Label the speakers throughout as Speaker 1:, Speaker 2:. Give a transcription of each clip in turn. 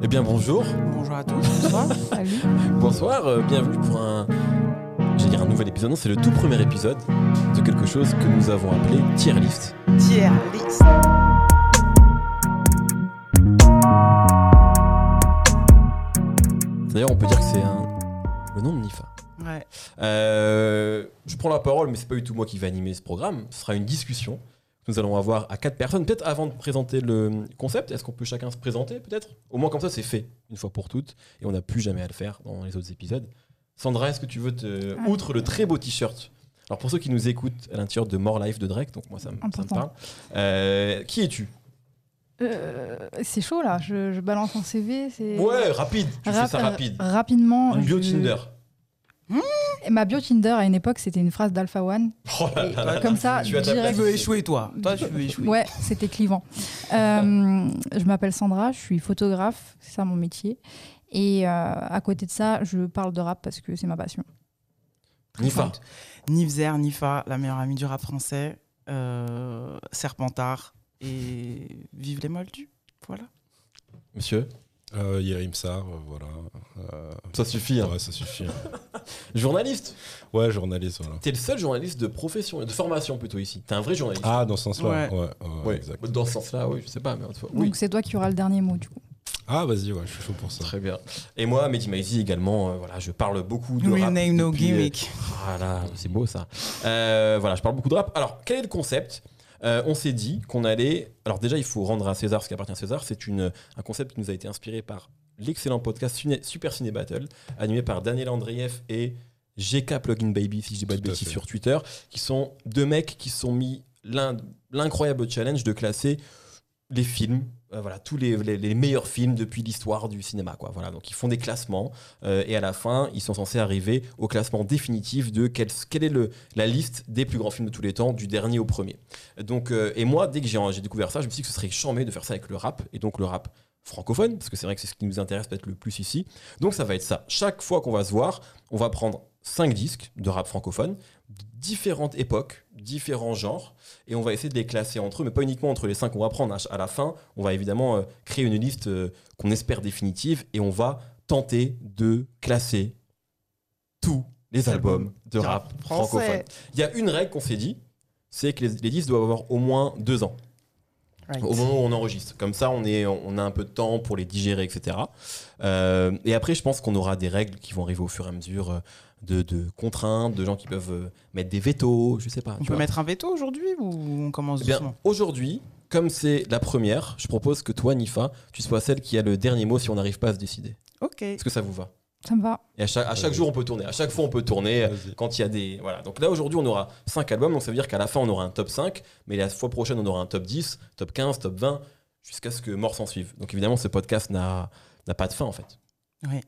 Speaker 1: Eh bien bonjour,
Speaker 2: Bonjour à tous, bonsoir.
Speaker 3: Salut.
Speaker 1: bonsoir, euh, bienvenue pour un, j'allais dire un nouvel épisode, non c'est le tout premier épisode de quelque chose que nous avons appelé Tier List.
Speaker 2: Tier list.
Speaker 1: D'ailleurs on peut dire que c'est un... le nom de Nifa.
Speaker 2: Ouais.
Speaker 1: Euh, je prends la parole mais c'est pas du tout moi qui vais animer ce programme, ce sera une discussion nous allons avoir à quatre personnes. Peut-être avant de présenter le concept, est-ce qu'on peut chacun se présenter peut-être? Au moins comme ça c'est fait une fois pour toutes et on n'a plus jamais à le faire dans les autres épisodes. Sandra, est-ce que tu veux te...
Speaker 3: Ah.
Speaker 1: Outre le très beau t-shirt alors pour ceux qui nous écoutent à l'intérieur de More Life de Drake, donc moi ça me, parle. Euh, qui es-tu?
Speaker 3: Euh, c'est chaud là, je, je balance un CV.
Speaker 1: Ouais, rapide. Tu fais ça rapide.
Speaker 3: euh, rapidement.
Speaker 1: Une bio
Speaker 3: je-
Speaker 1: Tinder.
Speaker 3: Et Ma bio Tinder à une époque, c'était une phrase d'Alpha One.
Speaker 1: Oh là
Speaker 3: Et
Speaker 1: là là.
Speaker 3: comme ça,
Speaker 1: Tu as ta
Speaker 2: Tu
Speaker 3: direct.
Speaker 2: veux échouer, toi. Toi, tu veux échouer.
Speaker 3: Ouais, c'était clivant. Euh, je m'appelle Sandra, je suis photographe, c'est ça mon métier. Et euh, à côté de ça, je parle de rap parce que c'est ma passion.
Speaker 1: Nifa.
Speaker 2: Nifzer, Nifa, la meilleure amie du rap français. euh, Serpentard. Et vive les moldus. Voilà.
Speaker 1: Monsieur,
Speaker 4: Euh, Yerim Sar, euh, voilà. Euh,
Speaker 1: ça suffit. hein.
Speaker 4: ouais, ça suffit. hein.
Speaker 1: Journaliste.
Speaker 4: Ouais, journaliste, voilà.
Speaker 1: T'es le seul journaliste de profession, de formation plutôt ici. T'es un vrai journaliste.
Speaker 4: Ah, dans ce sens-là
Speaker 2: Ouais.
Speaker 4: Ouais, ouais,
Speaker 1: Ouais,
Speaker 4: exact.
Speaker 1: Dans ce sens-là, oui, je sais pas, mais en tout cas, oui.
Speaker 3: Donc c'est toi qui auras le dernier mot du coup.
Speaker 4: Ah, vas-y, ouais, je suis chaud pour ça.
Speaker 1: Très bien. Et moi, Mehdi Maizi également, euh, voilà, je parle beaucoup de
Speaker 2: No
Speaker 1: rap.
Speaker 2: name, no
Speaker 1: depuis, euh,
Speaker 2: gimmick.
Speaker 1: Voilà, c'est beau ça. Euh, voilà, je parle beaucoup de rap. Alors, quel est le concept? Euh, On s'est dit qu'on allait. Alors, déjà, il faut rendre à César ce qui appartient à César. C'est un concept qui nous a été inspiré par l'excellent podcast Ciné- Super Ciné Battle, animé par Daniel Andreev et GK Plugin Baby, si je dis pas de bêtises, sur Twitter, qui sont deux mecs qui se sont mis l'incroyable challenge de classer les films. Euh, voilà, tous les, les- meilleurs films depuis l'histoire du cinéma. Quoi. Voilà, donc ils font des classements euh, et à la fin, ils sont censés arriver au classement définitif de quel, quelle est le, la liste des plus grands films de tous les temps, du dernier au premier. Donc, euh, et moi, dès que j'ai découvert ça, je me suis dit que ce serait charmé de faire ça avec le rap, et donc le rap francophone, parce que c'est vrai que c'est ce qui nous intéresse peut-être le plus ici. Donc ça va être ça. Chaque fois qu'on va se voir, on va prendre cinq disques de rap francophone, différentes époques, différents genres, et on va essayer de les classer entre eux, mais pas uniquement entre les cinq qu'on va prendre. À la fin, on va évidemment euh, créer une liste euh, qu'on espère définitive, et on va tenter de classer tous les albums de rap francophone. Il y a une règle qu'on s'est dit, c'est que les, les disques doivent avoir au moins deux ans
Speaker 2: Right.
Speaker 1: au moment où on enregistre. Comme ça, on, est, on a un peu de temps pour les digérer, etc. Euh, et après, je pense qu'on aura des règles qui vont arriver au fur et à mesure euh, de, de contraintes, de gens qui peuvent euh, mettre des vétos, je sais pas.
Speaker 2: On
Speaker 1: tu
Speaker 2: peut
Speaker 1: vois.
Speaker 2: mettre un veto aujourd'hui ou on commence
Speaker 1: Eh bien, aujourd'hui, comme c'est la première, je propose que toi, Nifa, tu sois celle qui a le dernier mot si on n'arrive pas à se décider.
Speaker 2: Ok.
Speaker 1: Est-ce que ça vous va?
Speaker 3: Ça me va.
Speaker 1: Et à chaque, à chaque
Speaker 4: Vas-y.
Speaker 1: jour, on peut tourner. À chaque fois, on peut tourner. euh, quand il y a des. Voilà. Donc là, aujourd'hui, on aura 5 albums. Donc ça veut dire qu'à la fin, on aura un top 5. Mais la fois prochaine, on aura un top 10, top 15, top 20, jusqu'à ce que mort s'en suive. Donc évidemment, ce podcast n'a n'a pas de fin, en fait. Voilà.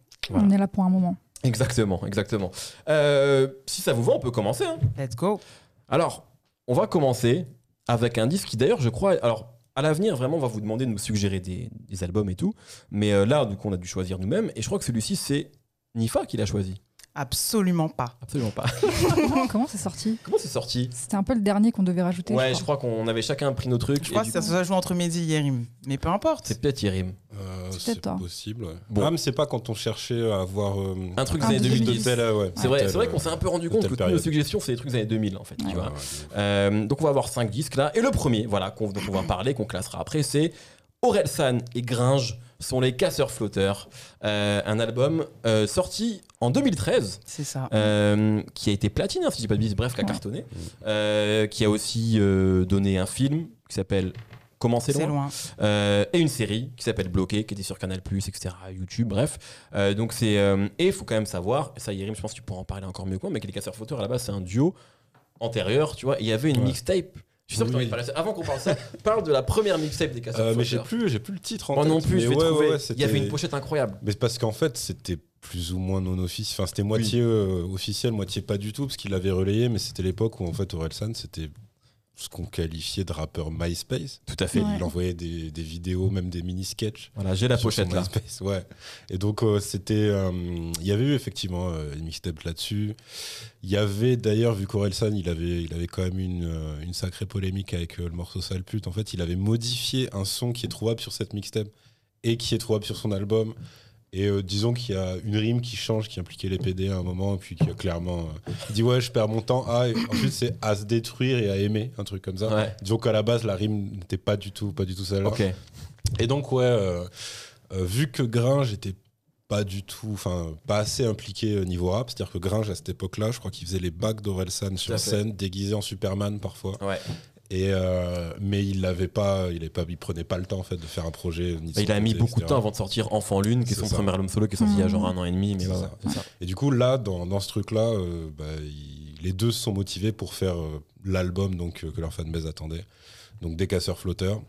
Speaker 3: On est là pour un moment.
Speaker 1: Exactement, exactement. Euh, si ça vous va, on peut commencer. hein.
Speaker 2: Let's go.
Speaker 1: Alors, on va commencer avec un disque qui, d'ailleurs, je crois. Alors, à l'avenir, vraiment, on va vous demander de nous suggérer des, des albums et tout. Mais euh, là, du coup, on a dû choisir nous-mêmes. Et je crois que celui-ci, c'est Nifa qui l'a choisi.
Speaker 2: Absolument pas.
Speaker 1: Absolument pas.
Speaker 3: comment comment c'est sorti?
Speaker 1: Comment c'est sorti?
Speaker 3: C'était un peu le dernier qu'on devait rajouter.
Speaker 1: Ouais,
Speaker 3: je
Speaker 1: je
Speaker 3: crois.
Speaker 1: qu'on avait chacun pris nos trucs.
Speaker 2: Je crois que ça,
Speaker 1: coup,
Speaker 2: ça joue entre Mehdi et Yerim. Mais peu importe.
Speaker 1: C'est peut-être Yerim.
Speaker 4: Euh,
Speaker 3: C'est
Speaker 4: possible, ouais.
Speaker 1: Bon.
Speaker 4: Ah, mais c'est pas quand on cherchait à avoir. euh,
Speaker 1: Un truc des années
Speaker 3: truc
Speaker 1: 2010.
Speaker 4: de tel, euh, ouais,
Speaker 1: C'est vrai, vrai qu'on s'est un peu rendu compte que toutes nos suggestions, c'est des trucs des années 2000 en fait. tu
Speaker 3: Ouais.
Speaker 1: vois.
Speaker 4: ouais, ouais.
Speaker 1: Euh, donc on va avoir cinq disques là. Et le premier, voilà, qu'on dont on va parler, qu'on classera après, c'est Orelsan et Gringe sont les casseurs flotteurs. Euh, un album euh, sorti en 2013.
Speaker 2: C'est ça.
Speaker 1: euh, qui a été platine, hein, si je dis pas de bêtises, bref, qui a
Speaker 3: Ouais.
Speaker 1: cartonné, euh, qui a aussi euh, donné un film qui s'appelle Comment c'est loin,
Speaker 2: loin.
Speaker 1: Euh, et une série qui s'appelle Bloqué, qui était sur Canal+, etc., YouTube, bref. Euh, donc c'est euh, et il faut quand même savoir, ça Yerim, je pense que tu pourras en parler encore mieux que moi, mais que les casseurs flotteurs à la base c'est un duo antérieur, tu vois. Il y avait une
Speaker 4: Ouais.
Speaker 1: mixtape. Je suis sûr que
Speaker 4: Oui.
Speaker 1: Avant qu'on parle de ça, parle de la première mixtape des casseurs
Speaker 4: Euh, mais j'ai plus, j'ai plus le titre en
Speaker 1: Moi
Speaker 4: tête.
Speaker 1: non plus,
Speaker 4: mais
Speaker 1: je vais
Speaker 4: ouais,
Speaker 1: trouver.
Speaker 4: ouais, ouais,
Speaker 1: Il y avait une pochette incroyable.
Speaker 4: Mais c'est parce qu'en fait, c'était plus ou moins non officiel. Enfin, c'était moitié euh, officiel, moitié pas du tout, parce qu'il l'avait relayé, mais c'était l'époque où en fait Orelsan, c'était ce qu'on qualifiait de rappeur MySpace.
Speaker 1: Tout à fait.
Speaker 3: Ouais.
Speaker 4: Il envoyait des, des vidéos, même des mini-sketchs.
Speaker 1: Voilà, j'ai la pochette là.
Speaker 4: MySpace, ouais. Et donc, euh, c'était. euh, Il y avait eu effectivement euh, une mixtape là-dessus. Il y avait d'ailleurs, vu qu'Orelsan, il avait, il avait quand même une, euh, une sacrée polémique avec euh, le morceau Sale pute. En fait, il avait modifié un son qui est trouvable sur cette mixtape et qui est trouvable sur son album. Et euh, disons qu'il y a une rime qui change, qui impliquait les PD à un moment, et puis qui a clairement euh, il dit ouais, je perds mon temps à, et ensuite c'est à se détruire et à aimer, un truc comme ça.
Speaker 1: Ouais.
Speaker 4: Disons qu'à la base la rime n'était pas du tout, pas du tout celle-là. Et donc, ouais, euh, vu que Gringe était pas du tout, enfin, pas assez impliqué au niveau rap, c'est-à-dire que Gringe, à cette époque-là, je crois qu'il faisait les bacs d'Orelsan sur scène, déguisé en Superman parfois.
Speaker 1: Ouais.
Speaker 4: Et euh, mais il l'avait pas, il avait pas, il prenait pas le temps en fait de faire un projet. ni
Speaker 1: Bah, il a mis beaucoup de temps avant de sortir Enfant Lune, qui est
Speaker 4: C'est
Speaker 1: son
Speaker 4: ça.
Speaker 1: premier album solo, qui est sorti il y a
Speaker 3: Mhm.
Speaker 1: genre un an et demi. Mais
Speaker 4: C'est
Speaker 1: ouais,
Speaker 4: ça.
Speaker 1: ouais, c'est ça.
Speaker 4: Et du coup, là, dans, dans ce truc-là, euh, bah, il- les deux se sont motivés pour faire euh, l'album donc euh, que leur fanbase attendait. Donc des casseurs flotteurs,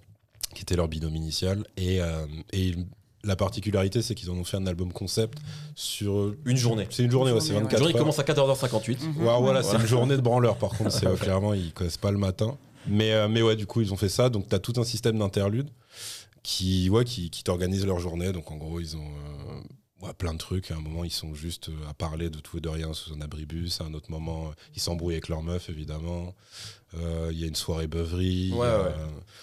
Speaker 4: qui était leur binôme initial. Et, euh, et la particularité, c'est qu'ils en ont fait un album concept sur.
Speaker 1: Une journée.
Speaker 4: C'est une journée,
Speaker 2: Une
Speaker 4: ouais, c'est
Speaker 2: journée,
Speaker 4: 24
Speaker 1: Le jour, il
Speaker 4: heures.
Speaker 1: commence à 14h58.
Speaker 2: Mhm.
Speaker 4: Ouais, voilà, c'est
Speaker 1: Voilà.
Speaker 4: une journée de branleur par contre, c'est euh, clairement ils connaissent pas le matin. Mais, euh, mais ouais, du coup, ils ont fait ça. Donc, tu as tout un système d'interludes qui, ouais, qui, qui t'organisent leur journée. Donc, en gros, ils ont euh, ouais, plein de trucs. À un moment, ils sont juste euh, à parler de tout et de rien sous un abribus. À un autre moment, ils s'embrouillent avec leur meuf, évidemment. Euh, Il y a une soirée beuverie.
Speaker 1: Ouais, ouais.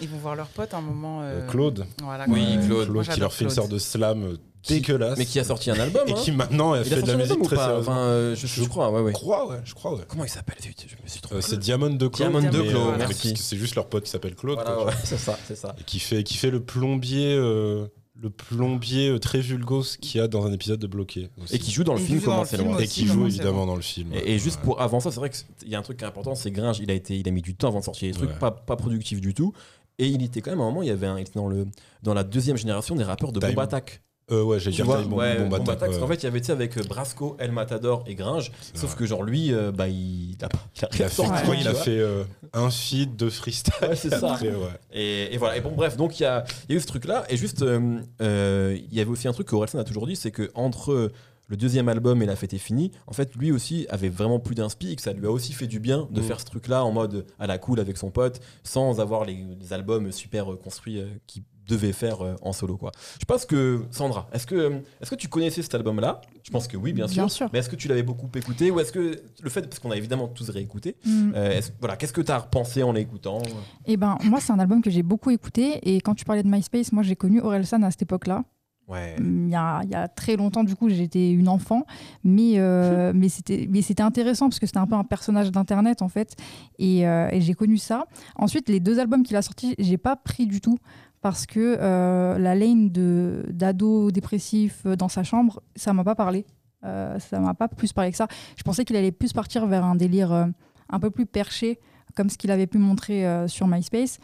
Speaker 2: Ils vont voir leur pote à un moment.
Speaker 4: euh,
Speaker 2: euh,
Speaker 4: Claude.
Speaker 2: Voilà,
Speaker 1: Oui. Claude.
Speaker 2: Moi,
Speaker 4: qui leur fait une sorte de slam euh, dégueulasse.
Speaker 1: Mais qui a sorti un album.
Speaker 4: Et
Speaker 1: hein.
Speaker 4: qui maintenant
Speaker 1: Il a
Speaker 4: fait de la musique très sérieuse.
Speaker 1: Enfin, euh, je, je crois, ouais, ouais.
Speaker 4: Je crois, ouais, je crois, ouais.
Speaker 1: Comment il s'appelle Zut, Je me suis trompé.
Speaker 4: Euh, c'est Diamond de Claude.
Speaker 1: Diamond
Speaker 2: de Claude,
Speaker 4: euh, c'est juste leur pote qui s'appelle Claude.
Speaker 1: Voilà,
Speaker 4: quoi.
Speaker 1: ouais, c'est ça, c'est ça.
Speaker 4: Et qui fait, qui fait le plombier, euh, le plombier euh, très vulgos qu'il y a dans un épisode de Bloqué. aussi.
Speaker 1: Et qui joue dans le
Speaker 2: Et
Speaker 1: film Comment
Speaker 2: le
Speaker 1: c'est loin.
Speaker 4: Et qui joue évidemment dans le film.
Speaker 1: Et, et juste
Speaker 4: Ouais.
Speaker 1: pour avant ça, c'est vrai qu'il y a un truc qui est important, c'est Gringe, il a, été, il a mis du temps avant de sortir des trucs
Speaker 4: Ouais.
Speaker 1: pas, pas productifs du tout. Et il était quand même à un moment, il, y avait un, il était dans, le, dans la deuxième génération des rappeurs de. Bomb Attack.
Speaker 4: Euh, ouais, j'ai dit Time,
Speaker 1: ouais,
Speaker 4: Attack,
Speaker 1: parce
Speaker 4: ouais.
Speaker 1: qu'en fait, il y avait tu sais, avec euh, Brasco, El Matador et Gringe. Sauf que genre lui, euh, bah, il a, il a
Speaker 4: Il a fait,
Speaker 1: sorti, tu
Speaker 4: qu'il a fait euh, un feed de freestyle.
Speaker 1: Ouais, c'est ça.
Speaker 4: Après.
Speaker 1: Et, et voilà. Et bon, bref, donc il y a, il y a eu ce truc-là. Et juste, il y avait aussi un truc que Orelsan a toujours dit, c'est que entre le deuxième album et La Fête est finie, en fait, lui aussi avait vraiment plus d'inspi et que ça lui a aussi fait du bien de
Speaker 4: Mm.
Speaker 1: faire ce truc-là en mode à la cool avec son pote, sans avoir les, les albums super construits qu'il devait faire euh, en solo. Quoi. Je pense que, Sandra, est-ce que, euh, est-ce que tu connaissais cet album-là? Je pense que oui, bien sûr.
Speaker 3: Bien sûr.
Speaker 1: Mais est-ce que tu l'avais beaucoup écouté? Ou est-ce que le fait, parce qu'on a évidemment tous réécouté,
Speaker 3: Mm.
Speaker 1: euh, voilà, qu'est-ce que tu as repensé en l'écoutant?
Speaker 3: Eh ben, moi, c'est un album que j'ai beaucoup écouté. Et quand tu parlais de MySpace, moi, j'ai connu Orelsan à cette époque-là.
Speaker 1: Ouais.
Speaker 3: Il y, a, il y a très longtemps, du coup, j'étais une enfant. Mais, euh, mais c'était mais c'était intéressant parce que c'était un peu un personnage d'Internet, en fait. Et, euh, et j'ai connu ça. Ensuite, les deux albums qu'il a sortis, j'ai pas pris du tout. Parce que euh, la lane de- d'ado dépressif euh, dans sa chambre, ça m'a pas parlé. Euh, ça m'a pas plus parlé que ça. Je pensais qu'il allait plus partir vers un délire euh, un peu plus perché, comme ce qu'il avait pu montrer sur MySpace.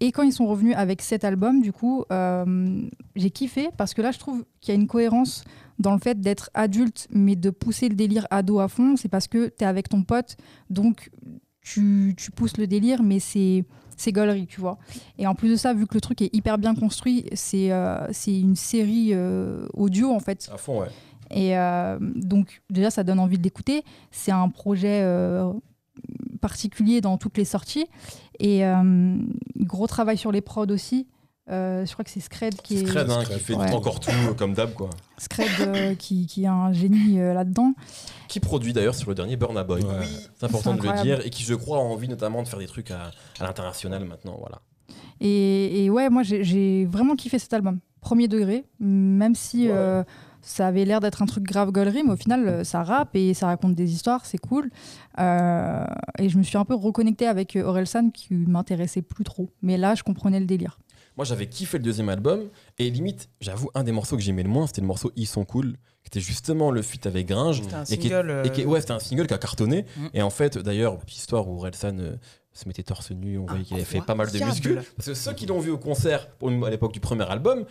Speaker 3: Et quand ils sont revenus avec cet album, du coup, j'ai kiffé parce que là, je trouve qu'il y a une cohérence dans le fait d'être adulte, mais de pousser le délire ado à fond. C'est parce que tu es avec ton pote, donc tu, tu pousses le délire, mais c'est c'est gaulerie, tu vois. Et en plus de ça, vu que le truc est hyper bien construit, c'est euh, c'est une série euh, audio, en fait.
Speaker 1: À fond, ouais.
Speaker 3: Et euh, donc, déjà, ça donne envie de l'écouter. C'est un projet particulier dans toutes les sorties. Et gros travail sur les prods aussi. Euh, je crois que c'est Scred qui
Speaker 1: C'est
Speaker 3: est
Speaker 1: Scred, hein, qui
Speaker 4: Scred.
Speaker 1: fait
Speaker 3: Ouais.
Speaker 1: encore tout euh, comme d'hab, quoi.
Speaker 3: Scred, euh, qui, qui est un génie euh, là-dedans.
Speaker 1: Qui produit d'ailleurs sur le dernier Burna Boy.
Speaker 4: Ouais.
Speaker 1: C'est important de le dire. Et qui, je crois, a envie notamment de faire des trucs à, à l'international maintenant. Voilà.
Speaker 3: Et, et ouais, moi j'ai- vraiment kiffé cet album. Premier degré, même si
Speaker 1: Ouais.
Speaker 3: euh, ça avait l'air d'être un truc grave gaulerie, mais au final ça rappe et ça raconte des histoires, c'est cool. Euh, et je me suis un peu reconnectée avec Orelsan qui m'intéressait plus trop. Mais là, je comprenais le délire.
Speaker 1: Moi, j'avais kiffé le deuxième album. Et limite, j'avoue, un des morceaux que j'aimais le moins, c'était le morceau Ils sont cool. Qui était justement le feat avec Gringe.
Speaker 2: C'était un
Speaker 1: Et qui-
Speaker 2: single. euh,
Speaker 1: Et qui, ouais, c'était un single qui a cartonné.
Speaker 2: Mm.
Speaker 1: Et en fait, d'ailleurs, petite histoire où Relsan euh, se mettait torse nu, on voyait qu'il avait fait pas mal de.
Speaker 2: Incroyable.
Speaker 1: Parce que ceux qui l'ont vu au concert pour, à l'époque du premier album,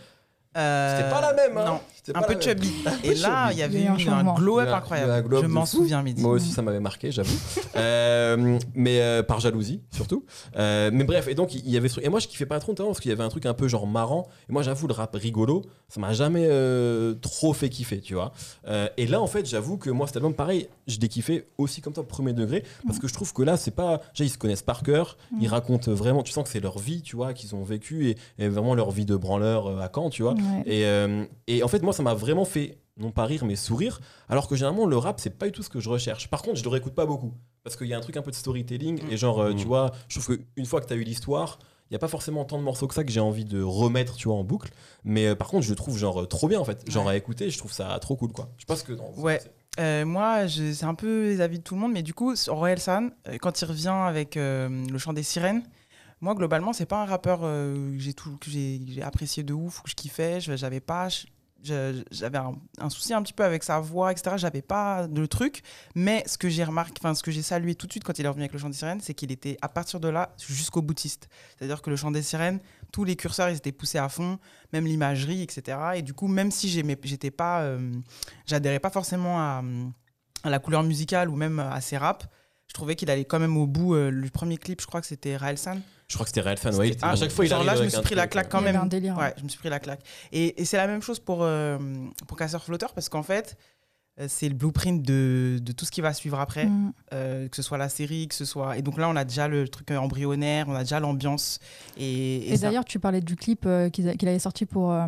Speaker 2: euh,
Speaker 1: c'était pas la même. Hein.
Speaker 2: Non,
Speaker 1: C'était
Speaker 2: un
Speaker 1: pas
Speaker 2: peu
Speaker 1: la même.
Speaker 2: chubby.
Speaker 1: peu
Speaker 2: Et là, il y avait
Speaker 3: Il y a eu un
Speaker 2: eu un
Speaker 3: changement.
Speaker 2: glow-up
Speaker 1: Il y a- il y a un
Speaker 2: incroyable.
Speaker 1: glow-up
Speaker 2: Je
Speaker 1: de
Speaker 2: m'en
Speaker 1: fou.
Speaker 2: souviens, Midi.
Speaker 1: Moi aussi, ça m'avait marqué, j'avoue. Euh, mais euh, par jalousie, surtout. Euh, mais bref, et donc, il y avait ce truc. Et moi, je kiffais pas trop, notamment parce qu'il y avait un truc un peu genre marrant. Et moi, j'avoue, le rap rigolo, ça m'a jamais euh, trop fait kiffer, tu vois. Euh, et là, en fait, j'avoue que moi, cet album, pareil, je l'ai kiffé aussi comme toi, premier degré. Parce que je trouve que là, c'est pas. Déjà, ils se connaissent par cœur.
Speaker 3: Mm.
Speaker 1: Ils racontent vraiment. Tu sens que c'est leur vie, tu vois, qu'ils ont vécu. Et, et vraiment leur vie de branleur euh, à Caen, tu vois.
Speaker 3: Ouais.
Speaker 1: Et, euh, et en fait, moi, ça m'a vraiment fait, non pas rire, mais sourire. Alors que généralement, le rap, c'est pas du tout ce que je recherche. Par contre, je le réécoute pas beaucoup. Parce qu'il y a un truc un peu de storytelling. Et genre, euh, tu
Speaker 4: Mm.
Speaker 1: vois, je trouve qu'une fois que tu as eu l'histoire, il y a pas forcément tant de morceaux que ça que j'ai envie de remettre, tu vois, en boucle. Mais euh, par contre, je le trouve genre trop bien en fait. Genre
Speaker 2: Ouais.
Speaker 1: à écouter, je trouve ça trop cool quoi. Je ce que. non,
Speaker 2: Ouais. Euh, moi, c'est un peu les avis de tout le monde, mais du coup, Royal San, quand il revient avec euh, le chant des sirènes, moi, globalement, c'est pas un rappeur euh, que j'ai tout- que j'ai apprécié de ouf ou que je kiffais. J'avais pas. J'avais un, souci un petit peu avec sa voix, etc. J'avais pas de truc. Mais ce que j'ai remarqué, enfin, ce que j'ai salué tout de suite quand il est revenu avec le chant des sirènes, c'est qu'il était à partir de là jusqu'au boutiste. C'est-à-dire que le chant des sirènes, tous les curseurs, ils étaient poussés à fond, même l'imagerie, etc. Et du coup, même si j'étais pas. euh, j'adhérais pas forcément à, la couleur musicale ou même à ses raps. Je trouvais qu'il allait quand même au bout. euh, le premier clip, je crois que c'était Raël San.
Speaker 1: Je crois que c'était était-
Speaker 2: Ah,
Speaker 1: à chaque fois, il
Speaker 2: genre là, je me suis pris la claque
Speaker 1: euh,
Speaker 2: quand
Speaker 3: Il y avait
Speaker 2: même.
Speaker 3: un délire,
Speaker 2: Ouais,
Speaker 3: ouais.
Speaker 2: je me suis pris la claque. Et, et c'est la même chose pour, euh, pour Casseur Flotteur parce qu'en fait, euh, c'est le blueprint de, de tout ce qui va suivre après,
Speaker 3: Mm.
Speaker 2: euh, que ce soit la série, que ce soit. Et donc là, on a déjà le truc euh, embryonnaire, on a déjà l'ambiance. Et, et
Speaker 3: d'ailleurs, tu parlais du clip euh, qu'il avait sorti pour euh,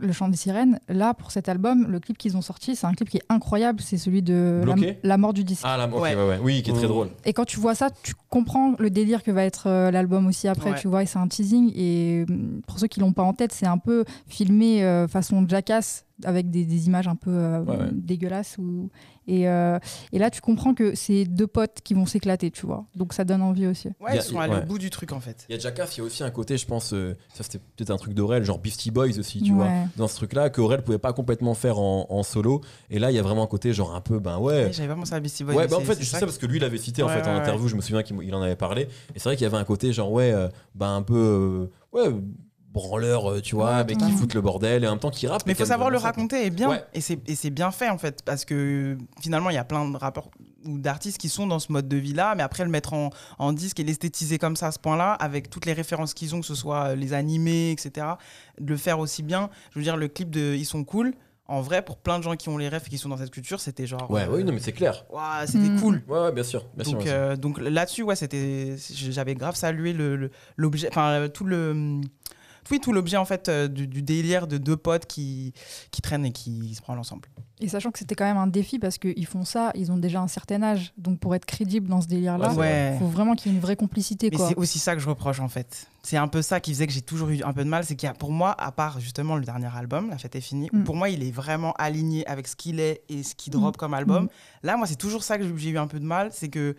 Speaker 3: Le Chant des Sirènes. Là, pour cet album, le clip qu'ils ont sorti, c'est un clip qui est incroyable. C'est celui de la, la mort du disque.
Speaker 1: Ah là, ok,
Speaker 2: Ouais.
Speaker 1: ouais, ouais. Oui, qui est très
Speaker 4: Mm.
Speaker 1: drôle.
Speaker 3: Et quand tu vois ça, tu comprends le délire que va être euh, l'album aussi après,
Speaker 2: Ouais.
Speaker 3: tu vois, et c'est un teasing. Et hum, pour ceux qui l'ont pas en tête, c'est un peu filmé euh, façon Jackass, avec des, des images un peu euh,
Speaker 1: Ouais, ouais.
Speaker 3: dégueulasses. Ou... Et, euh, et là, tu comprends que c'est deux potes qui vont s'éclater, tu vois. Donc ça donne envie aussi.
Speaker 2: Ouais,
Speaker 1: a-
Speaker 2: ils sont allés
Speaker 1: ouais.
Speaker 2: au bout du truc en fait.
Speaker 1: Il y a Jackass, il y a aussi un côté, je pense, euh, ça c'était peut-être un truc d'Aurel, genre Beastie Boys aussi, tu vois, dans ce truc-là, qu'Aurel pouvait pas complètement faire en, en solo. Et là, il y a vraiment un côté, genre un peu, ben ouais.
Speaker 2: Ouais, J'avais pas pensé à Beastie Boys.
Speaker 1: Ouais, bah en fait,
Speaker 2: c'est
Speaker 1: je sais
Speaker 2: ça
Speaker 1: parce que lui, il avait cité en
Speaker 2: Ouais,
Speaker 1: fait en
Speaker 2: ouais,
Speaker 1: interview, je me souviens qu'il en avait parlé. Et c'est vrai qu'il y avait un côté, genre, ouais, euh, bah un peu, euh, ouais, branleur, euh, tu vois,
Speaker 2: Ouais,
Speaker 1: mais qui
Speaker 3: totalement.
Speaker 1: fout le bordel et en même temps qui rappe.
Speaker 2: Mais il faut savoir le raconter et bien.
Speaker 1: Ouais.
Speaker 2: Et c'est et c'est bien fait en fait. Parce que finalement, il y a plein de rappeurs ou d'artistes qui sont dans ce mode de vie là. Mais après, le mettre en, en disque et l'esthétiser comme ça à ce point là, avec toutes les références qu'ils ont, que ce soit les animés, etc. De le faire aussi bien. Je veux dire, le clip de Ils sont cool. En vrai, pour plein de gens qui ont les rêves et qui sont dans cette culture, c'était genre.
Speaker 1: Ouais,
Speaker 2: euh,
Speaker 1: oui, non, mais c'est clair.
Speaker 2: ouah, c'était
Speaker 3: Mm.
Speaker 2: cool.
Speaker 1: Ouais, ouais, bien sûr. Bien
Speaker 2: donc, euh, donc là-dessus, ouais, c'était, j'avais grave salué le, le- l'objet, enfin euh, tout le, oui, tout l'objet en fait euh, du, du délire de deux potes qui, qui traînent et qui se prennent ensemble.
Speaker 3: Et sachant que c'était quand même un défi parce qu'ils font ça, ils ont déjà un certain âge. Donc pour être crédible dans ce délire-là,
Speaker 1: Ouais.
Speaker 3: il faut vraiment qu'il y ait une vraie complicité.
Speaker 2: Mais c'est aussi ça que je reproche en fait. C'est un peu ça qui faisait que j'ai toujours eu un peu de mal, c'est qu'il y a pour moi, à part justement le dernier album, La fête est finie, où
Speaker 3: Mm.
Speaker 2: pour moi il est vraiment aligné avec ce qu'il est et ce qu'il drop
Speaker 3: Mm.
Speaker 2: comme album.
Speaker 3: Mm.
Speaker 2: Là, moi c'est toujours ça que j'ai eu un peu de mal, c'est que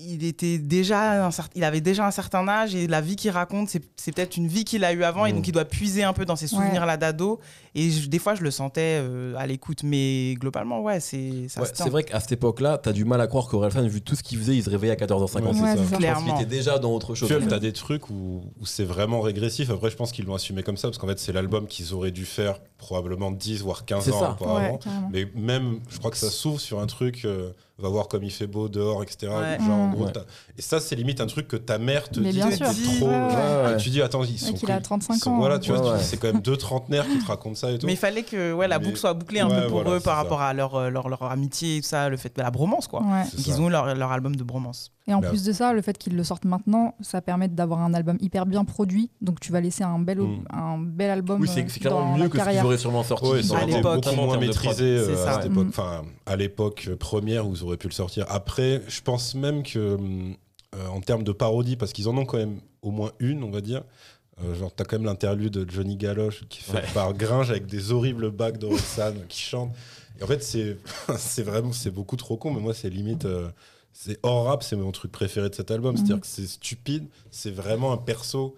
Speaker 2: il était déjà un il avait déjà un certain âge et la vie qu'il raconte c'est c'est peut-être une vie qu'il a eue avant et
Speaker 1: Mm.
Speaker 2: donc il doit puiser un peu dans ses souvenirs là d'ado et je- des fois je le sentais euh, à l'écoute mais globalement ouais c'est ça
Speaker 1: Ouais, c'est vrai qu'à cette époque-là, t'as du mal à croire qu'Orelsan, vu tout ce qu'il faisait, il se réveillait à 14h50.
Speaker 4: Ouais,
Speaker 1: c'est
Speaker 3: Ouais,
Speaker 1: ça.
Speaker 3: c'est ça.
Speaker 1: Je pense qu'il
Speaker 2: Clairement.
Speaker 1: était déjà dans autre chose.
Speaker 4: Puis, t'as des trucs où, où c'est vraiment régressif. Après, je pense qu'ils l'ont assumé comme ça, parce qu'en fait, c'est l'album qu'ils auraient dû faire probablement 10 voire 15
Speaker 1: C'est
Speaker 4: ans
Speaker 1: ça.
Speaker 4: auparavant.
Speaker 3: Ouais.
Speaker 4: Mais même, je crois que ça s'ouvre sur un truc, euh, va voir comme il fait beau dehors, etc.
Speaker 2: Ouais.
Speaker 4: Genre, en
Speaker 3: Mm.
Speaker 4: gros,
Speaker 1: Ouais.
Speaker 4: t'as- Et ça, c'est limite un truc que ta mère te
Speaker 3: Mais
Speaker 4: dit.
Speaker 3: bien
Speaker 4: t'es
Speaker 2: sûr.
Speaker 4: trop.
Speaker 3: Ouais, ouais.
Speaker 4: Et tu dis, attends, ils sont.
Speaker 3: qu'il a
Speaker 4: que-
Speaker 3: 35
Speaker 4: ils sont-
Speaker 3: ans.
Speaker 4: Voilà, tu vois,
Speaker 1: Ouais,
Speaker 4: tu-
Speaker 1: ouais.
Speaker 4: c'est quand même deux trentenaires qui te racontent ça et tout.
Speaker 2: mais il fallait que ouais, la
Speaker 4: Mais-
Speaker 2: boucle soit bouclée un
Speaker 4: Ouais,
Speaker 2: peu pour
Speaker 4: voilà,
Speaker 2: eux par
Speaker 4: ça.
Speaker 2: rapport à leur, euh, leur, leur amitié et tout ça, le fait de la bromance quoi. Donc ils ont eu leur, leur album de bromance.
Speaker 3: Et en
Speaker 4: Bah,
Speaker 3: plus de ça, le fait qu'ils le sortent maintenant, ça permet d'avoir un album hyper bien produit. Donc tu vas laisser un bel,
Speaker 4: Mm.
Speaker 3: un bel album.
Speaker 1: Oui, c'est
Speaker 3: euh,
Speaker 1: c'est clairement mieux que ce qu'ils auraient sûrement sorti.
Speaker 4: Ouais,
Speaker 2: à
Speaker 4: aurait été
Speaker 2: l'époque.
Speaker 4: beaucoup moins
Speaker 1: termes de prod.
Speaker 4: maîtrisé euh, à cette époque,
Speaker 3: Mm.
Speaker 4: enfin à l'époque première où ils auraient pu le sortir. Après, je pense même que euh, en termes de parodie, parce qu'ils en ont quand même au moins une, on va dire. euh, genre, t'as quand même l'interlude de Johnny Galoche qui est fait
Speaker 1: Ouais.
Speaker 4: par Gringe avec des horribles bacs d'Orelsan qui chantent. Et en fait, c'est c'est vraiment c'est beaucoup trop con, mais moi, c'est limite. C'est hors rap, c'est mon truc préféré de cet album. C'est-à-dire
Speaker 3: Mhm.
Speaker 4: que c'est stupide, c'est vraiment un perso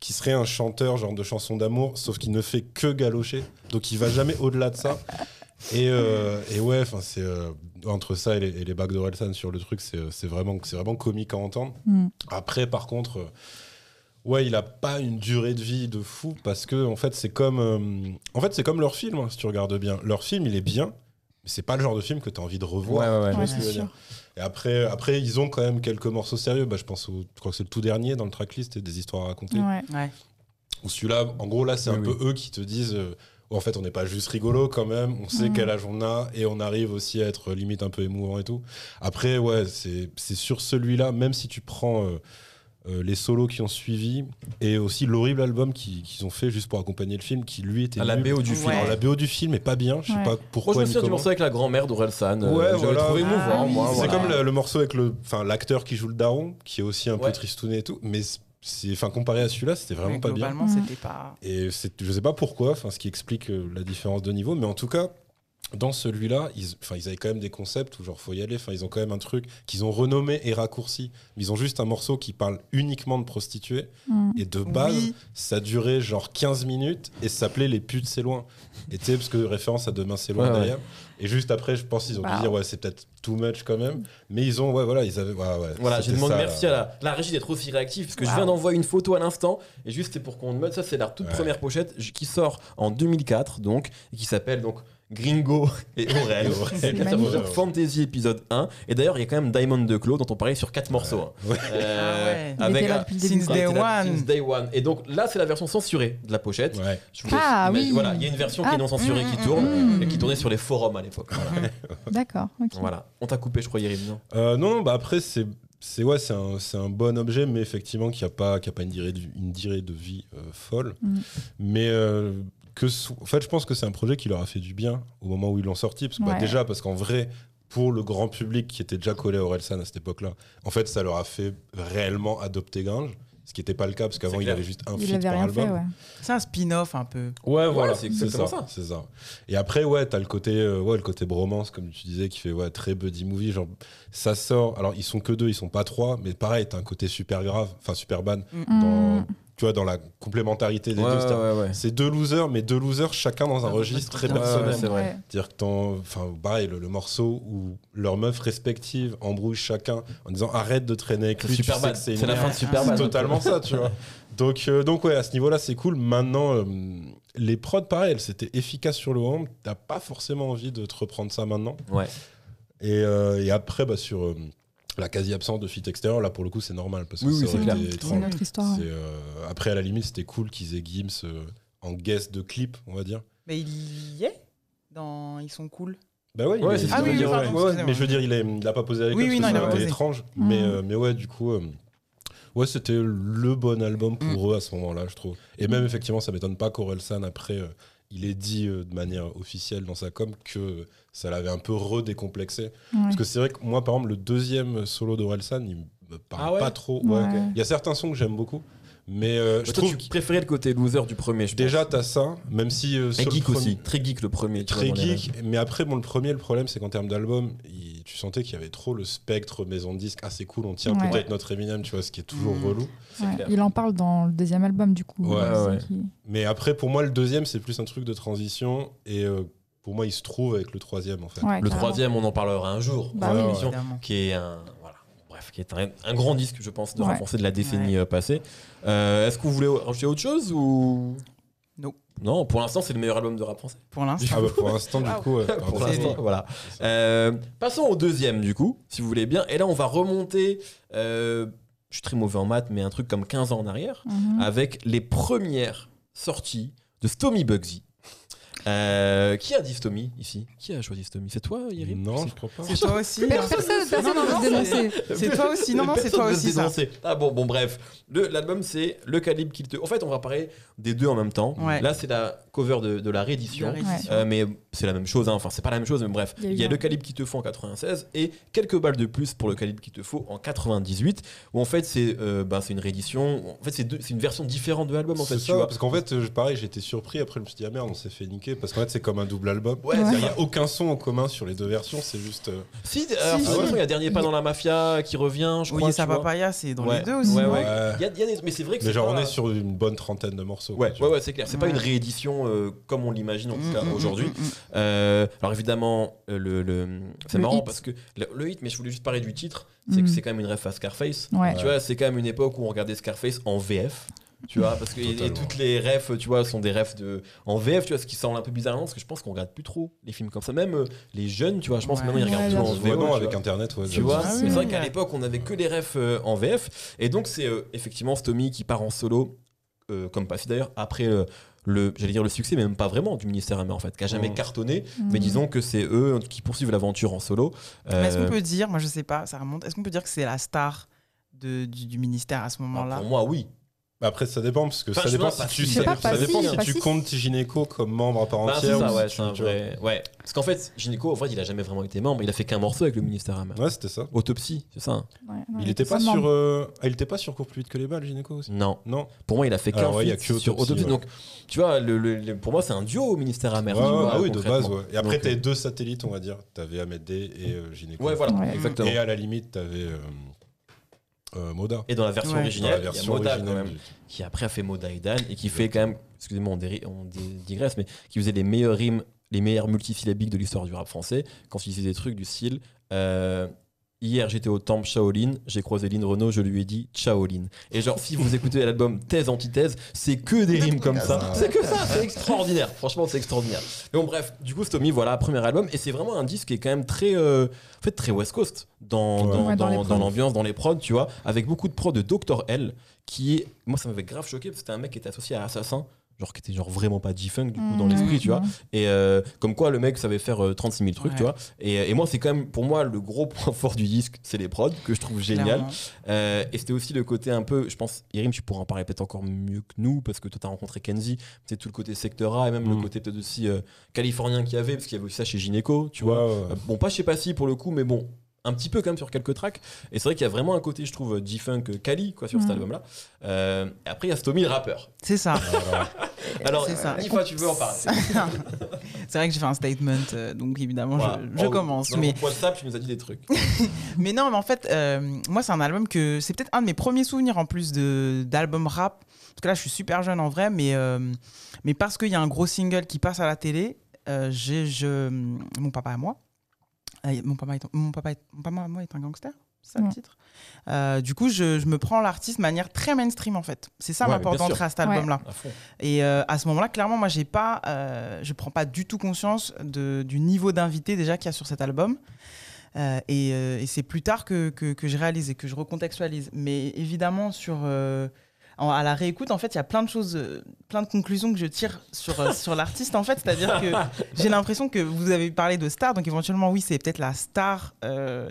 Speaker 4: qui serait un chanteur genre de chansons d'amour, sauf qu'il ne fait que galocher. Donc il va jamais au-delà de ça. Et, euh, et ouais, enfin c'est euh, entre ça et les, et les bacs d'Orelsan sur le truc, c'est euh, c'est vraiment c'est vraiment comique à entendre.
Speaker 3: Mm.
Speaker 4: Après, par contre, euh, ouais, il a pas une durée de vie de fou parce que en fait c'est comme euh, en fait c'est comme leur film hein, si tu regardes bien. Leur film il est bien, mais c'est pas le genre de film que tu as envie de revoir.
Speaker 1: Ouais, ouais, ouais.
Speaker 4: Et après, après, ils ont quand même quelques morceaux sérieux. Bah, je pense au, je crois que c'est le tout dernier dans le tracklist, et des histoires à raconter.
Speaker 3: Ouais.
Speaker 2: Ouais.
Speaker 4: Ou celui-là, en gros, là, c'est
Speaker 1: Oui,
Speaker 4: un
Speaker 1: oui.
Speaker 4: peu eux qui te disent, euh, en fait, on n'est pas juste rigolo quand même. On sait
Speaker 3: Mhm.
Speaker 4: quel âge on a et on arrive aussi à être limite un peu émouvant et tout. Après, ouais, c'est c'est sur celui-là, même si tu prends euh, euh, les solos qui ont suivi et aussi l'horrible album qui- qu'ils ont fait juste pour accompagner le film, qui lui était
Speaker 1: À la. BO du film.
Speaker 2: Ouais.
Speaker 4: Alors, la BO du film est pas bien. Je sais
Speaker 3: Ouais.
Speaker 4: pas
Speaker 1: Moi,
Speaker 4: pourquoi.
Speaker 1: je me souviens du morceau avec la grand-mère d'Orelsan.
Speaker 4: Ouais,
Speaker 1: J'avais
Speaker 4: voilà.
Speaker 1: trouvé
Speaker 3: Ah, oui,
Speaker 1: moi.
Speaker 3: c'est
Speaker 1: voilà.
Speaker 4: comme le, le morceau avec le, enfin l'acteur qui joue le daron, qui est aussi un peu tristouné et tout, mais enfin, comparé à celui-là, c'était vraiment
Speaker 2: Mais
Speaker 4: pas bien.
Speaker 2: globalement,
Speaker 3: bien.
Speaker 2: c'était pas.
Speaker 4: Et c'est, je sais pas pourquoi, enfin, ce qui explique euh, la différence de niveau, mais en tout cas, dans celui-là, ils, enfin, ils avaient quand même des concepts où genre faut y aller. Enfin, ils ont quand même un truc qu'ils ont renommé et raccourci. Mais ils ont juste un morceau qui parle uniquement de prostituées.
Speaker 3: Mm.
Speaker 4: Et de base,
Speaker 2: Oui.
Speaker 4: ça durait genre 15 minutes et ça s'appelait Les putes, c'est loin. Et tu sais, parce que référence à Demain, c'est loin
Speaker 1: Ouais, ouais.
Speaker 4: derrière. Et juste après, je pense qu'ils ont dû
Speaker 3: Wow.
Speaker 4: dire, ouais, c'est peut-être too much quand même. Mais ils ont, ouais, voilà, ils avaient. Ouais, ouais,
Speaker 1: Voilà, je demande
Speaker 4: ça,
Speaker 1: merci
Speaker 4: là.
Speaker 1: à la, la régie d'être aussi réactive parce que je
Speaker 2: Wow.
Speaker 1: viens d'envoyer une photo à l'instant et juste c'est pour qu'on note ça c'est la toute
Speaker 4: Ouais.
Speaker 1: première pochette qui sort en 2004 donc et qui s'appelle donc Gringo et Aurel. Fantasy épisode 1 et d'ailleurs il y a quand même Diamond de Claude dont on parlait sur quatre morceaux. hein.
Speaker 4: Ouais.
Speaker 1: Euh,
Speaker 2: Ah
Speaker 3: Il était là
Speaker 2: Since day
Speaker 1: là
Speaker 2: one.
Speaker 1: since day one. Et donc là c'est la version censurée de la pochette.
Speaker 4: Ouais.
Speaker 1: Je
Speaker 3: Ah, oui.
Speaker 1: Voilà, il y a une version qui est
Speaker 3: Ah,
Speaker 1: non censurée qui
Speaker 2: mm,
Speaker 1: tourne
Speaker 3: mm,
Speaker 1: et qui
Speaker 3: mm.
Speaker 1: tournait sur les forums à l'époque. Voilà.
Speaker 3: D'accord. ok.
Speaker 1: voilà. On t'a coupé je crois Yerim, non?
Speaker 4: Euh, non, non, bah après, c'est. C'est ouais, c'est un, c'est un bon objet, mais effectivement qui a pas, qui a pas une durée de, une durée de vie euh, folle.
Speaker 3: Mm.
Speaker 4: Mais euh, que, en fait, je pense que c'est un projet qui leur a fait du bien au moment où ils l'ont sorti, parce que bah, déjà parce qu'en vrai, pour le grand public qui était déjà collé à Orelsan à cette époque-là, en fait, ça leur a fait réellement adopter Gringe, ce qui n'était pas le cas parce qu'avant
Speaker 1: C'est
Speaker 4: il avait juste un
Speaker 3: Il
Speaker 4: feat
Speaker 3: avait
Speaker 4: par
Speaker 3: rien
Speaker 4: album.
Speaker 3: fait, ouais.
Speaker 2: C'est un spin-off un peu.
Speaker 4: Ouais, voilà,
Speaker 1: c'est
Speaker 4: ça,
Speaker 1: ça.
Speaker 4: c'est ça. Et après, ouais, t'as le côté, euh, ouais, le côté bromance, comme tu disais, qui fait ouais, très buddy movie. Genre, ça sort. Alors, ils sont que deux, ils sont pas trois, mais pareil, t'as un côté super grave, enfin super ban, dans,
Speaker 3: Mm.
Speaker 4: Tu vois, dans la complémentarité des
Speaker 1: Ouais,
Speaker 4: deux.
Speaker 1: ouais,
Speaker 4: c'est-à-dire-
Speaker 1: ouais, ouais.
Speaker 4: C'est deux losers, mais deux losers chacun dans un
Speaker 2: Ouais,
Speaker 4: registre très personnel.
Speaker 1: ouais, c'est vrai.
Speaker 4: C'est-à-dire que t'en- enfin, pareil, le, le morceau où leurs meufs respectives embrouillent chacun en disant arrête de traîner avec
Speaker 1: C'est
Speaker 4: lui, c'est
Speaker 1: C'est la fin de. Superbad.
Speaker 4: C'est totalement ça, tu vois. Donc, euh, donc ouais, à ce niveau-là, c'est cool. Maintenant, euh, les prods, pareil, elles c'était efficace sur le home. T'as pas forcément envie de te reprendre ça maintenant.
Speaker 1: Ouais.
Speaker 4: Et, euh, et après, bah, sur euh, la quasi-absence de fit extérieur, là, pour le coup, c'est normal. Parce que
Speaker 1: Oui, c'est
Speaker 3: notre histoire.
Speaker 4: C'est, euh, après, à la limite, c'était cool qu'ils aient Gims euh, en guest de clip, on va dire.
Speaker 2: Mais il y est dans Ils sont cool.
Speaker 4: Bah ouais,
Speaker 1: Ouais,
Speaker 4: est-
Speaker 1: dire,
Speaker 2: pardon,
Speaker 4: ouais,
Speaker 2: excusez-moi.
Speaker 4: mais je veux dire, il, est, il a pas posé avec
Speaker 2: Oui,
Speaker 4: eux,
Speaker 2: oui,
Speaker 4: parce
Speaker 2: non,
Speaker 4: que étrange.
Speaker 3: Mm.
Speaker 4: Mais, euh, mais ouais, du coup, euh, ouais, c'était le bon album pour eux à ce moment-là, je trouve. Et même, effectivement, ça m'étonne pas qu'Orelsan, après, euh, il ait dit euh, de manière officielle dans sa com que ça l'avait un peu redécomplexé.
Speaker 3: Ouais.
Speaker 4: Parce que c'est vrai que moi, par exemple, le deuxième solo d'Orelsan, il me parle
Speaker 1: Ah ouais
Speaker 4: pas trop. Ouais.
Speaker 3: Ouais.
Speaker 4: Il y a certains sons que j'aime beaucoup, mais euh, je
Speaker 1: Je trouve tu préférais le côté loser du premier. Je
Speaker 4: déjà, t'as ça, même si. euh,
Speaker 1: Et geek
Speaker 4: premier-
Speaker 1: aussi. Très geek le premier.
Speaker 4: Très geek, mais après, bon, le premier, le problème, c'est qu'en termes d'album, il- tu sentais qu'il y avait trop le spectre maison de disque assez cool. On tient
Speaker 3: Ouais.
Speaker 4: peut-être notre Eminem, tu vois, ce qui est toujours
Speaker 2: Mm.
Speaker 4: relou.
Speaker 1: C'est
Speaker 3: Ouais. Il en parle dans le deuxième album, du coup.
Speaker 4: Ouais,
Speaker 1: ouais.
Speaker 3: c'est qui-
Speaker 4: Mais après, pour moi, le deuxième, c'est plus un truc de transition. Et euh, pour moi, il se trouve avec le troisième, en fait.
Speaker 3: Ouais,
Speaker 1: Le troisième, on en parlera un jour
Speaker 3: Bah
Speaker 1: dans
Speaker 3: oui,
Speaker 1: qui est un voilà, bref, qui est un, un grand disque, je pense, de français de la décennie euh, passée. Euh, Est-ce que vous voulez rajouter autre chose ou?
Speaker 2: Non.
Speaker 1: Non, pour l'instant, c'est le meilleur album de rap français.
Speaker 2: Pour l'instant.
Speaker 4: Ah bah, pour l'instant, du coup,
Speaker 1: pour l'instant, voilà. Euh, passons au deuxième, du coup, si vous voulez bien. Et là, on va remonter. euh, je suis très mauvais en maths, mais un truc comme 15 ans en arrière,
Speaker 3: Mhm.
Speaker 1: avec les premières sorties de Stomy Bugsy. Euh, qui a dit Stomy ici? Qui a choisi Stomy C'est toi, Yerim
Speaker 4: Non, je crois pas.
Speaker 2: C'est toi aussi.
Speaker 3: Per-
Speaker 2: hein.
Speaker 3: Personne, personne
Speaker 2: Non,
Speaker 3: ne dénoncer.
Speaker 2: C'est toi aussi. Non, non, c'est toi aussi ça.
Speaker 1: Ah bon, bon, bref. Le- L'album, c'est Le calibre qu'il te. En fait, on va parler des deux en même temps.
Speaker 2: Ouais.
Speaker 1: Là, c'est la cover de, de la réédition.
Speaker 2: La réédition.
Speaker 1: Euh, mais c'est la même chose, hein. enfin c'est pas la même chose, mais bref,
Speaker 3: Il y a
Speaker 1: il
Speaker 3: eu
Speaker 1: y a
Speaker 3: un-
Speaker 1: le calibre qu'il te faut en 96 et quelques balles de plus pour le calibre qu'il te faut en 98, où en fait c'est c'est une réédition, en fait c'est une version différente de l'album en fait,
Speaker 4: C'est
Speaker 1: tu
Speaker 4: ça,
Speaker 1: vois.
Speaker 4: parce qu'en fait, pareil, j'étais surpris. Après, je me suis dit, ah merde, on s'est fait niquer. Parce qu'en fait, c'est comme un double album.
Speaker 1: Ouais,
Speaker 4: Il
Speaker 1: c'est
Speaker 4: n'y
Speaker 1: ça.
Speaker 4: a aucun son en commun sur les deux versions, c'est juste. euh,
Speaker 1: Si, alors,
Speaker 3: Si,
Speaker 1: il y a Dernier pas
Speaker 3: y
Speaker 1: dans la mafia qui revient, je
Speaker 2: Oui,
Speaker 1: crois. tu vois.
Speaker 2: papaya, c'est dans
Speaker 1: Ouais.
Speaker 2: les deux aussi.
Speaker 1: Ouais, ouais.
Speaker 4: Ouais.
Speaker 1: Y a- y a des- mais c'est vrai que
Speaker 4: Mais genre,
Speaker 1: pas-
Speaker 4: on est sur une bonne trentaine de morceaux.
Speaker 1: Ouais,
Speaker 4: quoi,
Speaker 1: ouais, ouais, c'est clair. C'est pas
Speaker 2: Ouais.
Speaker 1: une réédition euh, comme on l'imagine en tout
Speaker 2: Mm,
Speaker 1: cas
Speaker 2: mm,
Speaker 1: aujourd'hui.
Speaker 2: mm.
Speaker 1: Euh, alors évidemment, euh, le, le- c'est
Speaker 3: Le
Speaker 1: marrant
Speaker 3: hit.
Speaker 1: parce que le, le hit, mais je voulais juste parler du titre, c'est que c'est quand même une ref à Scarface.
Speaker 3: Ouais.
Speaker 1: Tu vois, c'est quand même une époque où on regardait Scarface en VF. Tu vois, parce que et- et toutes les refs, tu vois, sont des refs de en VF, tu vois, ce qui semble un peu bizarre, parce que je pense qu'on regarde plus trop les films comme ça. Même euh, les jeunes, tu vois, je pense que maintenant ils regardent
Speaker 3: Ouais,
Speaker 1: tout en.
Speaker 4: Ouais, non, avec
Speaker 1: vois.
Speaker 4: Internet, ouais.
Speaker 1: Tu vois,
Speaker 2: Ah
Speaker 1: c'est vrai qu'à l'époque on avait que les refs euh, en VF, et donc c'est euh, effectivement Stomy qui part en solo, euh, comme Passy d'ailleurs, après euh, le, j'allais dire le succès, mais même pas vraiment du ministère amer en fait, qui a jamais
Speaker 4: Mhm.
Speaker 1: cartonné, mais disons que c'est eux qui poursuivent l'aventure en solo.
Speaker 2: Mais est-ce
Speaker 1: Euh,
Speaker 2: qu'on peut dire, moi je sais pas, ça remonte, est-ce qu'on peut dire que c'est la star de, du, du ministère à ce moment-là?
Speaker 1: Pour moi, oui.
Speaker 4: Bah après, ça dépend, parce que
Speaker 1: Enfin,
Speaker 4: ça dépend si tu, ça, ça dépend
Speaker 3: si,
Speaker 4: comptes Gynéco comme membre à part
Speaker 1: Bah,
Speaker 4: entière.
Speaker 1: ça,
Speaker 4: ou
Speaker 1: ouais,
Speaker 4: si tu-
Speaker 1: vrai. Ouais. Parce qu'en fait, Gynéco, en fait, il a jamais vraiment été membre. Il a fait qu'un morceau avec le ministère Hammer.
Speaker 4: Ouais, c'était ça.
Speaker 1: Autopsie, c'est ça
Speaker 3: Ouais, ouais,
Speaker 4: Il était pas
Speaker 3: ça
Speaker 4: sur, euh, ah, il était pas sur Cours plus vite que les balles, Gynéco aussi.
Speaker 1: Non.
Speaker 4: Non.
Speaker 1: Pour moi, il a fait qu'un
Speaker 4: ouais,
Speaker 1: sur
Speaker 4: Autopsie.
Speaker 1: Donc, tu vois, le, le- le- pour moi, c'est un duo au ministère vois,
Speaker 4: ah oui, de base, ouais. Et après, t'avais deux satellites, on va dire. T'avais Ahmed D et euh, Gynéco.
Speaker 1: Ouais, voilà, exactement.
Speaker 4: Et à la limite, t'avais euh, Moda.
Speaker 1: Et dans la version
Speaker 2: Ouais.
Speaker 1: Originale,
Speaker 4: la
Speaker 1: il y a Moda,
Speaker 4: originale.
Speaker 1: quand même,
Speaker 4: du-
Speaker 1: qui après a fait Moda et Dan et qui fait quand même, excusez-moi, on, déri- on dé- digresse, mais qui faisait les meilleures rimes, les meilleurs multisyllabiques de l'histoire du rap français quand il disait des trucs du style. euh, Hier, j'étais au temple Shaolin, j'ai croisé Lynn Renault, je lui ai dit Shaolin. Et genre, si vous écoutez l'album Thèse, Antithèse, c'est que des rimes comme ça.
Speaker 4: Ah.
Speaker 1: C'est que ça, c'est extraordinaire. Franchement, c'est extraordinaire. Mais bon, bref, du coup, Stomy, voilà, premier album. Et c'est vraiment un disque qui est quand même très, euh, en fait, très West Coast dans,
Speaker 4: Ouais.
Speaker 1: dans,
Speaker 3: Ouais, dans
Speaker 1: dans l'ambiance, dans les prods, tu vois, avec beaucoup de prods de Dr. L, qui est, moi, ça m'avait grave choqué parce que c'était un mec qui était associé à Assassin. Genre qui était genre vraiment pas G-Funk du coup dans
Speaker 3: Mmh,
Speaker 1: l'esprit tu vois
Speaker 3: mmh.
Speaker 1: et euh, comme quoi le mec savait faire euh, 36 000 trucs
Speaker 2: Ouais.
Speaker 1: tu vois et, et moi c'est quand même pour moi le gros point fort du disque c'est les prods que je trouve génial euh, et c'était aussi le côté un peu, je pense, Irim, tu pourras en parler peut-être encore mieux que nous, parce que toi, tu as rencontré Kenzie, c'est tout le côté secteur A, et même le côté peut-être aussi euh, californien qu'il y avait, parce qu'il y avait aussi ça chez Gynéco, tu vois.
Speaker 4: Ouais, ouais.
Speaker 1: Euh, bon, pas chez Passy pour le coup, mais bon, un petit peu quand même sur quelques tracks. Et c'est vrai qu'il y a vraiment un côté, je trouve, G-Funk euh, Cali, quoi, sur cet
Speaker 3: Mm.
Speaker 1: album-là. Euh, et après, il y a Stomy, le rappeur.
Speaker 2: C'est ça.
Speaker 4: Voilà.
Speaker 1: Alors,
Speaker 2: ça.
Speaker 1: Nifa, tu veux en parler
Speaker 2: C'est vrai que j'ai fait un statement, euh, donc évidemment,
Speaker 1: Voilà.
Speaker 2: je, je
Speaker 1: En-
Speaker 2: commence.
Speaker 1: Dans
Speaker 2: Mais,
Speaker 1: WhatsApp, tu nous as dit des trucs.
Speaker 2: mais non, mais en fait, euh, moi, c'est un album que. C'est peut-être un de mes premiers souvenirs en plus d'album rap. Parce que là, je suis super jeune en vrai, mais, euh, mais parce qu'il y a un gros single qui passe à la télé, euh, j'ai. je- Mon papa à moi. Euh, Mon papa, est, mon, papa est, mon papa moi est un gangster c'est ça le titre Euh, Du coup, je, je me prends l'artiste de manière très mainstream en fait. C'est ça
Speaker 1: Ouais,
Speaker 2: ma porte d'entrée à cet album-là. Et euh, à ce moment-là, clairement, moi, j'ai pas, euh, je prends pas du tout conscience de, du niveau d'invité déjà qu'il y a sur cet album. Euh, et euh, et c'est plus tard que, que, que je réalise et que je recontextualise. Mais évidemment, sur, euh, en- à la réécoute, en fait, il y a plein de choses, euh, plein de conclusions que je tire sur, euh, sur l'artiste, en fait. C'est-à-dire que j'ai l'impression que vous avez parlé de star, donc éventuellement, oui, c'est peut-être la star. euh,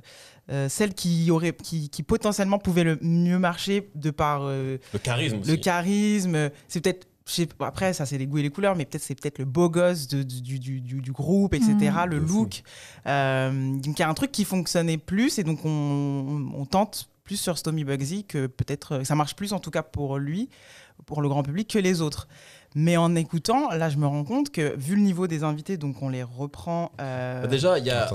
Speaker 2: euh, celle qui aurait qui, qui potentiellement pouvait le mieux marcher de par euh,
Speaker 1: Le charisme aussi.
Speaker 2: le charisme, c'est peut-être. Après, ça, c'est les goûts et les couleurs, mais peut-être c'est peut-être le beau gosse de- du, du, du- du groupe, etc.
Speaker 3: Mhm.
Speaker 2: le look. Euh, donc, il y a un truc qui fonctionnait plus, et donc on, on tente plus sur Stomy Bugsy que peut-être. euh, Ça marche plus, en tout cas pour lui, pour le grand public, que les autres. Mais en écoutant, là, je me rends compte que, vu le niveau des invités, donc on les reprend. euh,
Speaker 1: Bah, Déjà, il y a,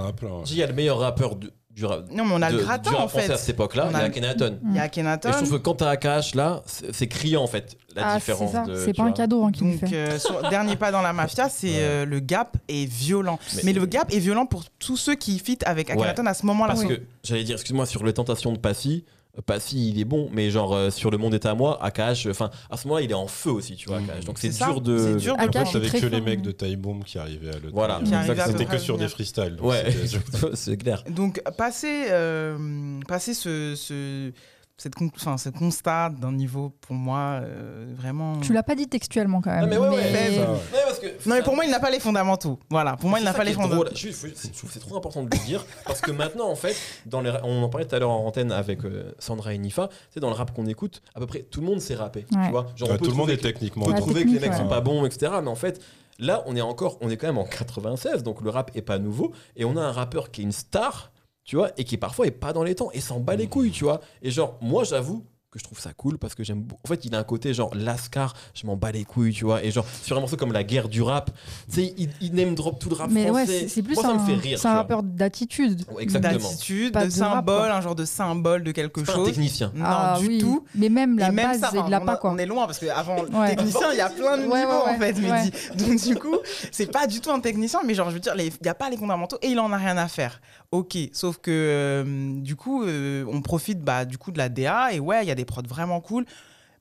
Speaker 4: ouais.
Speaker 1: y le meilleur rappeur du, du rap.
Speaker 2: non, mais on a
Speaker 1: de-
Speaker 2: le gratin,
Speaker 1: du rap
Speaker 2: en
Speaker 1: français
Speaker 2: fait.
Speaker 1: à cette époque-là,
Speaker 2: On
Speaker 1: il y
Speaker 2: a
Speaker 1: a
Speaker 2: le-
Speaker 1: Kenaton.
Speaker 2: Il y a
Speaker 1: Et je trouve que quand t'as AKH là, c'est criant en fait, la
Speaker 3: Ah, c'est
Speaker 1: différence.
Speaker 3: ça,
Speaker 1: de-
Speaker 3: c'est pas un cadeau hein, qu'il lui
Speaker 2: Donc,
Speaker 3: fait.
Speaker 2: euh, sur- dernier pas dans la mafia, c'est
Speaker 1: Ouais.
Speaker 2: euh, le gap est violent.
Speaker 1: Mais-
Speaker 2: Mais, le gap est violent pour tous ceux qui fit avec Akhenaton à ce moment-là.
Speaker 1: Parce
Speaker 2: Oui.
Speaker 1: que j'allais dire, excuse-moi, sur les tentations de Passy, euh, Passy il est bon, mais genre euh, sur le monde est à moi, AKH, enfin à ce moment-là il est en feu aussi, tu vois.
Speaker 4: Mhm.
Speaker 1: AKH. Donc c'est dur de.
Speaker 2: c'est dur de
Speaker 3: Akash,
Speaker 4: que les mecs de Time Bomb qui arrivaient à le
Speaker 1: Voilà,
Speaker 4: C'était que sur des freestyles. donc
Speaker 1: Ouais, c'est clair.
Speaker 2: Donc, passer, euh, passer ce, ce, cette con- enfin, ce constat d'un niveau, pour moi, euh, vraiment.
Speaker 3: Tu l'as pas dit textuellement quand même.
Speaker 1: Ah, mais ouais, ouais,
Speaker 2: mais-
Speaker 1: ouais,
Speaker 4: ça, ouais.
Speaker 1: ouais, parce que-
Speaker 2: Non, mais pour moi, il n'a pas les fondamentaux. Voilà, pour moi, il n'a pas les fondamentaux.
Speaker 1: drôle. Je, je- je trouve que c'est trop important de le dire parce que maintenant, en fait, dans les, on en parlait tout à l'heure en antenne avec euh, Sandra et Nifa, c'est dans le rap qu'on écoute, à peu près tout le monde sait rapper. Tu vois Genre, on
Speaker 4: Ouais,
Speaker 1: peut
Speaker 4: tout le monde est
Speaker 1: que-
Speaker 4: techniquement.
Speaker 1: On peut trouver que les mecs sont pas bons, etc. Mais en fait, là, on est encore, on est quand même en 96, donc le rap est pas nouveau, et on a un rappeur qui est une star, tu vois, et qui parfois est pas dans les temps, et s'en bat les couilles, tu vois. Et genre, moi, j'avoue que je trouve ça cool parce que j'aime beaucoup. En fait, il a un côté genre Lascar, je m'en bats les couilles, tu vois. Et genre, sur un morceau comme La guerre du rap, tu sais, il, il name drop tout le rap
Speaker 3: Mais ouais,
Speaker 1: français.
Speaker 3: c'est c'est plus
Speaker 1: moi, ça
Speaker 3: un,
Speaker 1: me fait rire.
Speaker 3: c'est un rappeur d'attitude.
Speaker 1: Ouais, exactement.
Speaker 2: D'attitude,
Speaker 3: Pas
Speaker 2: de,
Speaker 3: de
Speaker 2: symbole, un genre de symbole de quelque
Speaker 1: pas un
Speaker 2: chose.
Speaker 1: technicien.
Speaker 2: Non,
Speaker 3: Ah
Speaker 2: du
Speaker 3: oui.
Speaker 2: tout.
Speaker 3: Mais même la
Speaker 2: et même
Speaker 3: base,
Speaker 2: ça, enfin,
Speaker 3: l'a
Speaker 2: on,
Speaker 3: pas
Speaker 2: a-
Speaker 3: quoi.
Speaker 2: on est loin parce qu'avant le
Speaker 3: Ouais.
Speaker 2: technicien, il y a plein de
Speaker 3: Ouais,
Speaker 2: niveaux
Speaker 3: ouais,
Speaker 2: en fait. Mehdi. Donc du coup, c'est pas du tout un technicien, mais genre je veux dire, il n'y a pas les fondamentaux et il en a rien à faire. Ok, sauf que euh, du coup, euh, on profite bah, du coup de la DA et ouais, il y a des prods vraiment cool.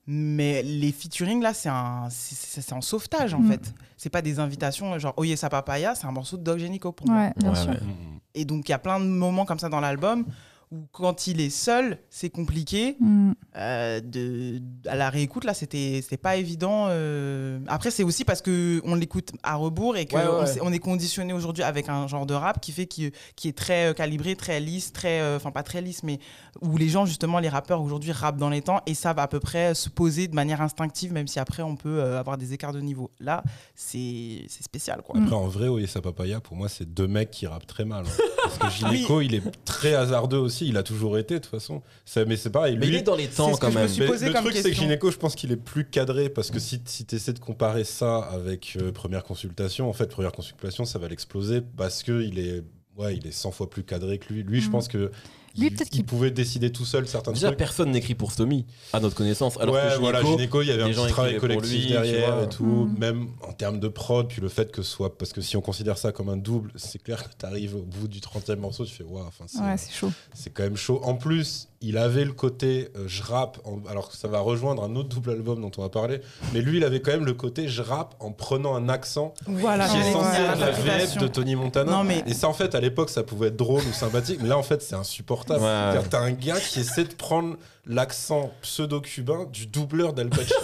Speaker 2: Mais les featuring là, c'est un, c'est- en sauvetage en
Speaker 3: Mm.
Speaker 2: fait. C'est pas des invitations genre Oye sa papaya, c'est un morceau de Doc Génico pour moi.
Speaker 3: Ouais, bien
Speaker 1: Ouais,
Speaker 3: sûr.
Speaker 1: ouais.
Speaker 2: Et donc, il y a plein de moments comme ça dans l'album où quand il est seul, c'est compliqué.
Speaker 3: Mm.
Speaker 2: Euh, de, à la réécoute, là, c'était pas évident. euh. Après, c'est aussi parce que on l'écoute à rebours et qu'on
Speaker 1: Ouais, ouais, ouais.
Speaker 2: s'est- on est conditionné aujourd'hui avec un genre de rap qui fait qui, qui est très euh, calibré, très lisse, très, euh, enfin pas très lisse, mais où les gens justement, les rappeurs aujourd'hui rappent dans les temps et savent à peu près se poser de manière instinctive, même si après on peut euh, avoir des écarts de niveau. Là, c'est c'est spécial, quoi.
Speaker 4: Après, en vrai, Oyesa Papaya, pour moi, c'est deux mecs qui rappent très mal. hein. Parce que Gineco, il est très hasardeux aussi. Il a toujours été, de toute façon. Mais c'est pareil.
Speaker 1: Mais
Speaker 4: lui-
Speaker 1: il est dans les temps quand
Speaker 2: je me
Speaker 1: même.
Speaker 2: suis
Speaker 4: Mais
Speaker 2: posé
Speaker 4: le
Speaker 2: comme
Speaker 4: truc, c'est que. Gineco, je pense qu'il est plus cadré parce que si, si tu essaies de comparer ça avec euh, Première Consultation, en fait, Première Consultation, ça va l'exploser parce qu'il est, ouais, il est 100 fois plus cadré que lui. Lui, je
Speaker 3: Mm.
Speaker 4: pense que
Speaker 3: Lui,
Speaker 4: il,
Speaker 3: peut-être
Speaker 4: il
Speaker 3: qu'il-
Speaker 4: pouvait décider tout seul certains
Speaker 1: Déjà,
Speaker 4: trucs.
Speaker 1: personne n'écrit pour Stomy, à notre connaissance. Alors
Speaker 4: ouais,
Speaker 1: que
Speaker 4: voilà,
Speaker 1: Gynéco,
Speaker 4: il y avait un petit travail collectif
Speaker 1: lui,
Speaker 4: derrière et tout,
Speaker 3: Mm.
Speaker 4: même en termes de prod, puis le fait que ce soit. Parce que si on considère ça comme un double, c'est clair que tu arrives au bout du 30e morceau, tu fais waouh, enfin, c'est
Speaker 3: Ouais, c'est chaud.
Speaker 4: c'est quand même chaud. En plus, il avait le côté euh, je rappe, en- alors que ça va rejoindre un autre double album dont on va parler, mais lui, il avait quand même le côté je rappe en prenant un accent
Speaker 2: Voilà,
Speaker 4: qui est censé être la VF de Tony Montana.
Speaker 2: Non, mais-
Speaker 4: Et ça, en fait, à l'époque, ça pouvait être drôle ou sympathique, mais là, en fait, c'est insupportable.
Speaker 1: Ouais.
Speaker 4: C'est-à-dire que T'as un gars qui essaie de prendre l'accent pseudo-cubain du doubleur d'Al Pacino.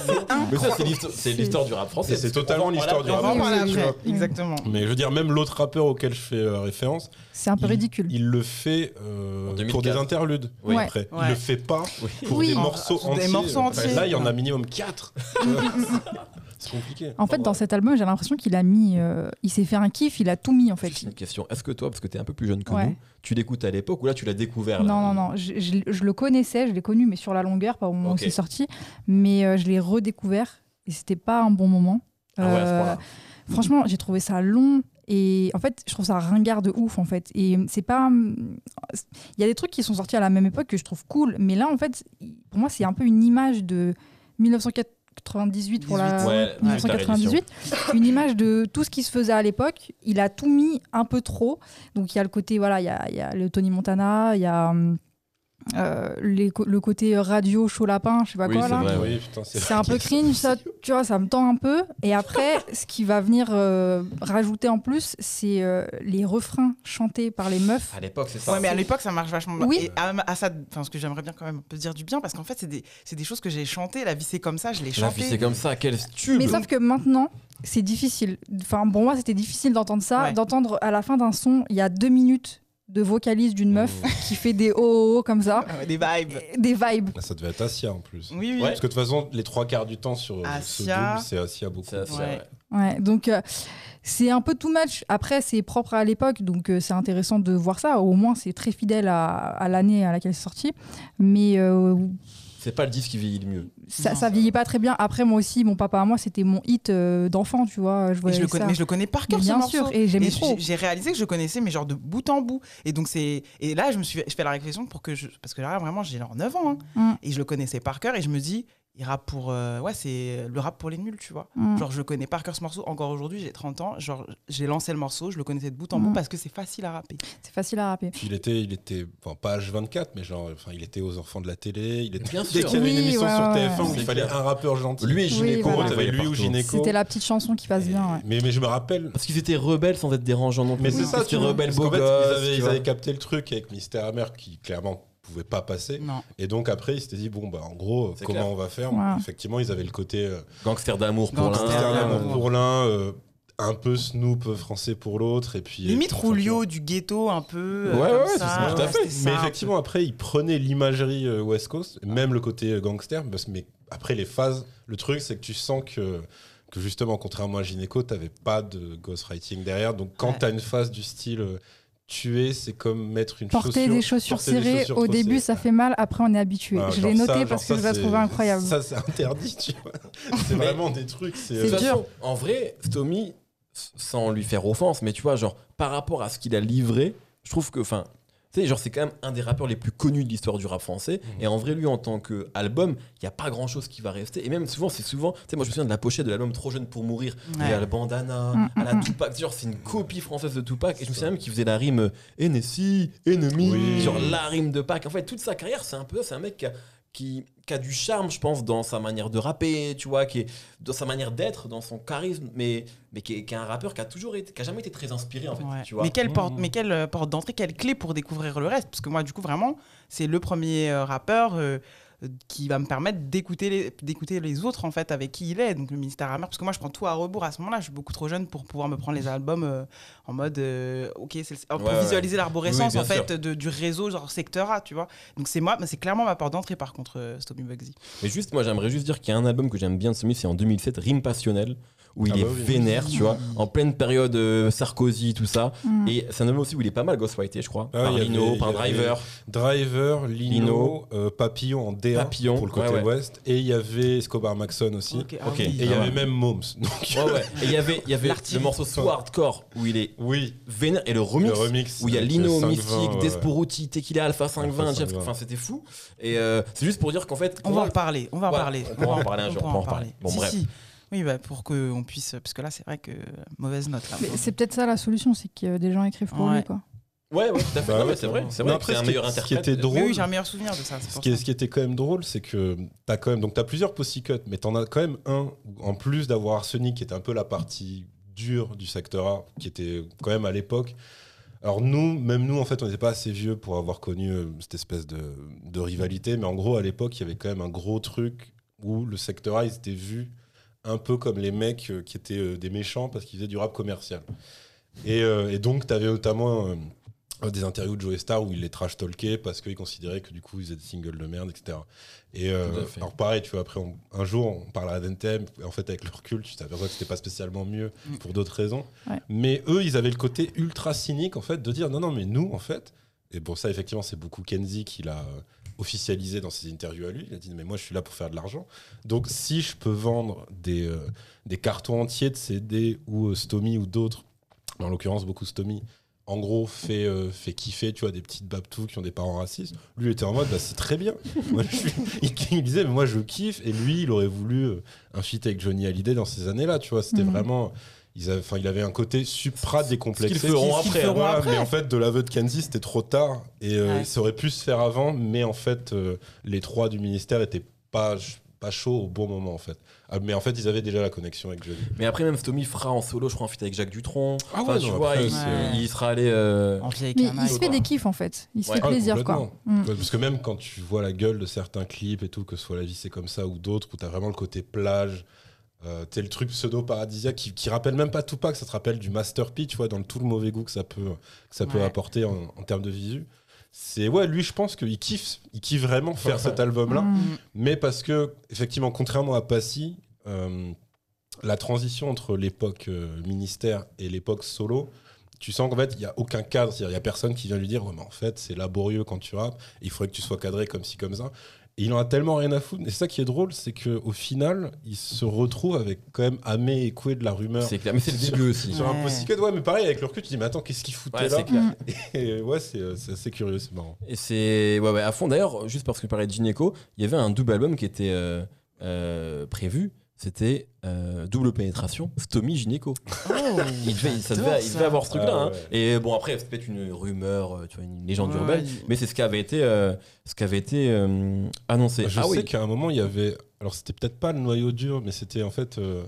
Speaker 1: Mais ça, c'est l'histoire- du rap français.
Speaker 4: C'est totalement
Speaker 1: en
Speaker 4: l'histoire du
Speaker 2: en
Speaker 4: rap français,
Speaker 2: exactement.
Speaker 4: mais je veux dire, même l'autre rappeur auquel je fais euh, référence,
Speaker 3: C'est un peu
Speaker 4: il,
Speaker 3: ridicule.
Speaker 4: il le fait euh,
Speaker 1: En 2004.
Speaker 4: pour des interludes.
Speaker 1: Oui.
Speaker 3: Ouais.
Speaker 4: Après,
Speaker 2: Ouais.
Speaker 4: il le fait pas
Speaker 1: Oui.
Speaker 4: pour
Speaker 3: Oui.
Speaker 4: des morceaux
Speaker 2: Des
Speaker 4: entiers.
Speaker 2: morceaux
Speaker 4: Enfin,
Speaker 2: entiers.
Speaker 4: Là, il y en a minimum 4. c'est compliqué.
Speaker 3: En fait, dans cet album, j'ai l'impression qu'il a mis. euh, il s'est fait un kiff, il a tout mis en fait.
Speaker 1: Juste une question. Est-ce que toi, parce que tu es un peu plus jeune que
Speaker 3: Ouais.
Speaker 1: nous, tu l'écoutes à l'époque ou là tu l'as découvert
Speaker 3: Non, non, non. Je, je- je le connaissais, je l'ai connu, mais sur la longueur, pas au moment
Speaker 1: Ok.
Speaker 3: où c'est sorti. Mais euh, je l'ai redécouvert et c'était pas un bon moment.
Speaker 1: Ah ouais,
Speaker 3: Euh, franchement, j'ai trouvé ça long et en fait, je trouve ça ringard de ouf en fait. Et c'est pas. Il y a des trucs qui sont sortis à la même époque que je trouve cool, mais là en fait, pour moi, c'est un peu une image de 1998 pour la.
Speaker 1: 18, ouais,
Speaker 3: 1998, une image de tout ce qui se faisait à l'époque. Il a tout mis un peu trop. Donc il y a le côté, voilà, il y a, il y a le Tony Montana, il y a hum, euh, les le côté radio chaud lapin, je sais pas
Speaker 1: Oui,
Speaker 3: quoi
Speaker 1: c'est
Speaker 3: là.
Speaker 4: oui, c'est
Speaker 3: un peu cringe, ça, tu vois, ça me tend un peu. Et après, ce qui va venir euh, rajouter en plus, c'est euh, les refrains chantés par les meufs.
Speaker 1: À l'époque, c'est ça.
Speaker 2: Ouais, mais à l'époque, ça marche vachement bien.
Speaker 3: Oui.
Speaker 2: Et à, à ça, enfin, ce que j'aimerais bien quand même un peu dire du bien, parce qu'en fait, c'est des, c'est des choses que j'ai chantées. La vie, c'est comme ça, je l'ai
Speaker 1: La
Speaker 2: chanté.
Speaker 1: vie, c'est comme ça. Quel tube
Speaker 3: Mais sauf que maintenant, c'est difficile. Enfin, pour moi, c'était difficile d'entendre ça.
Speaker 2: Ouais.
Speaker 3: D'entendre à la fin d'un son, il y a deux minutes de vocalise d'une meuf
Speaker 1: Mmh.
Speaker 3: qui fait des oh, oh, oh comme ça.
Speaker 2: Ah des vibes.
Speaker 3: Des vibes.
Speaker 4: Ça devait être Asia en plus.
Speaker 2: Oui, oui.
Speaker 1: Ouais.
Speaker 4: Parce que de toute façon, les trois quarts du temps sur euh, ce
Speaker 2: Asia.
Speaker 4: double, c'est Asia beaucoup.
Speaker 1: C'est assez,
Speaker 2: Ouais.
Speaker 1: ouais.
Speaker 3: Ouais, donc euh, c'est un peu too much. Après, c'est propre à l'époque, donc euh, c'est intéressant de voir ça. Au moins, c'est très fidèle à, à l'année à laquelle c'est sorti. Mais euh,
Speaker 1: C'est pas le disque qui vieillit le mieux.
Speaker 3: ça,
Speaker 2: Non,
Speaker 3: ça
Speaker 2: ça
Speaker 3: vieillit pas très bien. Après, moi aussi, mon papa à moi, c'était mon hit euh, d'enfant, tu vois. Je voyais
Speaker 2: je le
Speaker 3: ça.
Speaker 2: connais, mais je le connais par cœur,
Speaker 3: bien
Speaker 2: ce
Speaker 3: sûr,
Speaker 2: morceau.
Speaker 3: et j'aimais trop.
Speaker 2: j'ai- J'ai réalisé que je connaissais, mais genre de bout en bout. Et donc, c'est. Et là, je me suis je fais la réflexion pour que je. Parce que là, vraiment, j'ai genre 9 ans. hein.
Speaker 3: Mm.
Speaker 2: Et je le connaissais par cœur. Et je me dis, il rappe pour. euh, Ouais, c'est le rap pour les nuls, tu vois.
Speaker 3: Mm.
Speaker 2: Genre, je connais par cœur ce morceau. Encore aujourd'hui, j'ai 30 ans. Genre, j'ai lancé le morceau, je le connaissais de bout en bout
Speaker 3: Mm.
Speaker 2: parce que c'est facile à rapper.
Speaker 3: C'est facile à rapper.
Speaker 4: Puis il était, il était, enfin pas H24, mais genre, enfin, il était aux enfants de la télé. Il était,
Speaker 1: Bien
Speaker 4: dès
Speaker 1: sûr.
Speaker 4: qu'il y avait une
Speaker 3: Oui,
Speaker 4: émission
Speaker 3: ouais,
Speaker 4: sur
Speaker 3: ouais,
Speaker 4: TF1 où
Speaker 1: ouais.
Speaker 4: il fallait un rappeur gentil.
Speaker 1: Lui et
Speaker 3: Oui,
Speaker 1: Gynéco,
Speaker 3: voilà.
Speaker 4: t'avais
Speaker 1: les
Speaker 4: lui ou. Gynéco.
Speaker 3: C'était la petite chanson qui passe bien. ouais.
Speaker 4: Mais, mais je me rappelle.
Speaker 1: Parce qu'ils étaient rebelles sans être dérangeants non plus.
Speaker 4: Mais c'est ça,
Speaker 1: C'était
Speaker 4: tu
Speaker 1: rebelles gosses,
Speaker 4: ils avaient, capté le truc avec Mystère Amer qui clairement pouvait pas passer.
Speaker 2: Non.
Speaker 4: Et donc après, ils s'étaient dit bon bah en gros, comment
Speaker 1: clair.
Speaker 4: on va faire
Speaker 3: Ouais.
Speaker 4: Effectivement, ils avaient le côté euh,
Speaker 1: Gangster d'amour pour
Speaker 2: Gangster
Speaker 1: l'un.
Speaker 4: Mystère
Speaker 2: d'amour.
Speaker 4: pour l'un, euh, un peu Snoop français pour l'autre, et puis
Speaker 2: Limite Rulio du ghetto, un peu. euh,
Speaker 1: Ouais,
Speaker 2: comme
Speaker 1: ouais, c'est
Speaker 2: ça.
Speaker 1: tout à fait.
Speaker 4: Mais effectivement, après, ils prenaient l'imagerie euh, West Coast, même le côté euh, gangster, parce, mais après les phases, le truc, c'est que tu sens que, que justement, contrairement à Gynéco, t'avais pas de ghostwriting derrière. Donc, quand
Speaker 2: Ouais.
Speaker 4: t'as une phase du style euh, tuer, c'est comme mettre une
Speaker 3: Porter
Speaker 4: chaussure.
Speaker 3: des chaussures
Speaker 4: porter des
Speaker 3: serrées,
Speaker 4: chaussures
Speaker 3: au
Speaker 4: trop
Speaker 3: début,
Speaker 4: serrées.
Speaker 3: ça fait mal. Après, on est habitué.
Speaker 4: Ah,
Speaker 3: je l'ai noté
Speaker 4: ça,
Speaker 3: parce que
Speaker 4: ça,
Speaker 3: je la
Speaker 4: c'est-
Speaker 3: trouvais incroyable.
Speaker 4: Ça, c'est interdit, tu vois. C'est vraiment des trucs. C'est
Speaker 3: dur.
Speaker 1: façon, En vrai, Stomy, s- sans lui faire offense, mais tu vois, genre, par rapport à ce qu'il a livré, je trouve que, enfin, tu sais, genre, c'est quand même un des rappeurs les plus connus de l'histoire du rap français.
Speaker 4: Mhm.
Speaker 1: Et en vrai, lui, en tant qu'album, il n'y a pas grand chose qui va rester. Et même souvent, c'est souvent, tu sais, moi, je me souviens de la pochette de l'album Trop jeune pour mourir. Il y a le bandana,
Speaker 3: Mm,
Speaker 1: à la
Speaker 3: mm, mm.
Speaker 1: Tupac. Genre, c'est une copie française de Tupac. Et je me souviens même qu'il faisait la rime Hennessy, ennemi.
Speaker 4: Oui.
Speaker 1: Genre, la rime de Pac. En fait, toute sa carrière, c'est un peu, c'est un mec qui a qui, qui a du charme, je pense, dans sa manière de rapper, tu vois, qui est dans sa manière d'être, dans son charisme, mais, mais qui, est, qui est un rappeur qui a toujours été, qui a jamais été très inspiré, en fait,
Speaker 2: Ouais.
Speaker 1: tu vois.
Speaker 2: Mais quelle
Speaker 4: Mmh.
Speaker 2: porte, mais quelle euh, porte d'entrée, quelle clé pour découvrir le reste? Parce que moi, du coup, vraiment, c'est le premier euh, rappeur euh, qui va me permettre d'écouter les, d'écouter les autres, en fait, avec qui il est. Donc, le ministère Hammer. Parce que moi, je prends tout à rebours à ce moment-là. Je suis beaucoup trop jeune pour pouvoir me prendre les albums euh, en mode. euh, ok, c'est le- pour
Speaker 1: ouais.
Speaker 2: visualiser l'arborescence,
Speaker 1: Oui,
Speaker 2: en fait, de- du réseau, genre secteur A, tu vois. Donc, c'est moi, mais c'est clairement ma porte d'entrée, par contre, euh, Stomy Bugsy.
Speaker 1: Mais juste, moi, j'aimerais juste dire qu'il y a un album que j'aime bien de Semi, c'est en 2007, Rime Passionnel, où il
Speaker 4: Ah
Speaker 1: est
Speaker 4: bah oui.
Speaker 1: vénère, tu vois, en pleine période euh, Sarkozy, tout ça.
Speaker 3: Mm.
Speaker 1: Et c'est un album aussi où il est pas mal ghostwrité, je crois.
Speaker 4: Ah,
Speaker 1: par Lino,
Speaker 4: avait-
Speaker 1: par Driver.
Speaker 4: Driver, Lino,
Speaker 1: Lino.
Speaker 4: euh, Papillon en D1
Speaker 1: Papillon,
Speaker 4: pour le côté
Speaker 1: ouais, ouais.
Speaker 4: ouest. Et il y avait Escobar Maxon aussi. Et il y avait même Moms. Donc,
Speaker 1: Ouais, ouais. Et il y avait, il y avait le morceau So Hardcore, où il est
Speaker 4: oui,
Speaker 1: vénère, et le remix.
Speaker 4: le remix.
Speaker 1: où il y a Lino,
Speaker 4: 520,
Speaker 1: Mystique. Desporuti, Tequila, Alpha 520,
Speaker 4: Alpha
Speaker 1: Jeff,
Speaker 4: 520.
Speaker 1: enfin c'était fou. Et euh, c'est juste pour dire qu'en fait,
Speaker 2: On va en reparler, on va en parler.
Speaker 1: on pourra en parler un jour, on pourra en parler. Bon, bref.
Speaker 2: Oui, bah, pour qu'on puisse. Parce que là, c'est vrai que mauvaise note. Là,
Speaker 3: Mais c'est peut-être ça la solution, c'est que des gens écrivent pour
Speaker 2: Ouais.
Speaker 3: lui, quoi.
Speaker 1: Ouais, ouais, tout à fait.
Speaker 4: Bah
Speaker 1: Non,
Speaker 4: ouais,
Speaker 1: mais c'est vrai, c'est vrai.
Speaker 4: après,
Speaker 1: que c'est un meilleur
Speaker 4: ce qui
Speaker 1: interprète.
Speaker 4: était drôle,
Speaker 2: Mais oui, j'ai un meilleur souvenir de ça. c'est
Speaker 4: Ce qui, est-
Speaker 2: ça.
Speaker 4: ce qui était quand même drôle, c'est que t'as quand même donc t'as plusieurs Pussycut, mais t'en as quand même un en plus d'avoir Arsenic qui était un peu la partie dure du secteur A, qui était quand même à l'époque. Alors nous, même nous en fait, on n'était pas assez vieux pour avoir connu euh, cette espèce de, de rivalité, mais en gros à l'époque, il y avait quand même un gros truc où le secteur A, ils étaient vus un peu comme les mecs euh, qui étaient euh, des méchants parce qu'ils faisaient du rap commercial. Et, euh, et donc, tu avais notamment euh, des interviews de Joe Star où il les trash talkait parce qu'ils considéraient que du coup, ils étaient des singles de merde, etc. Et euh, alors, pareil, tu vois, après, on- un jour, on parlait d'Adentem, et en fait, avec le recul, tu t'aperçois que c'était pas spécialement mieux
Speaker 2: Mm.
Speaker 4: pour d'autres raisons.
Speaker 3: Ouais.
Speaker 4: Mais eux, ils avaient le côté ultra cynique, en fait, de dire non, non, mais nous, en fait, et bon, ça, effectivement, c'est beaucoup Kenzie qui l'a euh, officialisé dans ses interviews à lui. Il a dit mais moi, je suis là pour faire de l'argent. Donc, si je peux vendre des, euh, des cartons entiers de CD ou euh, Stomy ou d'autres, en l'occurrence, beaucoup Stomy, en gros, fait, euh, fait kiffer, tu vois, des petites babtous qui ont des parents racistes. Lui était en mode, bah, c'est très bien. Moi, je suis- il, il disait, mais moi, je kiffe. Et lui, il aurait voulu euh, un feat avec Johnny Hallyday dans ces années-là, tu vois. C'était
Speaker 3: Mhm.
Speaker 4: vraiment. Ils avaient, enfin, il avait un côté supra décomplexé.
Speaker 1: Ce qu'ils feront
Speaker 2: Ce qu'ils
Speaker 1: après.
Speaker 2: feront
Speaker 4: Voilà,
Speaker 2: après.
Speaker 4: mais en fait, de l'aveu de Kenzie, c'était trop tard. Et euh,
Speaker 2: Ouais.
Speaker 4: ça aurait pu se faire avant, mais en fait, euh, les trois du ministère étaient pas, pas chauds au bon moment, en fait. Ah, mais en fait, ils avaient déjà la connexion avec Johnny.
Speaker 1: Mais après, même Stomy fera en solo, je crois, un feat avec Jacques Dutronc.
Speaker 4: Ah
Speaker 1: Enfin,
Speaker 4: ouais,
Speaker 1: tu
Speaker 4: non,
Speaker 1: vois,
Speaker 4: après,
Speaker 1: il,
Speaker 2: c'est-
Speaker 1: il sera allé. euh,
Speaker 2: En
Speaker 3: Mais il se
Speaker 2: quoi.
Speaker 3: fait des kiffs en fait. Il se
Speaker 1: Ouais.
Speaker 3: fait
Speaker 4: Ah,
Speaker 3: plaisir quoi. Mm.
Speaker 4: Ouais, Parce que même quand tu vois la gueule de certains clips et tout, que ce soit La vie c'est comme ça ou d'autres, où t'as vraiment le côté plage, euh, t'es le truc pseudo-paradisiaque qui, qui rappelle même pas Tupac, ça te rappelle du Master P, tu vois, dans le tout le mauvais goût que ça peut, que ça peut apporter en, en termes de visu. C'est ouais, lui je pense qu'il kiffe, il kiffe vraiment faire cet album-là,
Speaker 3: Mm.
Speaker 4: mais parce que effectivement, contrairement à Passy, euh, la transition entre l'époque euh, ministère et l'époque solo, tu sens qu'en fait, il n'y a aucun cadre. C'est-à-dire, il n'y a personne qui vient lui dire, ouais, mais en fait, c'est laborieux quand tu rappes, il faudrait que tu sois cadré comme ci, comme ça. Et il en a tellement rien à foutre. Et c'est ça qui est drôle, c'est qu'au final, il se retrouve avec quand même Amé et Coué de la rumeur.
Speaker 1: C'est clair. Mais c'est le début aussi.
Speaker 4: Sur un
Speaker 2: Ouais.
Speaker 4: Pussycat, ouais, mais pareil, avec le recul, tu dis, mais attends, qu'est-ce qu'il foutait
Speaker 1: Ouais,
Speaker 4: là
Speaker 1: c'est clair.
Speaker 4: Et ouais, c'est euh, c'est assez curieux, c'est marrant.
Speaker 1: Et c'est. Ouais, ouais, à fond. D'ailleurs, juste parce que je parlais de Gynéco, il y avait un double album qui était euh, euh, prévu. C'était euh, double pénétration, Stomy Gynéco.
Speaker 2: Oh,
Speaker 1: Il devait, ça devait, il devait avoir ce truc-là.
Speaker 4: Ah
Speaker 1: hein.
Speaker 4: ouais.
Speaker 1: Et bon, après, c'est peut-être une rumeur, euh, tu vois, une légende
Speaker 2: Ouais,
Speaker 1: urbaine.
Speaker 2: il-
Speaker 1: Mais c'est ce qui avait été, euh, ce qui avait été euh, annoncé.
Speaker 4: Je
Speaker 1: ah
Speaker 4: sais
Speaker 1: oui.
Speaker 4: qu'à un moment, il y avait. Alors, c'était peut-être pas le noyau dur, mais c'était en fait euh,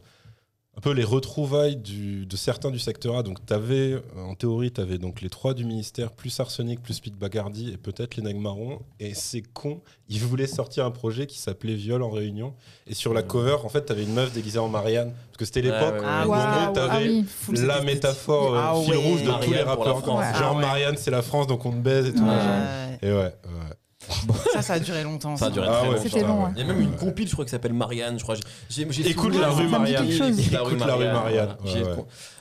Speaker 4: un peu les retrouvailles du- de certains du secteur A. Donc, t'avais, en théorie, tu avais donc les trois du ministère, plus Arsenic, plus Pete Bacardi et peut-être les Marrons. Et c'est con, ils voulaient sortir un projet qui s'appelait Viol en réunion. Et sur la cover, en fait, tu avais une meuf déguisée en Marianne. Parce que c'était l'époque
Speaker 1: ouais, ouais.
Speaker 2: Ah,
Speaker 4: où, gros, t'avais
Speaker 3: ah
Speaker 4: la métaphore euh,
Speaker 2: Ah
Speaker 4: fil rouge de tous les rappeurs.
Speaker 1: France.
Speaker 4: Genre,
Speaker 2: Ah ouais.
Speaker 4: Marianne, c'est la France, donc on te baise et tout. Et ouais, ouais.
Speaker 2: Ça, ça a duré longtemps.
Speaker 1: Ça a duré
Speaker 4: Ah
Speaker 1: très
Speaker 4: ouais,
Speaker 1: longtemps.
Speaker 3: C'était long, ouais.
Speaker 1: Il y a même une compile, je crois, qui s'appelle Marianne. Je crois.
Speaker 4: Écoute la rue Marianne.
Speaker 1: Écoute la rue
Speaker 4: Écoute la rue
Speaker 1: Marianne.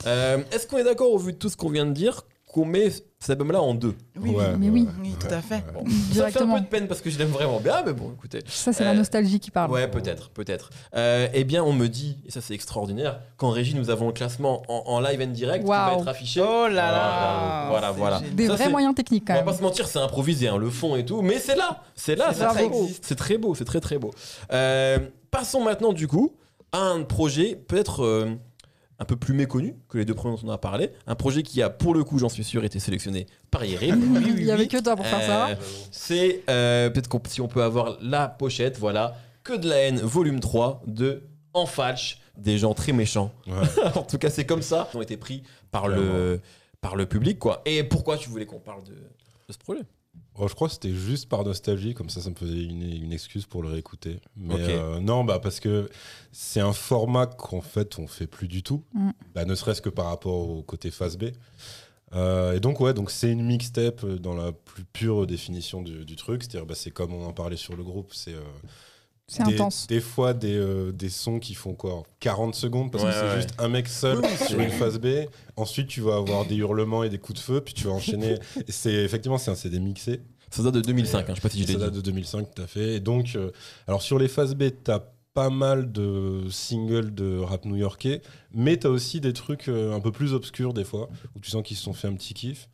Speaker 1: Euh, Est-ce qu'on est d'accord au vu de tout ce qu'on vient de dire qu'on met cet album-là en deux
Speaker 2: Oui,
Speaker 4: Ouais,
Speaker 2: oui,
Speaker 3: mais oui.
Speaker 2: oui, tout à fait.
Speaker 1: Bon. Ça fait un peu de peine parce que je l'aime vraiment bien, mais bon, écoutez.
Speaker 3: Ça, c'est la
Speaker 1: Euh,
Speaker 3: nostalgie qui parle.
Speaker 1: Ouais, peut-être, peut-être. Euh, eh bien, on me dit, et ça c'est extraordinaire, qu'en régie nous avons le classement en, en live and direct qui va être affiché.
Speaker 2: Oh là là
Speaker 1: voilà, voilà.
Speaker 3: Des
Speaker 1: Ça,
Speaker 3: vrais moyens techniques
Speaker 1: On
Speaker 3: quand
Speaker 1: va pas
Speaker 3: même.
Speaker 1: se mentir, c'est improvisé, hein, le fond et tout, mais c'est là, c'est là,
Speaker 2: C'est
Speaker 1: très
Speaker 2: ça
Speaker 1: beau,
Speaker 2: existe.
Speaker 1: c'est très beau, c'est très très beau. Euh, passons maintenant du coup à un projet peut-être euh, un peu plus méconnu que les deux premiers dont on a parlé. Un projet qui a, pour le coup, j'en suis sûr, été sélectionné par Yerim.
Speaker 3: Il y avait que toi pour faire ça.
Speaker 1: Euh, C'est euh, peut-être qu'on- si on peut avoir la pochette, voilà. Que de la haine, volume 3 de En Falch, des gens très méchants.
Speaker 4: Ouais.
Speaker 1: en tout cas, c'est comme ça. Ils ont été pris par le, par le public, quoi. Et pourquoi tu voulais qu'on parle de, de ce projet?
Speaker 4: Oh, je crois que c'était juste par nostalgie, comme ça, ça me faisait une, une excuse pour le réécouter. Mais euh, non, bah parce que c'est un format qu'en fait on fait plus du tout,
Speaker 3: Mm.
Speaker 4: bah, ne serait-ce que par rapport au côté phase B. Euh, et donc ouais, donc c'est une mixtape euh, dans la plus pure définition du, du truc, c'est-à-dire bah, c'est comme on en parlait sur le groupe, c'est euh,
Speaker 3: C'est
Speaker 4: des,
Speaker 3: intense.
Speaker 4: des fois des, euh, des sons qui font quoi 40 secondes parce
Speaker 1: Ouais,
Speaker 4: que c'est
Speaker 1: ouais.
Speaker 4: juste un mec seul sur une phase B. Ensuite, tu vas avoir des hurlements et des coups de feu, puis tu vas enchaîner. Et c'est effectivement c'est un CD mixé.
Speaker 1: Ça date de 2005, hein, je sais pas si je l'ai
Speaker 4: Ça
Speaker 1: dit.
Speaker 4: date de 2005, tout à fait. Et donc, euh, alors sur les phases B, t'as pas mal de singles de rap new-yorkais, mais t'as aussi des trucs euh, un peu plus obscurs des fois, où tu sens qu'ils se sont fait un petit kiff.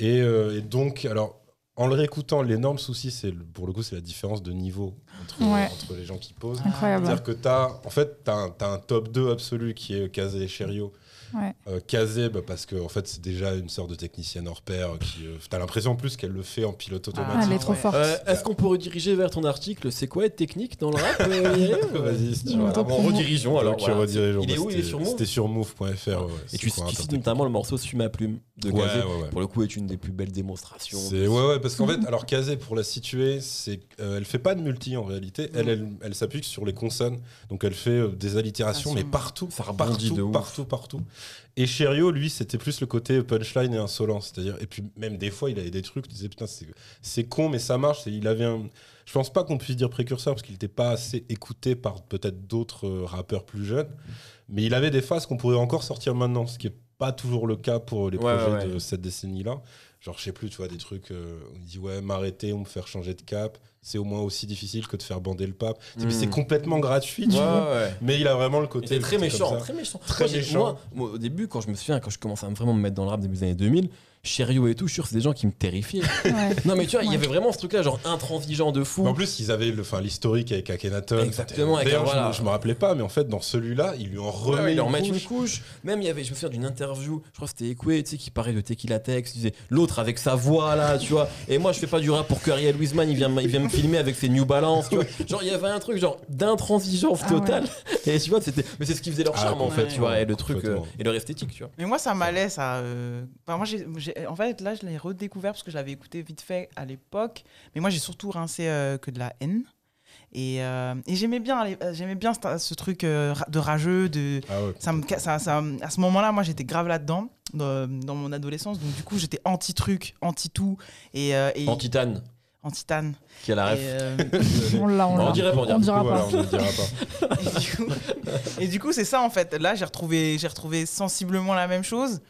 Speaker 4: Et, euh, et donc, alors, en le réécoutant, l'énorme souci, c'est pour le coup, c'est la différence de niveau entre,
Speaker 3: Ouais.
Speaker 4: entre les gens qui posent.
Speaker 3: Incroyable.
Speaker 4: C'est-à-dire que t'as, en fait, un, un top 2 absolu qui est Kazé et Cherio.
Speaker 3: Ouais.
Speaker 4: Euh, Kazé, bah, parce que en fait, c'est déjà une sorte de technicienne hors pair. euh, Qui, euh, t'as l'impression en plus qu'elle le fait en pilote
Speaker 2: Ah,
Speaker 4: automatique.
Speaker 3: Ah, elle est trop
Speaker 2: ouais.
Speaker 3: forte.
Speaker 1: Euh, Est-ce qu'on peut rediriger vers ton article C'est quoi être technique dans le rap euh,
Speaker 4: Vas-y, si tu veux.
Speaker 1: Bon, redirigeons alors. Voilà.
Speaker 4: rediriges,
Speaker 1: Il est
Speaker 4: bah,
Speaker 1: où Il est
Speaker 4: c'était-
Speaker 1: sur Move
Speaker 4: C'était sur move.fr. ouais,
Speaker 1: Et tu, cites notamment le morceau Suis ma plume de
Speaker 4: Ouais,
Speaker 1: Kazé.
Speaker 4: ouais, ouais.
Speaker 1: Pour le coup, est une des plus belles démonstrations.
Speaker 4: C'est ouais ouais parce qu'en fait alors Kazé pour la situer c'est euh, elle fait pas de multi en réalité elle elle, elle s'appuie sur les consonnes donc elle fait euh, des allitérations
Speaker 2: Ah,
Speaker 4: mais partout
Speaker 1: Ça
Speaker 4: partout
Speaker 1: ouf.
Speaker 4: partout partout et Cherio lui c'était plus le côté punchline et insolent. C'est-à-dire et puis même des fois il avait des trucs tu disais putain c'est c'est con mais ça marche. Et il avait un je pense pas qu'on puisse dire précurseur parce qu'il n'était pas assez écouté par peut-être d'autres euh, rappeurs plus jeunes. Mais il avait des phases qu'on pourrait encore sortir maintenant ce qui est pas toujours le cas pour les
Speaker 1: Ouais,
Speaker 4: projets
Speaker 1: ouais,
Speaker 4: de cette décennie-là. Genre, je sais plus, tu vois, des trucs euh, où il dit ouais, m'arrêter ou me faire changer de cap, c'est au moins aussi difficile que de faire bander le pape. C'est- mais
Speaker 1: Mm.
Speaker 4: C'est complètement gratuit, tu
Speaker 1: Ouais,
Speaker 4: vois.
Speaker 1: ouais.
Speaker 4: Mais il a vraiment le côté.
Speaker 1: très méchant, très méchant.
Speaker 4: Très méchant.
Speaker 1: Moi, moi, au début, quand je me souviens, quand je commençais à vraiment me mettre dans le rap début des années 2000, Cherio et tout, je suis sûr, c'est des gens qui me terrifiaient.
Speaker 3: Ouais.
Speaker 1: non, mais tu vois, il y avait vraiment ce truc-là, genre intransigeant de fou.
Speaker 4: Mais en plus, ils avaient le- enfin, l'historique avec Akhenaton.
Speaker 1: Exactement, avec-
Speaker 4: D'ailleurs, je,
Speaker 1: voilà.
Speaker 4: me- je me rappelais pas, mais en fait, dans celui-là, ils lui en
Speaker 1: Ouais,
Speaker 4: remet
Speaker 1: ouais,
Speaker 4: une couche.
Speaker 1: Même il y avait, je me souviens d'une interview, je crois que c'était Ekwe, tu sais, qui parlait de Tequila Tex, il disait l'autre avec sa voix là, tu vois. Et moi, je fais pas du rap pour que Ariel Wiesman, il vient, me- il vient me filmer avec ses New Balance, tu vois. Genre, il y avait un truc genre d'intransigeance
Speaker 3: Ah ouais.
Speaker 1: totale. Et tu vois, c'était, mais c'est ce qui faisait leur
Speaker 4: Ah,
Speaker 1: charme en fait, tu vois, et le truc, euh, et leur esthétique, tu vois.
Speaker 2: Mais moi, ça m'allait, ça. euh, enfin, moi, j'ai, j'ai- en fait, là, je l'ai redécouvert parce que je l'avais écouté vite fait à l'époque. Mais moi, j'ai surtout rincé euh, que de la haine. Et, euh, et j'aimais bien, euh, j'aimais bien ce, ce truc euh, de rageux, de.
Speaker 4: Ah ouais.
Speaker 2: Ça me, ca- ça, ça- à ce moment-là, moi, j'étais grave là-dedans, dans, dans mon adolescence. Donc, du coup, j'étais anti-truc, anti-tout. Et, euh, et
Speaker 1: En titane,
Speaker 2: anti-tan.
Speaker 1: qui a la ref.
Speaker 2: euh,
Speaker 3: On l'a, on
Speaker 1: On dirait pas, on
Speaker 3: dira pas.
Speaker 4: on ne dira pas.
Speaker 2: et, du coup, et du coup, c'est ça en fait. Là, j'ai retrouvé, j'ai retrouvé sensiblement la même chose.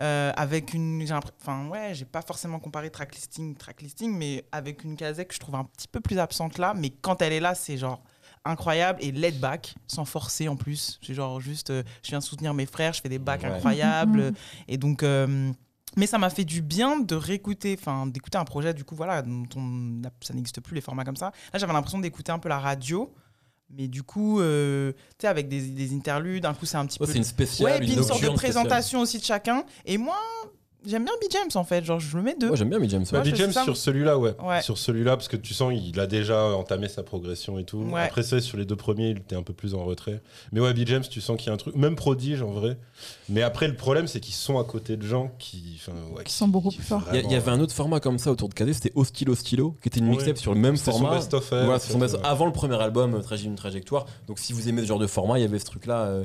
Speaker 2: Euh, avec une. Enfin, ouais, j'ai pas forcément comparé tracklisting, tracklisting, mais avec une casette que je trouve un petit peu plus absente là. Mais quand elle est là, c'est genre incroyable et laid back, sans forcer en plus. C'est genre juste, euh, je viens soutenir mes frères, je fais des backs
Speaker 1: Ouais.
Speaker 2: incroyables. Et donc. euh, mais ça m'a fait du bien de réécouter, enfin d'écouter un projet du coup voilà dont on ça n'existe plus les formats comme ça. Là j'avais l'impression d'écouter un peu la radio, mais du coup euh, tu sais avec des, des interludes, un coup c'est un petit
Speaker 1: Ouais,
Speaker 2: peu
Speaker 1: c'est une spéciale,
Speaker 2: ouais, puis une sorte de
Speaker 1: spéciale.
Speaker 2: présentation aussi de chacun. Et moi j'aime bien B James en fait, genre je le mets deux.
Speaker 1: Ouais, j'aime bien mais James. Ouais.
Speaker 2: fais
Speaker 4: James sur celui-là, ouais.
Speaker 2: Ouais.
Speaker 4: Sur celui-là, parce que tu sens il a déjà entamé sa progression et tout.
Speaker 2: Ouais.
Speaker 4: Après ça, sur les deux premiers, il était un peu plus en retrait. Mais ouais, Big James, tu sens qu'il y a un truc. Même Prodige en vrai. Mais après, le problème, c'est qu'ils sont à côté de gens qui. ouais,
Speaker 3: Qui sont beaucoup plus forts.
Speaker 1: Il y, avait un autre format comme ça autour de KD, c'était Hostile Hostilo, qui était une mixtape sur le même
Speaker 4: C'était son
Speaker 1: format. son best-
Speaker 4: ça.
Speaker 1: avant le premier album, euh, une trajectoire. Donc si vous aimez ce genre de format, il y avait ce truc-là euh,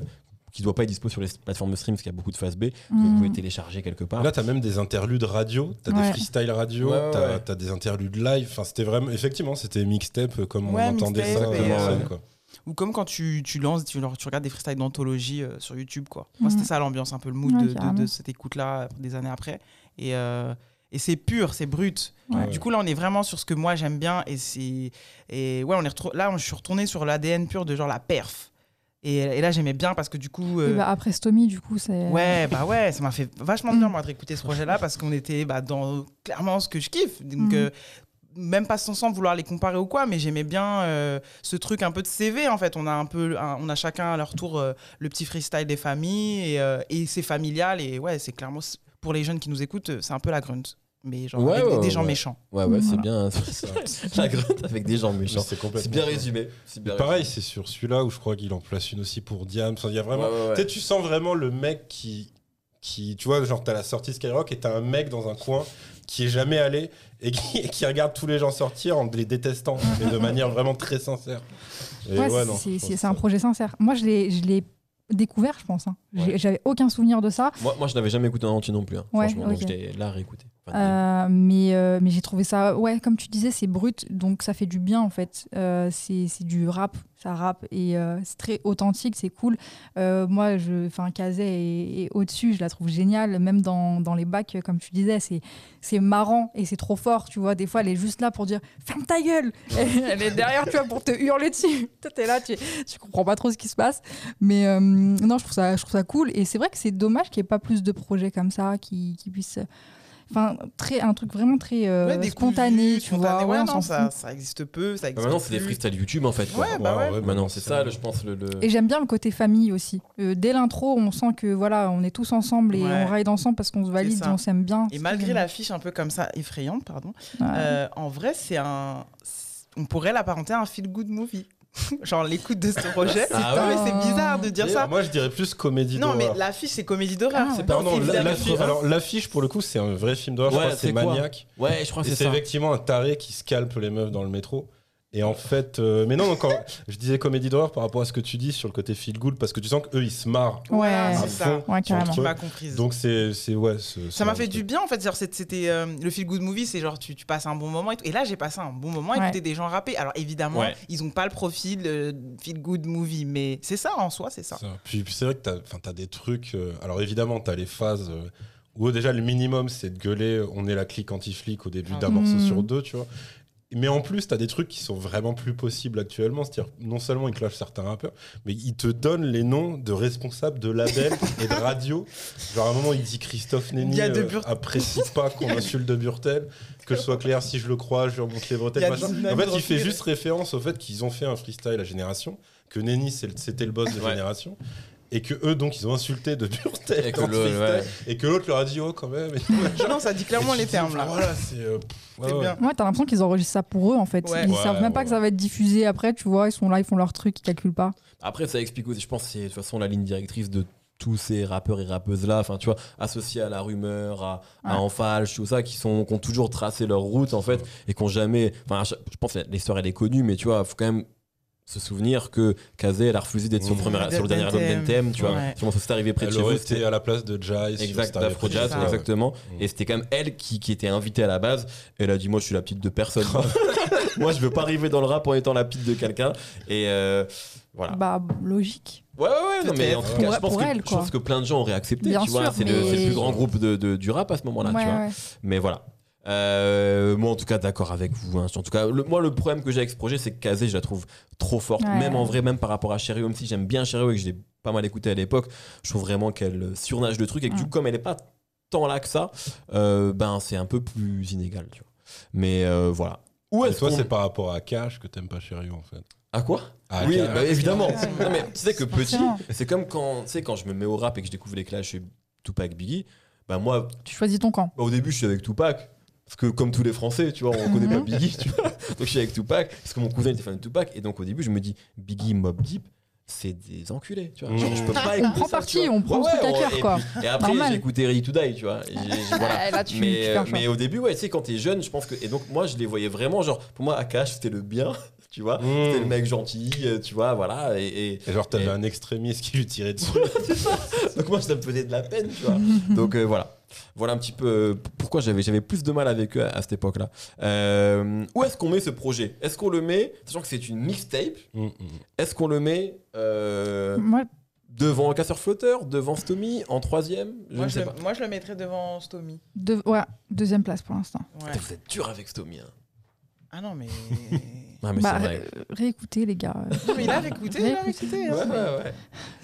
Speaker 1: qui doit pas être dispo sur les plateformes de stream parce qu'il y a beaucoup de phase B. Vous
Speaker 3: Mhm.
Speaker 1: pouvez télécharger quelque part.
Speaker 4: Là, t'as même des interludes radio, t'as
Speaker 3: Ouais.
Speaker 4: des freestyle radio,
Speaker 1: Ouais, ouais.
Speaker 4: t'as des interludes live. Enfin, c'était vraiment. Effectivement, c'était mixtape euh, comme
Speaker 2: Ouais,
Speaker 4: on entendait ça euh, quoi.
Speaker 2: Ou comme quand tu, tu lances, tu, tu regardes des freestyles d'anthologie euh, sur YouTube quoi. Moi
Speaker 3: Mhm.
Speaker 2: c'était ça l'ambiance, un peu le mood
Speaker 3: Ouais,
Speaker 2: de- de,
Speaker 3: carrément.
Speaker 2: de cette écoute là des années après. Et, euh, et c'est pur, c'est brut.
Speaker 3: Ouais.
Speaker 2: Du coup là on est vraiment sur ce que moi j'aime bien et c'est et ouais on est là je suis retourné sur l'ADN pur de genre la perf. Et, et là j'aimais bien parce que du coup
Speaker 3: Et
Speaker 2: euh,
Speaker 3: bah, après Stomy, du coup, c'est.
Speaker 2: Ouais, bah ouais, ça m'a fait vachement bien moi de réécouter ce projet-là parce qu'on était bah, dans clairement ce que je kiffe. Donc
Speaker 3: Mm.
Speaker 2: euh, même pas sans, sans vouloir les comparer ou quoi, mais j'aimais bien euh, ce truc un peu de CV en fait. On a un peu, un- on a chacun à leur tour euh, le petit freestyle des familles et, euh, et c'est familial et ouais, c'est clairement pour les jeunes qui nous écoutent, c'est un peu la grunt, mais genre
Speaker 1: Ouais,
Speaker 2: avec des-
Speaker 1: ouais,
Speaker 2: des gens
Speaker 1: ouais.
Speaker 2: méchants.
Speaker 1: Ouais, ouais, c'est
Speaker 3: Voilà.
Speaker 1: bien.
Speaker 4: Ça,
Speaker 1: La grotte avec des gens méchants.
Speaker 4: c'est complètement
Speaker 1: C'est bien résumé. C'est bien
Speaker 4: Pareil, c'est sur celui-là où je crois qu'il en place une aussi pour Diam. Enfin, il y a vraiment.
Speaker 1: Ouais, ouais, ouais.
Speaker 4: Tu sais, tu sens vraiment le mec qui, qui, tu vois, genre t'as la sortie Skyrock et t'as un mec dans un coin qui est jamais allé et qui, et qui regarde tous les gens sortir en les détestant, mais de manière vraiment très sincère. Et
Speaker 3: Ouais,
Speaker 4: ouais,
Speaker 3: c'est- un projet sincère. Moi, je l'ai je l'ai découvert, je pense. hein.
Speaker 1: Ouais.
Speaker 3: J'avais aucun souvenir de ça.
Speaker 1: Moi, moi, je n'avais jamais écouté en entier non plus. hein,
Speaker 3: Ouais,
Speaker 1: franchement, donc
Speaker 3: ok.
Speaker 1: je l'ai là réécouté.
Speaker 3: Euh, mais euh, mais j'ai trouvé ça, ouais, comme tu disais, c'est brut, donc ça fait du bien en fait. Euh, c'est du rap, ça rappe et c'est très authentique, c'est cool. Moi, je, enfin, Kazé est, est au-dessus, je la trouve géniale, même dans, dans les bacs, comme tu disais, c'est marrant et c'est trop fort, tu vois. Des fois, elle est juste là pour dire ferme ta gueule. elle est derrière, tu vois, pour te hurler dessus. Toi, t'es là, tu, tu comprends pas trop ce qui se passe. Mais non, je trouve ça, je trouve ça cool. Et c'est vrai que c'est dommage qu'il n'y ait pas plus de projets comme ça qui, qui puissent. Enfin, très, un truc vraiment très euh,
Speaker 2: Ouais,
Speaker 3: spontané, tu
Speaker 2: spontané,
Speaker 3: vois.
Speaker 2: ouais,
Speaker 3: ouais, on
Speaker 2: non,
Speaker 3: s'en
Speaker 2: ça, existe peu, ça
Speaker 1: Ah,
Speaker 2: existe
Speaker 1: maintenant, c'est des freestyles YouTube en fait. quoi.
Speaker 2: Ouais, bah ouais.
Speaker 1: Maintenant, c'est ça, je pense, le. le-
Speaker 3: Et j'aime bien le côté famille aussi. Euh, dès l'intro, on sent que voilà, on est tous ensemble et
Speaker 2: Ouais.
Speaker 3: on ride ensemble parce qu'on se valide, et on s'aime bien.
Speaker 2: Et malgré l'affiche un peu comme ça, effrayante, pardon, euh, en vrai, c'est un. On pourrait l'apparenter à un feel-good movie. Genre l'écoute de ce projet.
Speaker 1: Ah
Speaker 2: non,
Speaker 3: ouais.
Speaker 2: mais c'est bizarre de dire ça.
Speaker 4: Moi, je dirais plus comédie
Speaker 2: Non, mais
Speaker 4: d'horreur.
Speaker 2: l'affiche, c'est comédie d'horreur.
Speaker 3: Ah,
Speaker 2: c'est pas
Speaker 4: l'affiche, alors l'affiche pour le coup c'est un vrai film d'horreur, je crois que c'est Maniac.
Speaker 1: Ouais, je crois que
Speaker 4: Et
Speaker 1: c'est
Speaker 4: c'est effectivement un taré qui scalpe les meufs dans le métro. Et en fait, euh, mais non, non, quand je disais comédie d'horreur par rapport à ce que tu dis sur le côté feel good, parce que tu sens qu'eux ils se marrent
Speaker 3: Ouais.
Speaker 2: C'est
Speaker 4: fond
Speaker 2: ça.
Speaker 3: Ouais, carrément.
Speaker 4: entre
Speaker 2: Tu
Speaker 4: eux.
Speaker 2: m'as comprise.
Speaker 4: Donc c'est, c'est ouais.
Speaker 2: ça m'a fait du bien en fait. C'était euh, le feel good movie, c'est genre tu, tu passes un bon moment et tout. Et là, j'ai passé un bon moment à
Speaker 3: Ouais.
Speaker 2: écouter des gens rapper. Alors évidemment,
Speaker 1: Ouais.
Speaker 2: ils ont pas le profil euh, feel good movie, mais c'est ça en soi, c'est ça.
Speaker 4: Ça. Puis, puis c'est vrai que t'as, t'as des trucs. euh, alors évidemment, t'as les phases euh, où déjà le minimum c'est de gueuler. On est la clique anti-flic au début
Speaker 2: Ah.
Speaker 4: d'un morceau
Speaker 3: Mm.
Speaker 4: sur deux, tu vois. Mais en plus, t'as des trucs qui sont vraiment plus possibles actuellement. C'est-à-dire, non seulement ils clashent certains rappeurs, mais ils te donnent les noms de responsables de labels et de radio. Genre, à un moment, il dit Christophe Néni
Speaker 2: Il y a de
Speaker 4: euh, apprécie pas qu'on insulte de Burtel. Que je sois clair, si je le crois, je lui remonte les bretelles. En fait, il fait juste référence au fait qu'ils ont fait un freestyle à Génération, que le- c'était le boss de
Speaker 1: Ouais.
Speaker 4: Et que eux, donc, ils ont insulté de Burtel
Speaker 1: Et que ouais.
Speaker 4: l'autre leur a dit, oh, quand même.
Speaker 2: Non, ça dit clairement les termes là.
Speaker 4: Voilà, c'est. euh, ouais,
Speaker 2: C'est
Speaker 4: ouais.
Speaker 2: bien.
Speaker 3: Ouais, t'as l'impression qu'ils enregistrent ça pour eux en fait.
Speaker 2: Ouais.
Speaker 3: Ils
Speaker 4: Ouais,
Speaker 3: savent même pas que ça va être diffusé après, tu vois. Ils sont là, ils font leur truc, ils calculent pas.
Speaker 1: Après, ça explique aussi, je pense, c'est de toute façon la ligne directrice de tous ces rappeurs et rappeuses là, enfin tu vois, associés à la rumeur, à, à tout ça, qui sont, qui ont toujours tracé leur route en fait, et qui ont jamais, enfin je pense que l'histoire elle est connue, mais tu vois, faut quand même se souvenir que Kazé elle a refusé d'être sur, le
Speaker 4: Mmh.
Speaker 1: premier- sur le dernier album
Speaker 2: d'NTM.
Speaker 1: tu vois,
Speaker 2: Ouais.
Speaker 1: sûrement ça s'est arrivé près de
Speaker 4: Elle
Speaker 1: chez vous. c'était-
Speaker 4: été à la place de Jai. sur
Speaker 1: Exact, d'Afro Jazz, exactement. Et c'était quand même elle qui, qui était invitée à la base. Elle a dit Moi, je suis la petite de personne. Moi, je veux pas arriver dans le rap en étant la petite de quelqu'un. Et euh, voilà.
Speaker 3: Bah, logique.
Speaker 1: Ouais, ouais, ouais. Non, mais en tout
Speaker 3: Pour-
Speaker 1: cas, je pense, que,
Speaker 3: elle,
Speaker 1: je pense que plein de gens auraient accepté.
Speaker 3: Bien
Speaker 1: tu vois, c'est le,
Speaker 3: mais-
Speaker 1: c'est le plus grand groupe de, de- du rap à ce moment-là.
Speaker 3: Ouais,
Speaker 1: tu vois.
Speaker 3: ouais.
Speaker 1: Mais voilà. Euh, moi, en tout cas, d'accord avec vous. hein. En tout cas, le- moi, le problème que j'ai avec ce projet, c'est que Kazé, je la trouve trop forte.
Speaker 3: Ouais.
Speaker 1: Même en vrai, même par rapport à Cherio, même si j'aime bien Cherio et que je l'ai pas mal écouté à l'époque, je trouve vraiment qu'elle surnage le truc et que du coup, comme elle est pas tant là que ça, euh, ben c'est un peu plus inégal. Tu vois. Mais euh, voilà. Où
Speaker 4: Et
Speaker 1: est-ce
Speaker 4: toi,
Speaker 1: qu'on-
Speaker 4: c'est par rapport à Cash que t'aimes pas Cherio, en fait.
Speaker 1: À quoi
Speaker 4: À
Speaker 1: Oui, bah, évidemment. Non, mais tu sais que petit, c'est comme quand, tu sais, quand je me mets au rap et que je découvre les clashs chez Tupac Biggie, bah moi,
Speaker 3: Tu choisis ton camp.
Speaker 1: bah, au début, je suis avec Tupac. Parce que comme tous les Français, tu vois, on connaît pas
Speaker 3: Mhm.
Speaker 1: Biggie, tu vois. Donc je suis avec Tupac, parce que mon cousin était fan de Tupac. Et donc au début, je me dis, Biggie, Mob Deep, c'est des enculés, tu vois. Genre, je peux pas
Speaker 3: On prend
Speaker 1: ça,
Speaker 3: parti, on prend le truc à cœur, quoi.
Speaker 1: et après, j'ai écouté Ready to Die, tu vois. Et j'ai- j'ai- voilà.
Speaker 3: Là, tu, tu
Speaker 1: mais,
Speaker 3: fais un choix.
Speaker 1: mais au début, ouais, tu sais, quand t'es jeune, je pense que. Et donc, moi, je les voyais vraiment, genre, pour moi, Akash, c'était le bien, tu vois.
Speaker 4: Mmh.
Speaker 1: C'était le mec gentil, euh, tu vois, voilà. Et, et-
Speaker 4: Et genre, t'avais
Speaker 1: Et-
Speaker 4: un extrémiste qui lui tirait dessus.
Speaker 1: donc, moi, ça me faisait de la peine, tu vois. donc, euh, voilà. Voilà un petit peu euh, pourquoi j'avais j'avais plus de mal avec eux à, à cette époque-là. Euh, où est-ce qu'on met ce projet? Est-ce qu'on le met, sachant que c'est une mixtape,
Speaker 4: Mm, mm.
Speaker 1: est-ce qu'on le met euh,
Speaker 3: Moi,
Speaker 1: devant Casseur Flotteur, devant Stomy, en troisième? Je
Speaker 2: Moi
Speaker 1: ne
Speaker 2: je,
Speaker 1: sais
Speaker 2: le,
Speaker 1: pas.
Speaker 2: moi, je le mettrais devant Stomy.
Speaker 3: ouais, deuxième place pour l'instant.
Speaker 2: Ouais.
Speaker 1: Vous êtes dur avec Stomy. hein.
Speaker 2: Ah non, mais.
Speaker 1: Ah, mais
Speaker 3: Bah,
Speaker 1: c'est vrai.
Speaker 3: euh, réécoutez, les gars.
Speaker 2: Non, mais il a réécouté, il a réécouté.
Speaker 1: Ouais,
Speaker 2: hein.
Speaker 1: ouais, ouais.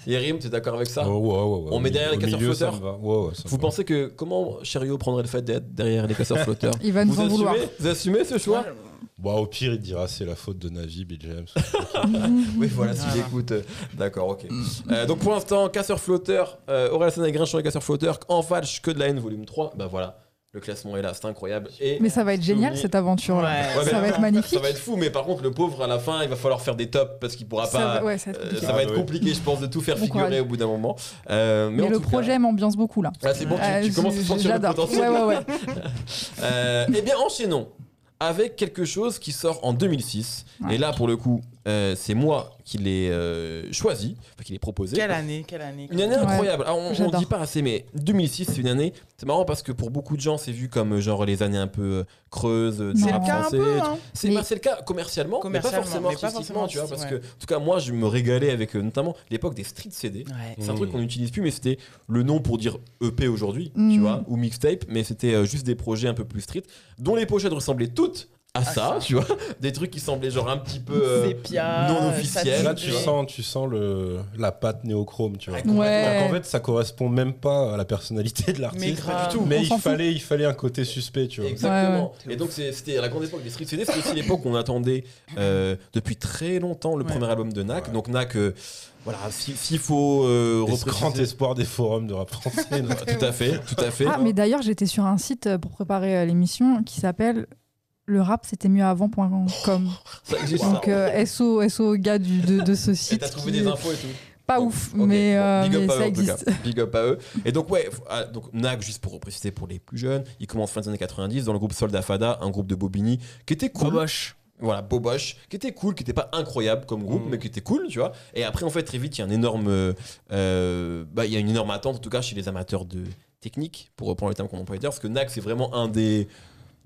Speaker 1: Yerim, tu es d'accord avec ça
Speaker 4: Oh, ouais, ouais, ouais.
Speaker 1: On met derrière les
Speaker 4: Au
Speaker 1: casseurs
Speaker 4: milieu,
Speaker 1: flotteurs.
Speaker 4: Ouais, ouais,
Speaker 1: Vous
Speaker 4: va.
Speaker 1: pensez que comment Cherio prendrait le fait d'être derrière les casseurs flotteurs
Speaker 3: Il va nous
Speaker 1: vous
Speaker 3: en vouloir.
Speaker 1: assumez, vous assumez ce choix
Speaker 4: Bon, au pire, il dira c'est la faute de Navi, Bill James.
Speaker 1: Oui, voilà, s'il
Speaker 2: Voilà.
Speaker 1: écoute. euh, D'accord, ok. Euh, donc pour l'instant, casseur flotteur, euh, Aurel San et Grinchon et casseur flotteur, en falche que de la haine, volume 3. Bah voilà, le classement est là, c'est incroyable. Et
Speaker 3: Mais ça va être génial cette aventure. là
Speaker 2: Ouais.
Speaker 1: Ouais, mais
Speaker 3: ça va être magnifique.
Speaker 1: Ça va être fou, mais par contre, le pauvre, à la fin, il va falloir faire des tops parce qu'il pourra
Speaker 3: Ça
Speaker 1: pas.
Speaker 3: va- ouais, ça va être
Speaker 1: euh,
Speaker 3: compliqué.
Speaker 1: ça va être
Speaker 4: ouais.
Speaker 1: compliqué, je pense, de tout faire
Speaker 3: Bon
Speaker 1: figurer
Speaker 3: courage.
Speaker 1: au bout d'un moment. Euh, mais
Speaker 3: Mais
Speaker 1: en
Speaker 3: le
Speaker 1: cas-
Speaker 3: projet m'ambiance beaucoup là.
Speaker 1: Ah, c'est bon, tu,
Speaker 3: Euh,
Speaker 1: tu commences à sentir le
Speaker 3: J'adore.
Speaker 1: potentiel.
Speaker 3: Ouais, ouais, ouais.
Speaker 1: Euh, eh bien, enchaînons avec quelque chose qui sort en 2006.
Speaker 3: Ouais.
Speaker 1: Et là, pour le coup, euh, c'est moi qui l'ai euh, choisi, enfin, qui l'ai proposé.
Speaker 2: Quelle année, quelle année.
Speaker 1: Une année
Speaker 3: Ouais.
Speaker 1: incroyable. Alors, on,
Speaker 3: J'adore.
Speaker 1: dit pas assez, mais 2006, c'est une année. C'est marrant parce que pour beaucoup de gens, c'est vu comme euh, genre les années un peu creuses du.
Speaker 2: C'est
Speaker 1: rap
Speaker 2: le cas un
Speaker 1: français.
Speaker 2: peu, hein.
Speaker 1: C'est
Speaker 3: Mais-
Speaker 1: bah, c'est le cas commercialement, mais pas
Speaker 2: Commercialement,
Speaker 1: forcément
Speaker 2: mais pas
Speaker 1: artistiquement,
Speaker 2: forcément
Speaker 1: tu vois. Parce que, en tout cas, moi, je me régalais avec euh, notamment l'époque des street CD.
Speaker 2: Ouais.
Speaker 1: C'est un truc qu'on n'utilise plus, mais c'était le nom pour dire EP aujourd'hui, tu
Speaker 3: Mm.
Speaker 1: vois, ou mixtape, mais c'était euh, juste des projets un peu plus street, dont les pochettes ressemblaient toutes à ça,
Speaker 2: ça.
Speaker 1: tu vois, des trucs qui semblaient genre un petit peu. euh, non officiel.
Speaker 4: Là, tu sens, tu sens le, la patte néochrome, tu vois.
Speaker 1: Ouais, complètement.
Speaker 3: Ouais.
Speaker 4: Qu'en fait, ça correspond même pas à la personnalité de
Speaker 2: Mais
Speaker 4: l'artiste.
Speaker 2: grave.
Speaker 1: du tout.
Speaker 4: Mais il fallait, il fallait un côté suspect, tu vois.
Speaker 1: Exactement.
Speaker 2: Ouais, ouais.
Speaker 1: Et donc c'est- c'était à la grande époque des street CD, c'était aussi l'époque où on attendait euh, depuis très longtemps le
Speaker 2: Ouais.
Speaker 1: premier album de Nak.
Speaker 4: Ouais.
Speaker 1: Donc Nak, euh, voilà, si- s'il faut euh,
Speaker 4: grand espoir des forums de rap français.
Speaker 1: tout à fait, tout à fait.
Speaker 3: Ah, mais d'ailleurs, j'étais sur un site pour préparer l'émission qui s'appelle le rap c'était mieux avant.com. Donc euh, SO, SO gars du, de, de ce
Speaker 1: Et
Speaker 3: site.
Speaker 1: t'as trouvé
Speaker 3: qui-
Speaker 1: des infos et tout.
Speaker 3: Pas ouf, mais,
Speaker 1: bon,
Speaker 3: euh,
Speaker 1: big up
Speaker 3: mais
Speaker 1: à eux,
Speaker 3: ça
Speaker 1: en tout cas.
Speaker 3: existe.
Speaker 1: Big up à eux. Et donc, ouais, ah, donc Nag, juste pour préciser pour les plus jeunes, il commence fin des années 90 dans le groupe Soldat Fada, un groupe de Bobigny qui était cool.
Speaker 2: Boboche.
Speaker 1: Voilà, Boboche, qui était cool, qui était pas incroyable comme groupe,
Speaker 4: Mm.
Speaker 1: mais qui était cool, tu vois. Et après, en fait, très vite, il y a un énorme, euh, euh, bah, il y a une énorme attente, en tout cas, chez les amateurs de technique, pour reprendre le terme qu'on emploie parce que Nag, c'est vraiment un des,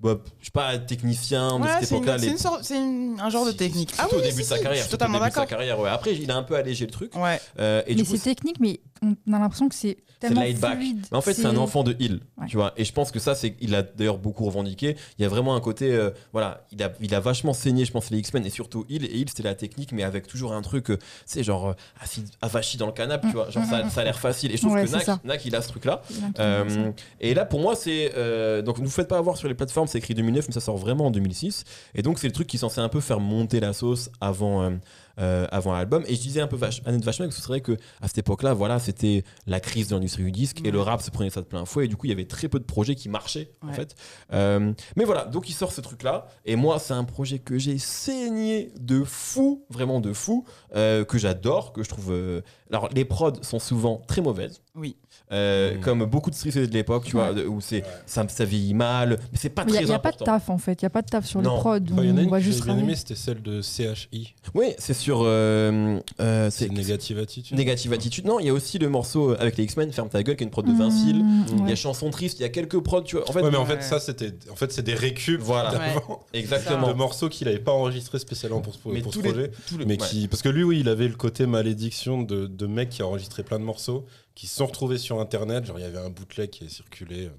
Speaker 1: bah, je sais pas, techniciens de
Speaker 2: Ouais,
Speaker 1: cette
Speaker 2: c'est une-
Speaker 1: époque-là.
Speaker 2: c'est
Speaker 1: les-
Speaker 2: une sorte- c'est une- un genre de technique.
Speaker 1: Surtout
Speaker 2: Ah
Speaker 1: au
Speaker 2: oui,
Speaker 1: début
Speaker 2: si,
Speaker 1: de sa
Speaker 2: si,
Speaker 1: carrière.
Speaker 2: Je suis
Speaker 1: surtout au
Speaker 2: totalement
Speaker 1: début de sa
Speaker 2: d'accord.
Speaker 1: carrière, ouais. Après, il a un peu allégé le truc.
Speaker 2: Ouais.
Speaker 1: Euh, et
Speaker 3: mais
Speaker 1: coup,
Speaker 3: c'est technique, mais on a l'impression que c'est tellement
Speaker 1: laid back.
Speaker 3: fluide.
Speaker 1: Mais en fait, c'est un enfant de Hill,
Speaker 3: Ouais.
Speaker 1: tu vois. Et je pense que ça, c'est, il a d'ailleurs beaucoup revendiqué. Il y a vraiment un côté, euh, voilà, il a, il a vachement saigné, je pense, les X-Men et surtout Hill. Et Hill, c'était la technique, mais avec toujours un truc, euh, c'est genre euh, assis, avachi dans le canapé, tu vois. Genre, ça, ça a l'air facile. Et je trouve
Speaker 3: Ouais,
Speaker 1: que Nak. Nak, il a ce truc-là. Euh, et là, pour moi, c'est. euh, donc, ne vous faites pas avoir sur les plateformes, c'est écrit 2009, mais ça sort vraiment en 2006. Et donc, c'est le truc qui est censé un peu faire monter la sauce avant. Euh, avant l'album. Et je disais un peu vache, Annette Vachon que ce serait que à cette époque-là voilà c'était la crise de l'industrie du disque et le rap se prenait ça de plein fouet et du coup il y avait très peu de projets qui marchaient en fait. Euh, mais voilà donc il sort ce truc là et moi c'est un projet que j'ai saigné de fou vraiment de fou euh, que j'adore que je trouve alors les prods sont souvent très mauvaises.
Speaker 2: Oui.
Speaker 1: Euh,
Speaker 4: Mm.
Speaker 1: comme beaucoup de CD de l'époque, tu
Speaker 3: Ouais.
Speaker 1: vois, où c'est ça, ça vieillit mal, mais c'est pas
Speaker 3: Il n'y a,
Speaker 1: très
Speaker 3: y a pas de taf en fait, il n'y a pas de taf sur
Speaker 1: Non.
Speaker 3: les prods.
Speaker 4: Enfin, il y en a
Speaker 3: on
Speaker 4: une
Speaker 3: va
Speaker 4: que j'ai
Speaker 3: juste
Speaker 4: bien aimée, c'était celle de CHI.
Speaker 1: Oui, c'est sur euh, euh,
Speaker 4: C'est Négative Attitude.
Speaker 1: Négative Attitude. Non, il y a aussi le morceau avec les X-Men, Ferme ta gueule, qui est une prod de
Speaker 3: Mmh,
Speaker 1: Vincile. Il y
Speaker 3: ouais.
Speaker 1: a Chanson triste, il y a quelques prods, tu vois. En fait,
Speaker 4: Ouais, mais en
Speaker 2: Ouais.
Speaker 4: fait, ça, c'était. En fait, c'est des récup
Speaker 1: Voilà. exactement.
Speaker 4: de morceaux qu'il n'avait pas enregistrés spécialement pour ce,
Speaker 1: Mais
Speaker 4: pour ce
Speaker 1: tous les-
Speaker 4: projet.
Speaker 1: les-
Speaker 4: mais
Speaker 1: ouais.
Speaker 4: qui, parce que lui, oui, il avait le côté malédiction de, de mec qui a enregistré plein de morceaux, qui se sont retrouvés sur Internet. Genre, il y avait un bootleg qui est circulé. euh,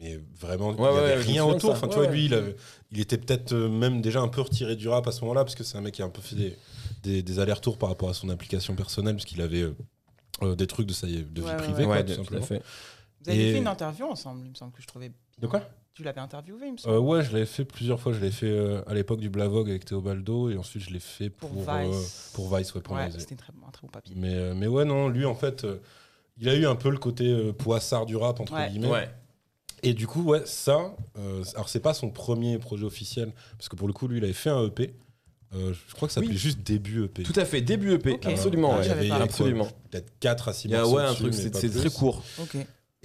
Speaker 4: Mais vraiment, il n'y
Speaker 1: ouais,
Speaker 4: avait rien autour.
Speaker 1: ça.
Speaker 4: Enfin, tu vois,
Speaker 1: ouais.
Speaker 4: lui, il, avait- il était peut-être euh, même déjà un peu retiré du rap à ce moment-là, parce que c'est un mec qui a un peu fait des, des, des allers-retours par rapport à son implication personnelle, parce qu'il avait euh, des trucs de, sa, de vie privée,
Speaker 2: ouais.
Speaker 4: quoi,
Speaker 1: Ouais,
Speaker 4: tout simplement.
Speaker 1: fait.
Speaker 2: Vous avez
Speaker 4: Et-
Speaker 2: fait une interview ensemble, il me semble que je trouvais.
Speaker 4: De quoi?
Speaker 2: Tu l'avais interviewé, il me semble.
Speaker 4: Euh, ouais, je l'avais fait plusieurs fois. Je l'ai fait euh, à l'époque du Blavog avec Théobaldo et ensuite je l'ai fait pour,
Speaker 2: pour
Speaker 4: euh,
Speaker 2: Vice.
Speaker 4: pour Vice, ouais, pour
Speaker 2: ouais, c'était un très bon papier.
Speaker 4: Mais, euh, mais ouais, non, lui en fait, euh, il a eu un peu le côté euh, poissard du rap, entre
Speaker 2: Ouais.
Speaker 4: guillemets.
Speaker 1: Ouais.
Speaker 4: Et du coup, ouais, ça, euh, alors c'est pas son premier projet officiel, parce que pour le coup, lui, il avait fait un EP. Euh, je crois que ça
Speaker 1: Oui.
Speaker 4: s'appelait juste début EP.
Speaker 1: Tout à fait, début EP,
Speaker 2: Ok.
Speaker 1: absolument.
Speaker 2: Ah,
Speaker 1: ouais.
Speaker 4: il y avait, il y avait quoi,
Speaker 1: absolument.
Speaker 4: Peut-être 4 à 6
Speaker 1: Il y a
Speaker 4: morceaux
Speaker 1: ouais, un
Speaker 4: dessus,
Speaker 1: truc,
Speaker 4: mais
Speaker 1: c'est
Speaker 4: pas
Speaker 1: c'est
Speaker 4: plus.
Speaker 1: très court.
Speaker 2: Ok.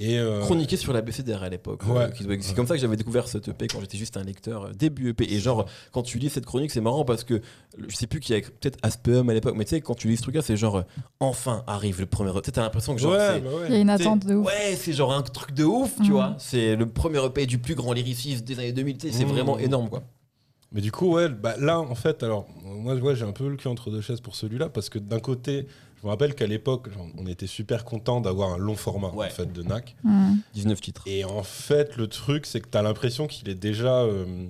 Speaker 4: Et, euh,
Speaker 1: Chroniqué sur la BCDR à l'époque.
Speaker 4: Ouais.
Speaker 1: euh, C'est comme ça que j'avais découvert cette EP quand j'étais juste un lecteur euh, début EP. Et genre, quand tu lis cette chronique, c'est marrant parce que je sais plus qui a peut-être Aspeum à l'époque, mais tu sais, quand tu lis ce truc-là, c'est genre, enfin arrive le premier. Tu sais, t'as l'impression que genre,
Speaker 4: ouais, bah
Speaker 3: Il y a une attente de ouf.
Speaker 1: Ouais, c'est genre un truc de ouf, tu
Speaker 3: Mhm.
Speaker 1: vois. C'est le premier EP du plus grand lyriciste des années 2000. tu sais, C'est
Speaker 4: Mhm.
Speaker 1: vraiment énorme, quoi.
Speaker 4: Mais du coup, ouais, bah, là, en fait, alors, moi, ouais, j'ai un peu le cul entre deux chaises pour celui-là, parce que d'un côté, je me rappelle qu'à l'époque, on était super content d'avoir un long format,
Speaker 1: Ouais.
Speaker 4: en fait, de NAC.
Speaker 3: Mmh.
Speaker 1: 19 titres.
Speaker 4: Et en fait, le truc, c'est que tu as l'impression qu'il est déjà. euh,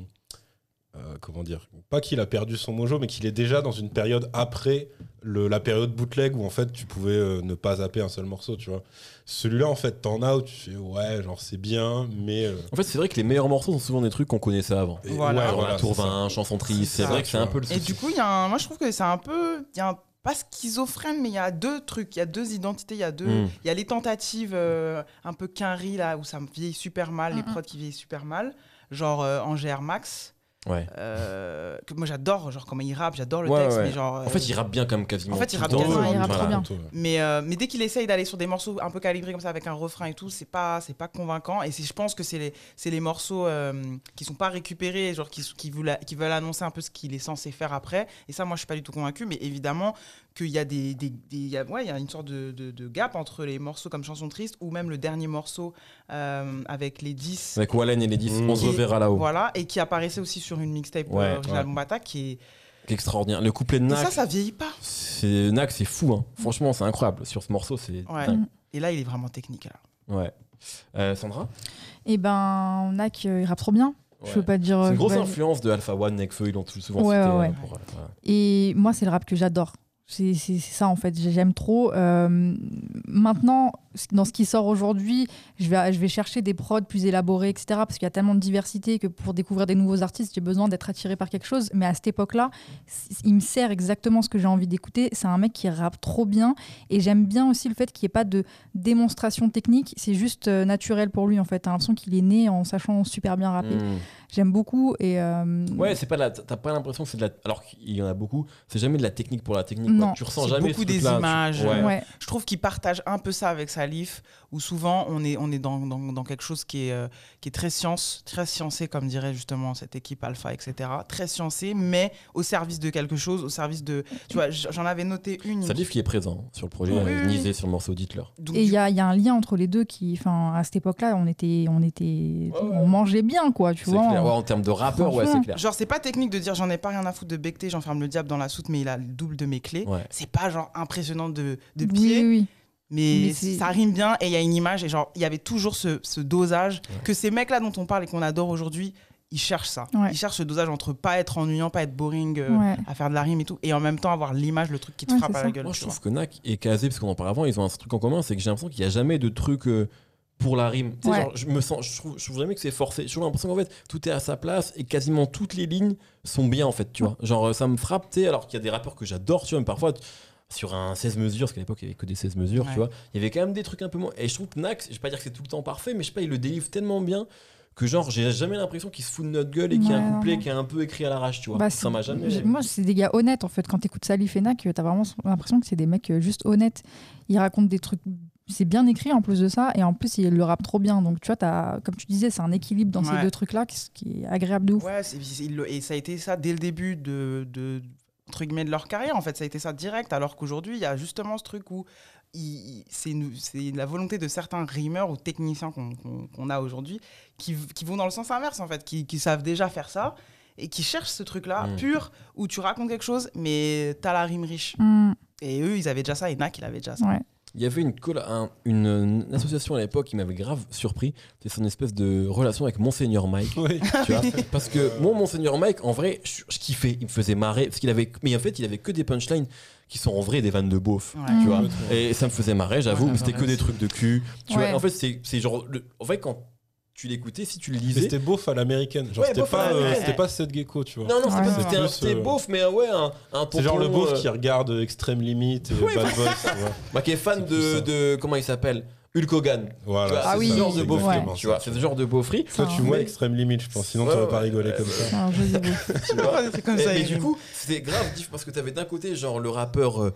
Speaker 4: euh, comment dire Pas qu'il a perdu son mojo, mais qu'il est déjà dans une période après le, la période bootleg où en fait tu pouvais euh, ne pas zapper un seul morceau, tu vois. Celui-là, en fait, t'en as où tu fais ouais, genre c'est bien, mais. euh,
Speaker 1: En fait, c'est vrai que les meilleurs morceaux sont souvent des trucs qu'on connaissait avant.
Speaker 4: et-
Speaker 2: Voilà.
Speaker 4: ouais, voilà,
Speaker 1: Tour
Speaker 4: ça.
Speaker 1: 20, chanson triste, c'est vrai que c'est un peu le
Speaker 2: Et
Speaker 1: souci.
Speaker 2: du coup, il y a un- moi je trouve que c'est un peu. Il y a un- pas schizophrène, mais il y a deux trucs. Il y a deux identités. Il y a deux.
Speaker 1: Mm.
Speaker 2: Il y a les tentatives euh, un peu quinri là où ça me vieillit super mal, les
Speaker 3: Mm, mm.
Speaker 2: prods qui vieillissent super mal, genre euh, en GR Max.
Speaker 1: Ouais.
Speaker 2: euh, que moi j'adore, genre comment il rappe, j'adore le
Speaker 1: Ouais,
Speaker 2: texte,
Speaker 1: ouais.
Speaker 2: mais genre.
Speaker 1: En fait, il rappe bien comme quasiment.
Speaker 2: En fait, il rappe
Speaker 1: temps.
Speaker 2: quasiment,
Speaker 3: il rappe
Speaker 1: Voilà.
Speaker 3: bien.
Speaker 2: Mais, euh, mais dès qu'il essaye d'aller sur des morceaux un peu calibrés comme ça avec un refrain et tout, c'est pas c'est pas convaincant. Et c'est- je pense que c'est les c'est les morceaux euh, qui sont pas récupérés, genre qui qui veulent qui veulent annoncer un peu ce qu'il est censé faire après. Et ça, moi, je suis pas du tout convaincu. Mais évidemment qu'il y a des, des, des- il y a, ouais, y a une sorte de, de, de gap entre les morceaux comme Chanson triste ou même le dernier morceau euh, avec les 10
Speaker 1: Avec Wallen et les 10,
Speaker 4: Mm.
Speaker 1: on se reverra là-haut.
Speaker 2: voilà et qui apparaissait aussi sur une mixtape
Speaker 1: Ouais,
Speaker 2: euh, originale
Speaker 4: ouais.
Speaker 2: Bombata qui est
Speaker 1: C'est extraordinaire. Le couplet de
Speaker 2: et
Speaker 1: Nak,
Speaker 2: ça ça vieillit pas.
Speaker 1: c'est Nak, c'est fou. Hein. Franchement, c'est incroyable. Sur ce morceau, c'est
Speaker 2: Ouais. Et là, il est vraiment technique. là.
Speaker 1: Ouais. Euh, Sandra?
Speaker 3: Et ben, Nak, euh, il rappe trop bien. Je peux
Speaker 1: Ouais.
Speaker 3: pas dire.
Speaker 1: C'est
Speaker 3: euh,
Speaker 1: une grosse
Speaker 3: ouais.
Speaker 1: influence de Alpha One, Nekfeu, ils l'ont souvent
Speaker 3: Ouais,
Speaker 1: cité.
Speaker 3: ouais,
Speaker 1: euh,
Speaker 3: ouais.
Speaker 1: pour, euh.
Speaker 3: Et moi, c'est le rap que j'adore. C'est ça en fait, j'aime trop. Euh, maintenant, dans ce qui sort aujourd'hui, je vais, je vais chercher des prods plus élaborés, etc. Parce qu'il y a tellement de diversité que pour découvrir des nouveaux artistes, j'ai besoin d'être attiré par quelque chose. Mais à cette époque-là, il me sert exactement ce que j'ai envie d'écouter. C'est un mec qui rappe trop bien. Et j'aime bien aussi le fait qu'il n'y ait pas de démonstration technique. C'est juste euh, naturel pour lui en fait. T'as l'impression qu'il est né en sachant super bien rapper.
Speaker 1: Mm.
Speaker 3: J'aime beaucoup. Et euh,
Speaker 1: Ouais, c'est pas la. T'as pas l'impression que c'est de la. Alors qu'il y en a beaucoup, c'est jamais de la technique pour la technique. quoi.
Speaker 3: Non.
Speaker 1: Tu ressens
Speaker 2: C'est
Speaker 1: jamais
Speaker 2: beaucoup
Speaker 1: ce
Speaker 2: des images.
Speaker 1: Ouais.
Speaker 3: ouais.
Speaker 2: Je trouve qu'il partage un peu ça avec Où souvent on est, on est dans, dans, dans quelque chose qui est, euh, qui est très science, très sciencé, comme dirait justement cette équipe Alpha, etc. Très sciencé, mais au service de quelque chose, au service de. Tu vois, j'en avais noté une. il me-
Speaker 1: Salif qui est présent sur le projet,
Speaker 2: Oui, oui,
Speaker 1: sur le morceau.
Speaker 2: Donc,
Speaker 3: Et il y a, il y a un lien entre les deux qui, enfin, à cette époque-là, on était, on était, on mangeait bien, quoi, tu
Speaker 1: C'est
Speaker 3: vois.
Speaker 1: clair. Ouais, en termes de rappeur, ouais, c'est clair.
Speaker 2: Genre, c'est pas technique de dire j'en ai pas rien à foutre de becter, j'enferme le diable dans la soute, mais il a le double de mes clés.
Speaker 1: Ouais.
Speaker 2: C'est pas genre impressionnant de, de
Speaker 3: Oui,
Speaker 2: pied,
Speaker 3: oui, oui.
Speaker 2: Mais, ça rime bien et il y a une image et genre il y avait toujours ce, ce dosage
Speaker 1: Ouais.
Speaker 2: que ces mecs là dont on parle et qu'on adore aujourd'hui ils cherchent ça
Speaker 3: Ouais.
Speaker 2: ils cherchent ce dosage entre pas être ennuyant pas être boring euh,
Speaker 3: Ouais.
Speaker 2: à faire de la rime et tout et en même temps avoir l'image le truc qui te
Speaker 3: Ouais,
Speaker 2: frappe à la gueule
Speaker 1: Moi, je trouve que Nak et Kazé, parce qu'on en parle avant, ils ont un truc en commun, c'est que j'ai l'impression qu'il n'y a jamais de truc euh, pour la rime. Genre, je me sens, je trouve, je trouve jamais que c'est forcé. J'ai l'impression qu'en fait, tout est à sa place et quasiment toutes les lignes sont bien, en fait, tu vois. Genre, euh, ça me frappe, tu sais, alors qu'il y a des rappeurs que j'adore, tu vois, mais parfois, sur un 16 mesures, parce qu'à l'époque, il n'y avait que des 16 mesures,
Speaker 2: Ouais.
Speaker 1: tu vois, il y avait quand même des trucs un peu moins. Et je trouve que Nak, je vais pas dire que c'est tout le temps parfait, mais je sais pas, il le délivre tellement bien que, genre, j'ai jamais l'impression qu'il se fout de notre gueule et qu'il y a un couplet qui est un peu écrit à l'arrache, tu vois.
Speaker 3: Bah,
Speaker 1: ça m'a jamais.
Speaker 3: j'ai- Moi, c'est des gars honnêtes, en fait. Quand t'écoutes Salif et Nak, t'as vraiment l'impression que c'est des mecs euh, juste honnêtes. Ils racontent des trucs. C'est bien écrit en plus de ça, et en plus, ils le rappent trop bien. Donc, tu vois, as, comme tu disais, c'est un équilibre dans
Speaker 2: Ouais.
Speaker 3: ces deux trucs-là qui, qui est agréable de ouf.
Speaker 2: ouais il et ça a été ça dès le début de, de entre guillemets de leur carrière en fait ça a été ça direct alors qu'aujourd'hui il y a justement ce truc où c'est la volonté de certains rimeurs ou techniciens qu'on a aujourd'hui qui, qui vont dans le sens inverse en fait qui, qui savent déjà faire ça et qui cherchent ce truc là
Speaker 1: Mm.
Speaker 2: pur où tu racontes quelque chose mais t'as la rime riche
Speaker 3: Hmm,
Speaker 2: et eux ils avaient déjà ça et Nak il avait déjà ça
Speaker 3: ouais.
Speaker 1: Il y avait une, colla- un- une, une association à l'époque qui m'avait grave surpris. C'est son espèce de relation avec Monseigneur Mike.
Speaker 4: Oui.
Speaker 1: tu vois Parce que mon Monseigneur Mike, en vrai, je, je kiffais. Il me faisait marrer. Parce qu'il avait, mais en fait, il avait que des punchlines qui sont en vrai des vannes de beauf.
Speaker 2: Ouais.
Speaker 1: Tu vois. Et ça me faisait marrer, j'avoue.
Speaker 2: Ouais,
Speaker 1: mais c'était que des trucs de cul. Tu
Speaker 3: Ouais.
Speaker 1: vois En fait, c'est c'est genre. le- en fait, quand tu l'écoutais, si tu le lisais.
Speaker 4: c'était beauf à l'américaine. Genre,
Speaker 1: Ouais,
Speaker 4: c'était pas, euh, c'était pas Seth Gecko, tu vois.
Speaker 1: Non, non,
Speaker 3: Ouais.
Speaker 1: c'était
Speaker 4: Plus,
Speaker 1: c'était
Speaker 4: euh,
Speaker 1: beauf, mais euh, ouais, un, un
Speaker 4: C'est genre le beauf
Speaker 1: euh,
Speaker 4: qui regarde Extreme Limit et
Speaker 1: Oui,
Speaker 4: Bad Boys, tu vois.
Speaker 1: bah, qui est fan de, de. Comment il s'appelle? Hulk Hogan. Tu
Speaker 4: Voilà.
Speaker 3: Ah
Speaker 1: c'est
Speaker 3: oui,
Speaker 1: ce genre de
Speaker 4: c'est
Speaker 1: beaufry. Tu vois, c'est ce genre de beaufry.
Speaker 4: Toi, tu vois Extreme Limit, je pense. Sinon,
Speaker 1: Ouais,
Speaker 4: t'aurais
Speaker 1: ouais,
Speaker 4: pas rigolé
Speaker 1: ouais,
Speaker 4: comme
Speaker 1: ouais.
Speaker 4: ça.
Speaker 1: Tu mais du coup, c'était grave diff parce que t'avais d'un côté genre le rappeur, euh,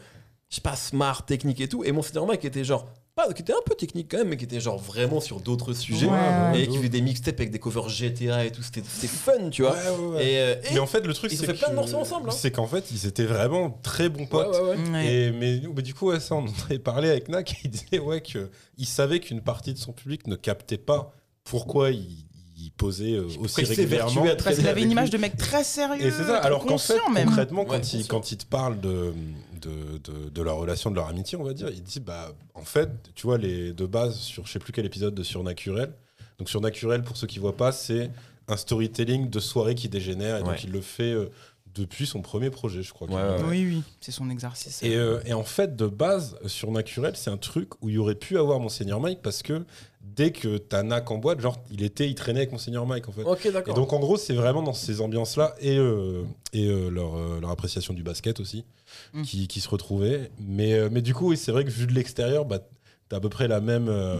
Speaker 1: je sais pas, smart, technique et tout, et mon Mike qui était genre, pas, qui était un peu technique quand même, mais qui était genre vraiment sur d'autres sujets.
Speaker 3: Ouais, ouais.
Speaker 1: Et qui faisait des mixtapes avec des covers GTA et tout, c'était c'était fun, tu vois.
Speaker 4: Ouais, ouais, ouais.
Speaker 1: Et, euh, et-
Speaker 4: Mais en fait, le truc, c'est
Speaker 1: fait plein de
Speaker 4: que-
Speaker 1: morceaux ensemble, hein.
Speaker 4: C'est qu'en fait, ils étaient vraiment très bons potes.
Speaker 1: ouais, ouais.
Speaker 2: Ouais.
Speaker 4: Et, mais, mais du coup, ouais, ça, on en avait parlé avec Nak et il disait ouais, qu'il savait qu'une partie de son public ne captait pas pourquoi il, il posait euh, aussi
Speaker 1: il
Speaker 4: régulièrement.
Speaker 2: parce qu'il avait une image
Speaker 1: lui.
Speaker 2: de mec très sérieux
Speaker 4: Et c'est ça, alors qu'en fait,
Speaker 2: conscient même
Speaker 4: concrètement,
Speaker 1: Ouais,
Speaker 4: quand,
Speaker 1: conscient.
Speaker 4: il, quand il te parle de, de, de, de leur relation, de leur amitié, on va dire, il dit bah, en fait, tu vois, les de base, sur je sais plus quel épisode de Surnaturel. Donc, Surnaturel, pour ceux qui voient pas, c'est un storytelling de soirée qui dégénère. Et
Speaker 1: Ouais.
Speaker 4: donc, il le fait euh, depuis son premier projet, je crois.
Speaker 1: Ouais, ouais.
Speaker 2: Oui, oui, c'est son exercice.
Speaker 4: Et, euh, et en fait, de base, sur Naturel, c'est un truc où il y aurait pu avoir Monseigneur Mike parce que dès que t'as Nac en boîte, genre, il était, il traînait avec Monseigneur Mike en fait.
Speaker 1: Ok,
Speaker 4: Et donc, en gros, c'est vraiment dans ces ambiances-là et, euh, et euh, leur, euh, leur appréciation du basket aussi
Speaker 2: Mm.
Speaker 4: qui, qui se retrouvaient. Mais, euh, mais du coup, oui, c'est vrai que vu de l'extérieur, bah, t'as à peu près la même, euh,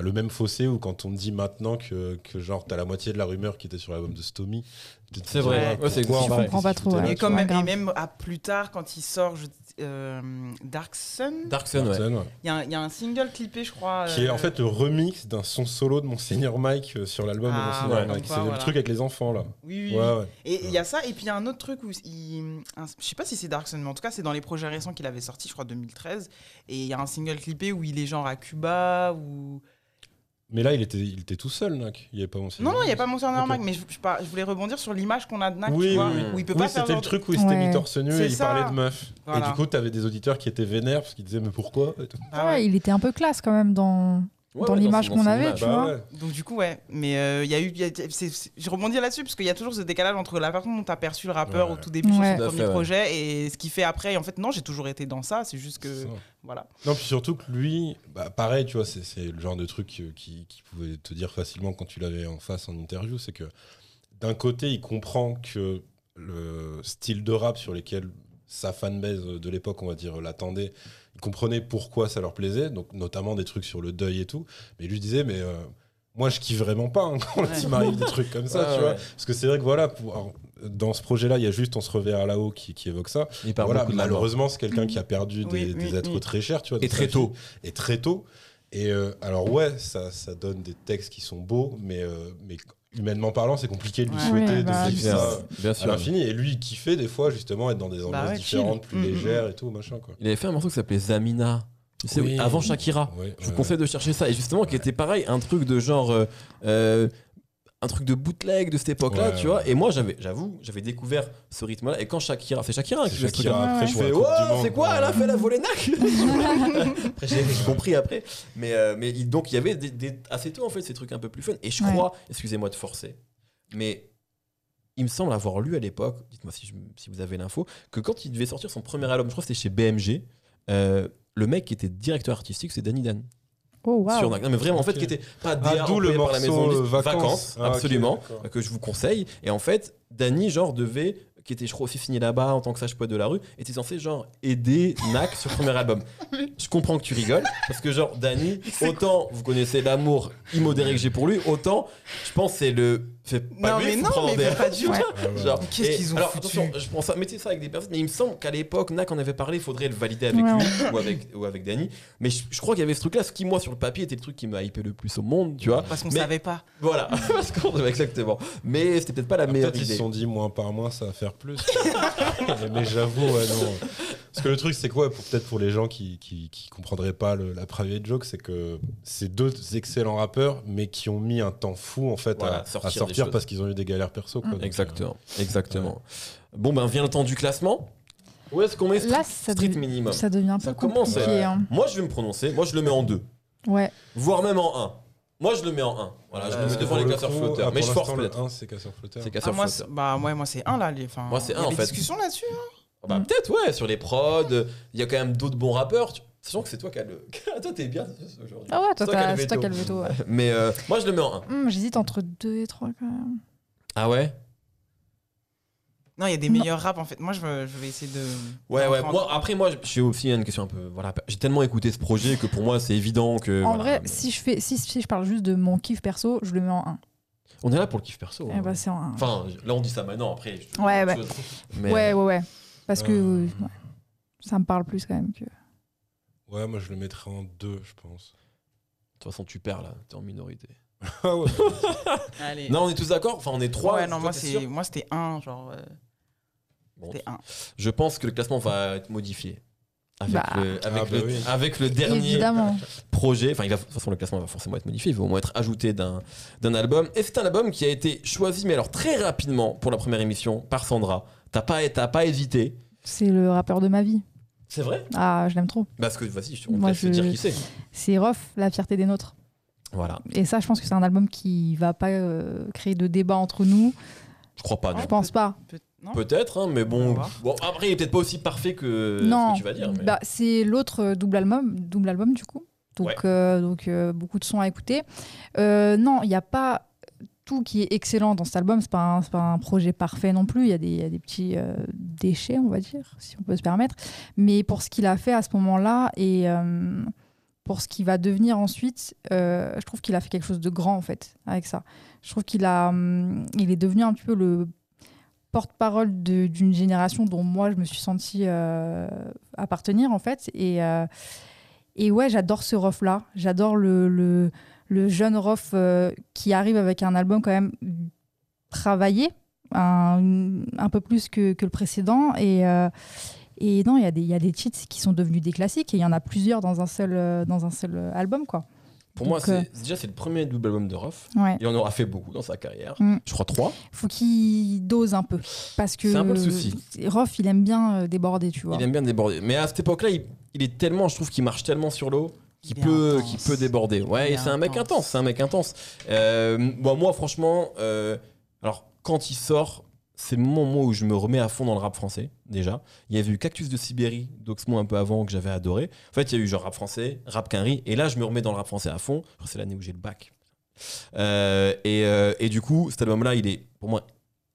Speaker 4: le même fossé où quand on te dit maintenant que, que genre, t'as la moitié de la rumeur qui était sur l'album de Stomy. tu te
Speaker 1: C'est
Speaker 4: dis,
Speaker 1: vrai.
Speaker 4: ah,
Speaker 1: Ouais, c'est-
Speaker 3: comprends pas trop,
Speaker 2: Et, comme et même à plus tard, quand il sort je- euh, Dark Sun,
Speaker 1: Dark Sun, ouais.
Speaker 2: Il y, a un- il y a un single clippé, je crois.
Speaker 4: Qui est en
Speaker 2: euh,
Speaker 4: fait le remix d'un son solo de Monseigneur Mike euh, sur l'album
Speaker 2: Ah,
Speaker 4: de Monseigneur
Speaker 1: ouais,
Speaker 4: Mike. C'est le truc avec les enfants là.
Speaker 2: Oui, oui,
Speaker 4: Ouais,
Speaker 2: oui.
Speaker 4: ouais.
Speaker 2: Et il y a ça, et puis il y a un autre truc où il. un- je sais pas si c'est Dark Sun, mais en tout cas, c'est dans les projets récents qu'il avait sorti, je crois 2013. Et il y a un single clippé où il est genre à Cuba, ou.
Speaker 4: Mais là, il était, il était tout seul, Nac. Il n'y avait pas Monseigneur
Speaker 2: Non, non, il n'y a pas mon
Speaker 4: Ok.
Speaker 2: Mike, mais je, je, voulais rebondir sur l'image qu'on a de Nac,
Speaker 4: Oui,
Speaker 2: tu vois,
Speaker 1: oui,
Speaker 2: où il peut
Speaker 4: Oui,
Speaker 2: pas
Speaker 4: c'était le truc où il s'était
Speaker 3: Ouais.
Speaker 4: mis torse nu et il
Speaker 2: ça.
Speaker 4: parlait de meufs.
Speaker 2: Voilà.
Speaker 4: Et du coup, t'avais des auditeurs qui étaient vénères parce qu'ils disaient Mais pourquoi et tout.
Speaker 2: Ah
Speaker 3: ouais. il était un peu classe quand même dans.
Speaker 1: Ouais,
Speaker 3: dans
Speaker 1: ouais,
Speaker 3: l'image qu'on avait,
Speaker 1: image.
Speaker 3: tu
Speaker 4: Bah
Speaker 3: vois.
Speaker 4: ouais.
Speaker 2: Donc du coup, ouais. Mais euh, il y a eu... il y a- c'est- je rebondis là-dessus, parce qu'il y a toujours ce décalage entre la façon dont tu as perçu le rappeur
Speaker 4: Ouais.
Speaker 2: au tout début
Speaker 3: Ouais.
Speaker 2: sur son
Speaker 1: fait,
Speaker 2: premier
Speaker 1: ouais.
Speaker 2: projet, et ce qu'il fait après. Et en fait, non, j'ai toujours été dans ça, c'est juste que... Voilà.
Speaker 4: Non, puis surtout que lui, bah, pareil, tu vois, c'est le genre de truc euh, qui, qui pouvait te dire facilement quand tu l'avais en face en interview, c'est que d'un côté, il comprend que le style de rap sur lesquels sa fanbase de l'époque, on va dire, l'attendait, comprenait pourquoi ça leur plaisait, donc notamment des trucs sur le deuil et tout, mais lui disait, mais euh, moi, je kiffe vraiment pas hein, quand
Speaker 2: Ouais.
Speaker 4: il m'arrive des trucs comme ça,
Speaker 1: Ouais,
Speaker 4: tu vois, parce que c'est vrai que voilà, pour- alors, dans ce projet-là, il y a juste On se reverra là-haut qui, qui évoque ça.
Speaker 1: Il
Speaker 4: Voilà, malheureusement, c'est quelqu'un qui a perdu des,
Speaker 2: Oui,
Speaker 4: des
Speaker 2: oui,
Speaker 4: êtres
Speaker 2: oui.
Speaker 4: très chers, tu vois.
Speaker 1: Et très tôt.
Speaker 4: Et très tôt. Et euh, alors, ouais, ça, ça donne des textes qui sont beaux, mais, euh, mais humainement parlant, c'est compliqué de lui
Speaker 2: Ouais.
Speaker 4: souhaiter de
Speaker 3: bah,
Speaker 4: vivre à
Speaker 1: sûr.
Speaker 4: l'infini. Et lui, il kiffait des fois, justement, être dans des ambiances
Speaker 2: Bah ouais,
Speaker 4: différentes,
Speaker 2: chill.
Speaker 4: plus
Speaker 2: Mm, mm,
Speaker 4: légères et tout, machin, quoi.
Speaker 1: Il avait fait un morceau qui s'appelait Zamina. Tu sais,
Speaker 4: Oui.
Speaker 1: avant Shakira. Je vous
Speaker 4: ouais.
Speaker 1: conseille de chercher ça. Et justement, qui était pareil, un truc de genre. euh, euh, un truc de bootleg de cette époque-là,
Speaker 4: Ouais,
Speaker 1: tu vois. Et moi, j'avais, j'avoue, j'avais découvert ce rythme-là. Et quand Shakira, c'est Shakira qui
Speaker 4: C'est
Speaker 1: fait ce truc
Speaker 4: Shakira,
Speaker 3: Ouais,
Speaker 4: après,
Speaker 3: ouais.
Speaker 1: Je fais, oh, c'est quoi Elle a fait la volée nac Après, j'ai compris après. Mais, euh, mais donc, il y avait des, des- assez tôt, en fait, ces trucs un peu plus fun. Et je
Speaker 3: Ouais.
Speaker 1: crois, excusez-moi de forcer, mais il me semble avoir lu à l'époque, dites-moi si, je- si vous avez l'info, que quand il devait sortir son premier album, je crois que c'était chez BMG, euh, le mec qui était directeur artistique, c'est Danny Dan.
Speaker 3: Oh, waouh.
Speaker 1: Sur Nac. Non, mais vraiment, en fait, qui était pas
Speaker 4: Ah, d'où le
Speaker 1: par la maison de
Speaker 4: euh. Vacances. Ah,
Speaker 1: absolument, que je vous conseille. Et en fait, Danny, genre, devait, qui était, je crois, aussi signé là-bas en tant que sage poète de la rue, était censé, genre, aider Nac sur le premier album. Je comprends que tu rigoles, parce que, genre, Danny, autant vous connaissez l'amour immodéré que j'ai pour lui, autant, je pense, c'est le. Fait pas
Speaker 2: non,
Speaker 1: lui,
Speaker 2: mais non, mais
Speaker 1: des-
Speaker 2: pas du tout.
Speaker 1: Genre,
Speaker 2: qu'est-ce
Speaker 1: et-
Speaker 2: qu'ils ont
Speaker 1: alors,
Speaker 2: foutu
Speaker 1: attention, je pense à mettez ça avec des personnes, mais il me semble qu'à l'époque, Nac en avait parlé, il faudrait le valider avec
Speaker 3: Ouais,
Speaker 1: lui ou avec, ou avec Danny. Mais je, je crois qu'il y avait ce truc-là, ce qui, moi, sur le papier, était le truc qui m'a hypé le plus au monde, tu vois.
Speaker 2: Parce qu'on
Speaker 1: Mais-
Speaker 2: savait pas.
Speaker 1: Voilà, parce qu'on exactement. Mais c'était peut-être pas la meilleure
Speaker 4: Peut-être ils se
Speaker 1: idée.
Speaker 4: sont dit moins par moins ça va faire plus. mais j'avoue, ouais, non. Parce que le truc, c'est quoi, pour- peut-être pour les gens qui, qui, qui comprendraient pas le- la private joke, c'est que c'est deux excellents rappeurs, mais qui ont mis un temps fou en fait
Speaker 1: Voilà,
Speaker 4: à, à
Speaker 1: sortir
Speaker 4: parce qu'ils ont eu des galères perso. Quoi,
Speaker 3: Mm.
Speaker 4: Donc, euh,
Speaker 1: Exactement, exactement. Bon, ben vient le temps du classement. Où est-ce qu'on met Street,
Speaker 3: Là, ça,
Speaker 1: Street
Speaker 3: dev-
Speaker 1: Minimum
Speaker 3: ça devient un
Speaker 1: Ça
Speaker 3: peu
Speaker 1: commence,
Speaker 3: compliqué. hein.
Speaker 1: Moi, je vais me prononcer. Moi, je le mets en deux,
Speaker 3: Ouais.
Speaker 1: voire même en un. Moi, je le mets en un. Voilà, je
Speaker 2: Euh,
Speaker 1: le mets devant les
Speaker 4: le
Speaker 1: casseurs
Speaker 4: coup,
Speaker 1: flotteurs.
Speaker 4: ah,
Speaker 1: mais je force peut-être.
Speaker 4: un, c'est casseur flotteur.
Speaker 1: C'est
Speaker 2: Ah,
Speaker 1: casseurs
Speaker 2: moi,
Speaker 1: flotteurs.
Speaker 2: c'est- bah, ouais, moi, c'est un là. Les, enfin,
Speaker 1: Moi, c'est
Speaker 2: il y
Speaker 1: un,
Speaker 2: a
Speaker 1: en
Speaker 2: des
Speaker 1: fait.
Speaker 2: discussions là-dessus. hein.
Speaker 1: Bah, peut-être, ouais, sur les prods. Il y a quand même d'autres bons rappeurs. Tu- Sachant que c'est toi qui as le. toi, t'es bien aujourd'hui.
Speaker 3: Ah ouais, toi,
Speaker 1: C'est toi qui as le veto.
Speaker 3: qui as le veto. ouais.
Speaker 1: Mais euh, moi, je le mets en un.
Speaker 3: Hum, J'hésite entre 2 et 3 quand même.
Speaker 1: Ah ouais?
Speaker 2: Non, il y a des
Speaker 3: Non.
Speaker 2: meilleurs rap en fait. Moi, je veux- je vais essayer de.
Speaker 1: Ouais, ouais. Moi, après, moi, j'ai aussi une question un peu. Voilà, j'ai tellement écouté ce projet que pour moi, c'est évident que.
Speaker 3: En
Speaker 1: voilà,
Speaker 3: vrai, si je, fais, si, si je parle juste de mon kiff perso, je le mets en 1.
Speaker 1: On est là pour le kiff perso.
Speaker 3: Eh
Speaker 1: hein.
Speaker 3: bah, c'est en 1.
Speaker 1: Enfin, là, on dit ça maintenant. Après, je
Speaker 3: Ouais, ouais.
Speaker 1: chose. Mais,
Speaker 3: Ouais, ouais, ouais. Parce que
Speaker 4: Euh,
Speaker 3: ouais, ça me parle plus quand même que.
Speaker 4: Ouais, moi je le mettrais en deux, je pense.
Speaker 1: De toute façon, tu perds là. T'es en minorité.
Speaker 4: Ah ouais.
Speaker 2: Allez.
Speaker 1: Non, on est tous d'accord? Enfin, on est trois.
Speaker 2: ouais,
Speaker 1: toi,
Speaker 2: non, moi, c'est, moi, c'était un. Genre, euh,
Speaker 1: Bon,
Speaker 2: c'était un.
Speaker 1: Je pense que le classement va être modifié. Avec,
Speaker 3: Bah.
Speaker 1: le, avec,
Speaker 4: Ah bah
Speaker 1: le,
Speaker 4: oui.
Speaker 1: avec le dernier
Speaker 3: Évidemment.
Speaker 1: projet. Enfin, il va, de toute façon, le classement va forcément être modifié. Il va au moins être ajouté d'un, d'un album. Et c'est un album qui a été choisi, mais alors très rapidement pour la première émission par Sandra. T'as pas, t'as pas hésité.
Speaker 3: C'est le rappeur de ma vie.
Speaker 1: C'est vrai?
Speaker 3: Ah, je l'aime trop.
Speaker 1: Parce que, vas-y, je- on laisse
Speaker 3: je-
Speaker 1: dire qui c'est.
Speaker 3: C'est Rof, la fierté des nôtres.
Speaker 1: Voilà.
Speaker 3: Et ça, je pense que c'est un album qui va pas euh, créer de débat entre nous.
Speaker 1: Je crois pas, non.
Speaker 3: je pense pas.
Speaker 1: Peut-être, hein, mais
Speaker 2: On
Speaker 1: bon,
Speaker 2: va
Speaker 1: bon. Après, il est peut-être pas aussi parfait que
Speaker 3: non,
Speaker 1: ce que tu vas dire. mais-
Speaker 3: Bah, c'est l'autre euh, double album, double album du coup. Donc,
Speaker 1: Ouais.
Speaker 3: euh, donc euh, beaucoup de sons à écouter. Euh, non, il n'y a pas tout qui est excellent dans cet album. C'est pas pas un projet parfait non plus. Il y a des, il y a des petits euh, déchets, on va dire, si on peut se permettre. Mais pour ce qu'il a fait à ce moment-là et euh, pour ce qu'il va devenir ensuite, euh, je trouve qu'il a fait quelque chose de grand en fait avec ça. Je trouve qu'il hum, il est devenu un petit peu le porte-parole d'une génération dont moi je me suis sentie appartenir en fait. Et, et ouais, j'adore ce rof là. J'adore le, le jeune rof euh, qui arrive avec un album quand même travaillé, un, un peu plus que, que le précédent. Et, euh, et non, il y, a des- il y a des titres qui sont devenus des classiques et il y en a plusieurs dans un seul, euh, dans un seul album quoi.
Speaker 1: Pour moi,
Speaker 3: Donc,
Speaker 1: déjà c'est le premier double album de.
Speaker 3: Ouais.
Speaker 1: Il en aura fait beaucoup dans sa carrière.
Speaker 3: Mm.
Speaker 1: Je crois trois.
Speaker 3: Faut qu'il dose un peu parce que
Speaker 1: C'est un peu le souci.
Speaker 3: Rof, il aime bien déborder, tu vois.
Speaker 1: Il aime bien déborder. Mais à cette époque-là, il, il est tellement, je trouve qu'il marche tellement sur l'eau
Speaker 2: est
Speaker 1: peut,
Speaker 2: intense.
Speaker 1: qu'il peut déborder. Ouais, c'est un mec
Speaker 2: intense.
Speaker 1: C'est un mec intense. Euh, bon, moi, franchement, euh, alors quand il sort, c'est le moment où je me remets à fond dans le rap français. Déjà, il y avait eu Cactus de Sibérie, d'Oxmo un peu avant que j'avais adoré. En fait, il y a eu genre rap français, rap quinri, et là, je me remets dans le rap français à fond. C'est l'année où j'ai le bac. Euh, et, et du coup, cet album-là, il est pour moi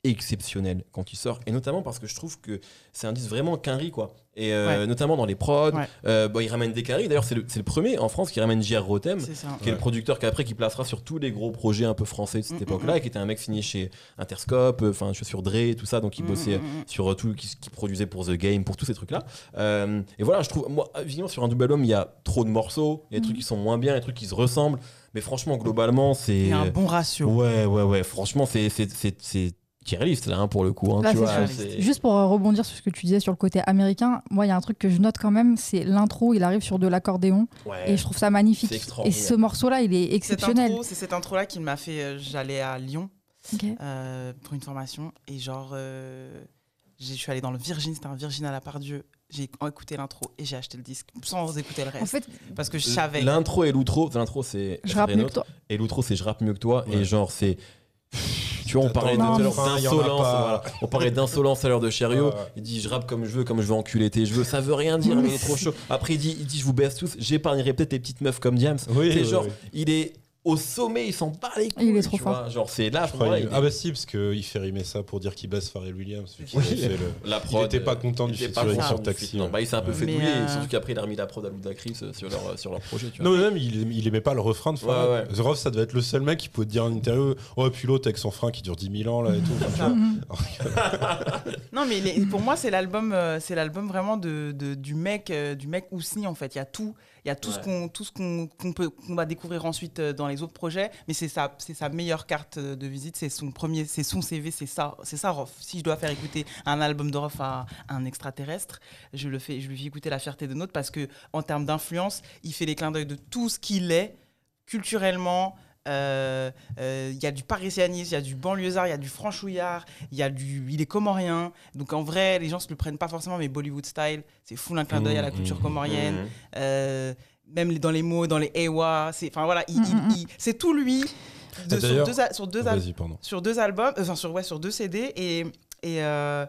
Speaker 1: exceptionnel quand il sort et notamment parce que je trouve que c'est un disque vraiment quinri quoi et euh,
Speaker 2: Ouais.
Speaker 1: notamment dans les prods
Speaker 2: Ouais.
Speaker 1: euh, bon, il ramène des quinri d'ailleurs c'est le, c'est le premier en France qui ramène J.R. Rotem qui est le producteur qu'après qui placera sur tous les gros projets un peu français de cette
Speaker 2: Mm,
Speaker 1: époque-là
Speaker 2: mm,
Speaker 1: et qui était un mec signé chez Interscope euh, enfin je suis sur Dre tout ça donc il
Speaker 2: Mm,
Speaker 1: bossait
Speaker 2: mm, mm, mm.
Speaker 1: sur euh, tout qui, qui produisait pour The Game pour tous ces trucs là Euh, et voilà je trouve moi évidemment sur un double album il y a trop de morceaux il y a des trucs qui sont moins bien des trucs qui se ressemblent mais franchement globalement c'est
Speaker 2: Il y a un bon ratio.
Speaker 1: Ouais, ouais, ouais. Franchement, c'est là hein, pour le coup. hein,
Speaker 3: Là,
Speaker 1: tu
Speaker 3: c'est
Speaker 1: vois,
Speaker 2: sûr.
Speaker 1: c'est-
Speaker 3: Juste pour euh, rebondir sur ce que tu disais sur le côté américain, moi, il y a un truc que je note quand même, c'est l'intro, il arrive sur de l'accordéon,
Speaker 1: Ouais.
Speaker 3: et je trouve ça magnifique. Et ce morceau-là, il est exceptionnel.
Speaker 2: intro, c'est cette intro-là qui m'a fait. euh, J'allais à Lyon euh, pour une formation et genre, euh, je suis allée dans le Virgin, c'était un Virgin à la part Dieu. J'ai écouté l'intro et j'ai acheté le disque sans écouter le reste
Speaker 3: En fait,
Speaker 2: parce que je savais.
Speaker 1: L'intro et l'outro, l'intro c'est
Speaker 3: je rappe mieux que toi.
Speaker 1: et l'outro c'est je rappe mieux que toi
Speaker 4: Ouais.
Speaker 1: et genre c'est tu vois on parlait de- d'insolence voilà. on parlait d'insolence à l'heure de
Speaker 4: Ouais.
Speaker 1: il dit je rappe comme je veux comme je veux enculer tes cheveux ça veut rien dire mais il est trop chaud après il dit il dit je vous baisse tous j'épargnerai peut-être les petites meufs comme Diams
Speaker 4: Oui,
Speaker 1: c'est
Speaker 4: oui,
Speaker 1: genre
Speaker 4: oui.
Speaker 1: il est au sommet il s'en bat les couilles
Speaker 3: Il est trop
Speaker 1: tu
Speaker 3: fort.
Speaker 1: vois. genre c'est là
Speaker 4: Je crois
Speaker 1: il est-
Speaker 4: Ah bah si, parce qu'il fait rimer ça pour dire qu'il baisse Pharrell Williams. vu qu'il
Speaker 1: Oui.
Speaker 4: avait fait le-
Speaker 1: la
Speaker 4: Il
Speaker 1: prod,
Speaker 4: était pas
Speaker 1: euh,
Speaker 4: content du
Speaker 1: il était pas
Speaker 4: featuring
Speaker 1: content
Speaker 4: sur
Speaker 1: du
Speaker 4: Taxi,
Speaker 1: feat, non.
Speaker 4: ouais.
Speaker 1: Bah, il s'est un peu fait
Speaker 2: Mais,
Speaker 1: douiller,
Speaker 2: euh,
Speaker 1: surtout qu'après il a remis la prod à Ludacris euh, sur leur, sur leur projet. Tu vois.
Speaker 4: Non, mais même, il, il aimait pas le refrain de Pharrell.
Speaker 1: Ouais, ouais.
Speaker 4: The Rof, ça devait être le seul mec qui pouvait te dire en interview Oh, puis l'autre avec son frein qui dure 10 000 ans là et tout. Enfin, tu vois.
Speaker 2: Non, mais les- pour moi, c'est l'album, euh, c'est l'album vraiment de, de- du mec, euh, du mec Ousni en fait. Il y a tout, il y a tout ce qu'on, tout ce qu'on, qu'on peut, qu'on va découvrir ensuite euh, dans les autres projets. Mais c'est sa, c'est sa meilleure carte euh, de visite. C'est son premier, c'est son CV, c'est ça, c'est ça Rof. Si je dois faire écouter un album de Rof à, à un extraterrestre, je le fais, je lui fais écouter La fierté de notre parce que en termes d'influence, il fait les clins d'œil de tout ce qu'il est culturellement. Euh, euh, Il y a du parisianisme, il y a du banlieusard, il y a du franchouillard, il y a du, il est comorien. Donc en vrai, les gens se le prennent pas forcément, mais Bollywood style, c'est full un clin d'œil à la
Speaker 4: Mmh,
Speaker 2: culture
Speaker 4: mmh,
Speaker 2: comorienne.
Speaker 1: Mhm.
Speaker 2: Euh, même dans les mots, dans les ewa, c'est, enfin voilà, il- il- il- c'est tout lui. de-
Speaker 4: Ah,
Speaker 2: sur, deux, sur deux al-
Speaker 4: Vas-y, pardon.
Speaker 2: sur deux albums, enfin sur, ouais, sur deux CD et et, euh,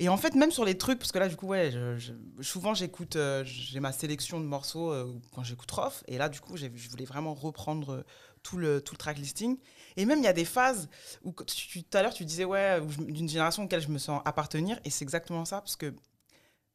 Speaker 2: et en fait même sur les trucs parce que là du coup ouais je- je- souvent j'écoute euh, j'ai ma sélection de morceaux euh, quand j'écoute Rof et là du coup j'ai- je voulais vraiment reprendre euh, tout le tout le track listing et même il y a des phases où tu- tout à l'heure tu disais ouais je- d'une génération auquel je me sens appartenir et c'est exactement ça parce que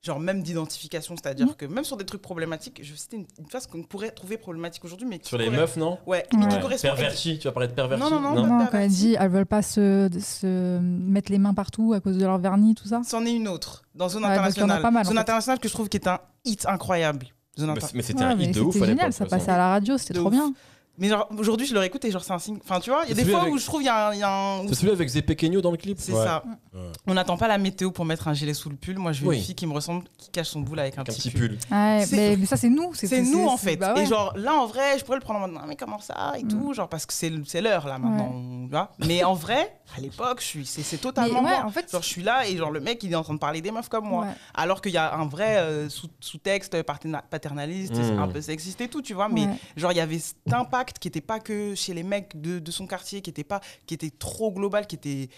Speaker 2: genre même d'identification c'est-à-dire
Speaker 3: Mhm.
Speaker 2: que même sur des trucs problématiques je c'était une, une phase qu'on pourrait trouver problématique aujourd'hui mais qui
Speaker 1: Sur les meufs, non
Speaker 2: ouais, mais qui
Speaker 3: Ouais.
Speaker 2: correspond
Speaker 1: Perverti, tu vas parler de perverti
Speaker 2: Non, non, non,
Speaker 3: Non,
Speaker 2: pas
Speaker 3: quand elle dit elles veulent pas se, se mettre les mains partout à cause de leur vernis, tout ça.
Speaker 2: C'en est une autre, dans Zone
Speaker 3: Ouais, donc il y en a
Speaker 2: Internationale.
Speaker 3: pas mal, en
Speaker 2: Zone
Speaker 3: fait.
Speaker 2: Internationale que je trouve qui est un hit incroyable. Zone
Speaker 1: Mais, c'était
Speaker 3: Ouais,
Speaker 1: un hit de ouf à
Speaker 3: génial, ça passait à la radio, c'était trop
Speaker 2: ouf.
Speaker 3: bien.
Speaker 2: Mais genre, aujourd'hui, je le réécoute et genre, c'est un signe. Enfin, tu vois, il y a des fois
Speaker 1: avec-
Speaker 2: où je trouve il y a un. il y a un-
Speaker 1: C'est celui avec Zé Pequeño dans le clip
Speaker 2: C'est
Speaker 4: Ouais.
Speaker 2: ça.
Speaker 4: Ouais.
Speaker 2: On n'attend pas la météo pour mettre un gilet sous le pull. Moi, je veux
Speaker 1: Oui.
Speaker 2: une fille qui me ressemble, qui cache son boule avec un
Speaker 1: Avec un
Speaker 2: petit, pull.
Speaker 1: pull.
Speaker 3: Ouais,
Speaker 2: C'est-
Speaker 3: mais, mais ça, c'est nous.
Speaker 2: C'est nous en fait.
Speaker 3: bah ouais.
Speaker 2: Et genre là en vrai, je pourrais le prendre en mode non mais comment ça et
Speaker 3: Mm.
Speaker 2: tout, genre parce que c'est c'est l'heure là maintenant. tu vois. Mais en vrai, à l'époque, je suis, c'est, c'est totalement
Speaker 3: Mais ouais,
Speaker 2: moi.
Speaker 3: en fait,
Speaker 2: Genre, je suis là et genre le mec, il est en train de parler des meufs comme moi.
Speaker 3: Ouais.
Speaker 2: Alors qu'il y a un vrai euh, sous- sous-texte paterna- paternaliste,
Speaker 1: Mm.
Speaker 2: c'est un peu sexiste et tout, tu vois. Mais
Speaker 3: Ouais.
Speaker 2: genre, il y avait cet impact qui était pas que chez les mecs de, de son quartier, qui était pas, qui était trop global, qui était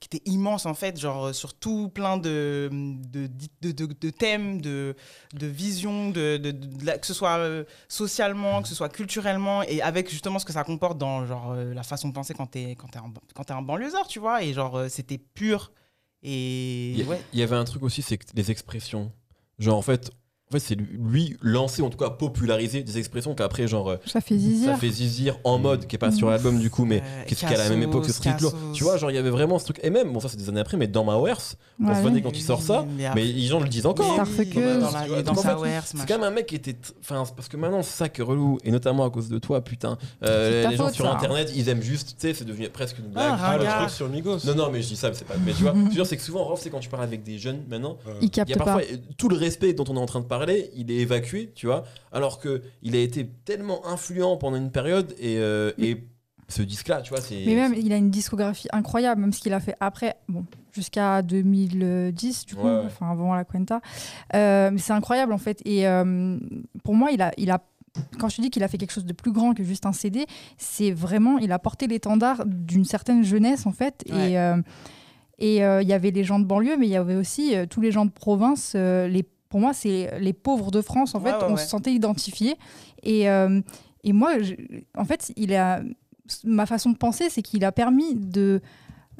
Speaker 2: qui était immense en fait, genre euh, sur tout plein de, de, de, de- thèmes, de, de visions, de, que ce soit euh, socialement, que ce soit culturellement, et avec justement ce que ça comporte dans genre, euh, la façon de penser quand t'es quand t'es un, quand un banlieusard, tu vois, et genre euh, c'était pur. Et
Speaker 1: Il y,
Speaker 2: ouais.
Speaker 1: y avait un truc aussi, c'est que les expressions. Genre, en fait, fait c'est lui, lancer, en tout cas populariser des expressions qu'après, genre, euh,
Speaker 3: Ça fait
Speaker 1: ça
Speaker 3: zizir.
Speaker 1: fait zizir en mode, qui est pas sur
Speaker 3: Mm.
Speaker 1: l'album du coup, mais
Speaker 2: Euh,
Speaker 1: qu'est-ce qu'à la même époque,
Speaker 2: Cassos,
Speaker 1: street law. Tu vois, genre, il y avait vraiment ce truc. Et même, bon, ça c'est des années après, mais dans ma Wers, on se venait quand il sort ça,
Speaker 2: Mais
Speaker 1: mais les gens le disent encore. Hein.
Speaker 3: Fuckeuse.
Speaker 2: dans,
Speaker 1: C'est quand même un mec qui était. Enfin, parce que maintenant, c'est ça qui est relou. Et notamment à cause de toi, putain. Euh, les gens
Speaker 3: faute,
Speaker 1: sur
Speaker 3: ça.
Speaker 1: internet, ils aiment juste. Tu sais, c'est devenu presque une blague.
Speaker 2: Ah,
Speaker 4: Ah, le truc sur Migos.
Speaker 1: non, non, mais je dis ça, mais c'est pas. Mais tu vois, que c'est que souvent, c'est quand tu parles avec des jeunes maintenant,
Speaker 3: Il
Speaker 1: il y a parfois tout le respect dont on est en train de parler, il est évacué, tu vois, alors que il a été tellement influent pendant une période et, euh, et ce disque-là, tu vois, c'est.
Speaker 3: Mais même, il a une discographie incroyable, même ce qu'il a fait après, bon, jusqu'à 2010, du coup,
Speaker 1: Ouais,
Speaker 3: enfin avant la Cuenta. Euh, mais c'est incroyable, en fait. Et euh, pour moi, il a, il a, quand je te dis qu'il a fait quelque chose de plus grand que juste un CD, c'est vraiment, il a porté l'étendard d'une certaine jeunesse, en fait.
Speaker 2: Ouais.
Speaker 3: Et euh, et euh, il y avait les gens de banlieue, mais il y avait aussi euh, tous les gens de province. euh, les, pour moi, c'est les pauvres de France, en
Speaker 2: Ouais,
Speaker 3: fait.
Speaker 2: ouais,
Speaker 3: on
Speaker 2: ouais.
Speaker 3: se sentait identifiés. Et, euh, et moi, je- en fait, il a ma façon de penser, c'est qu'il a permis de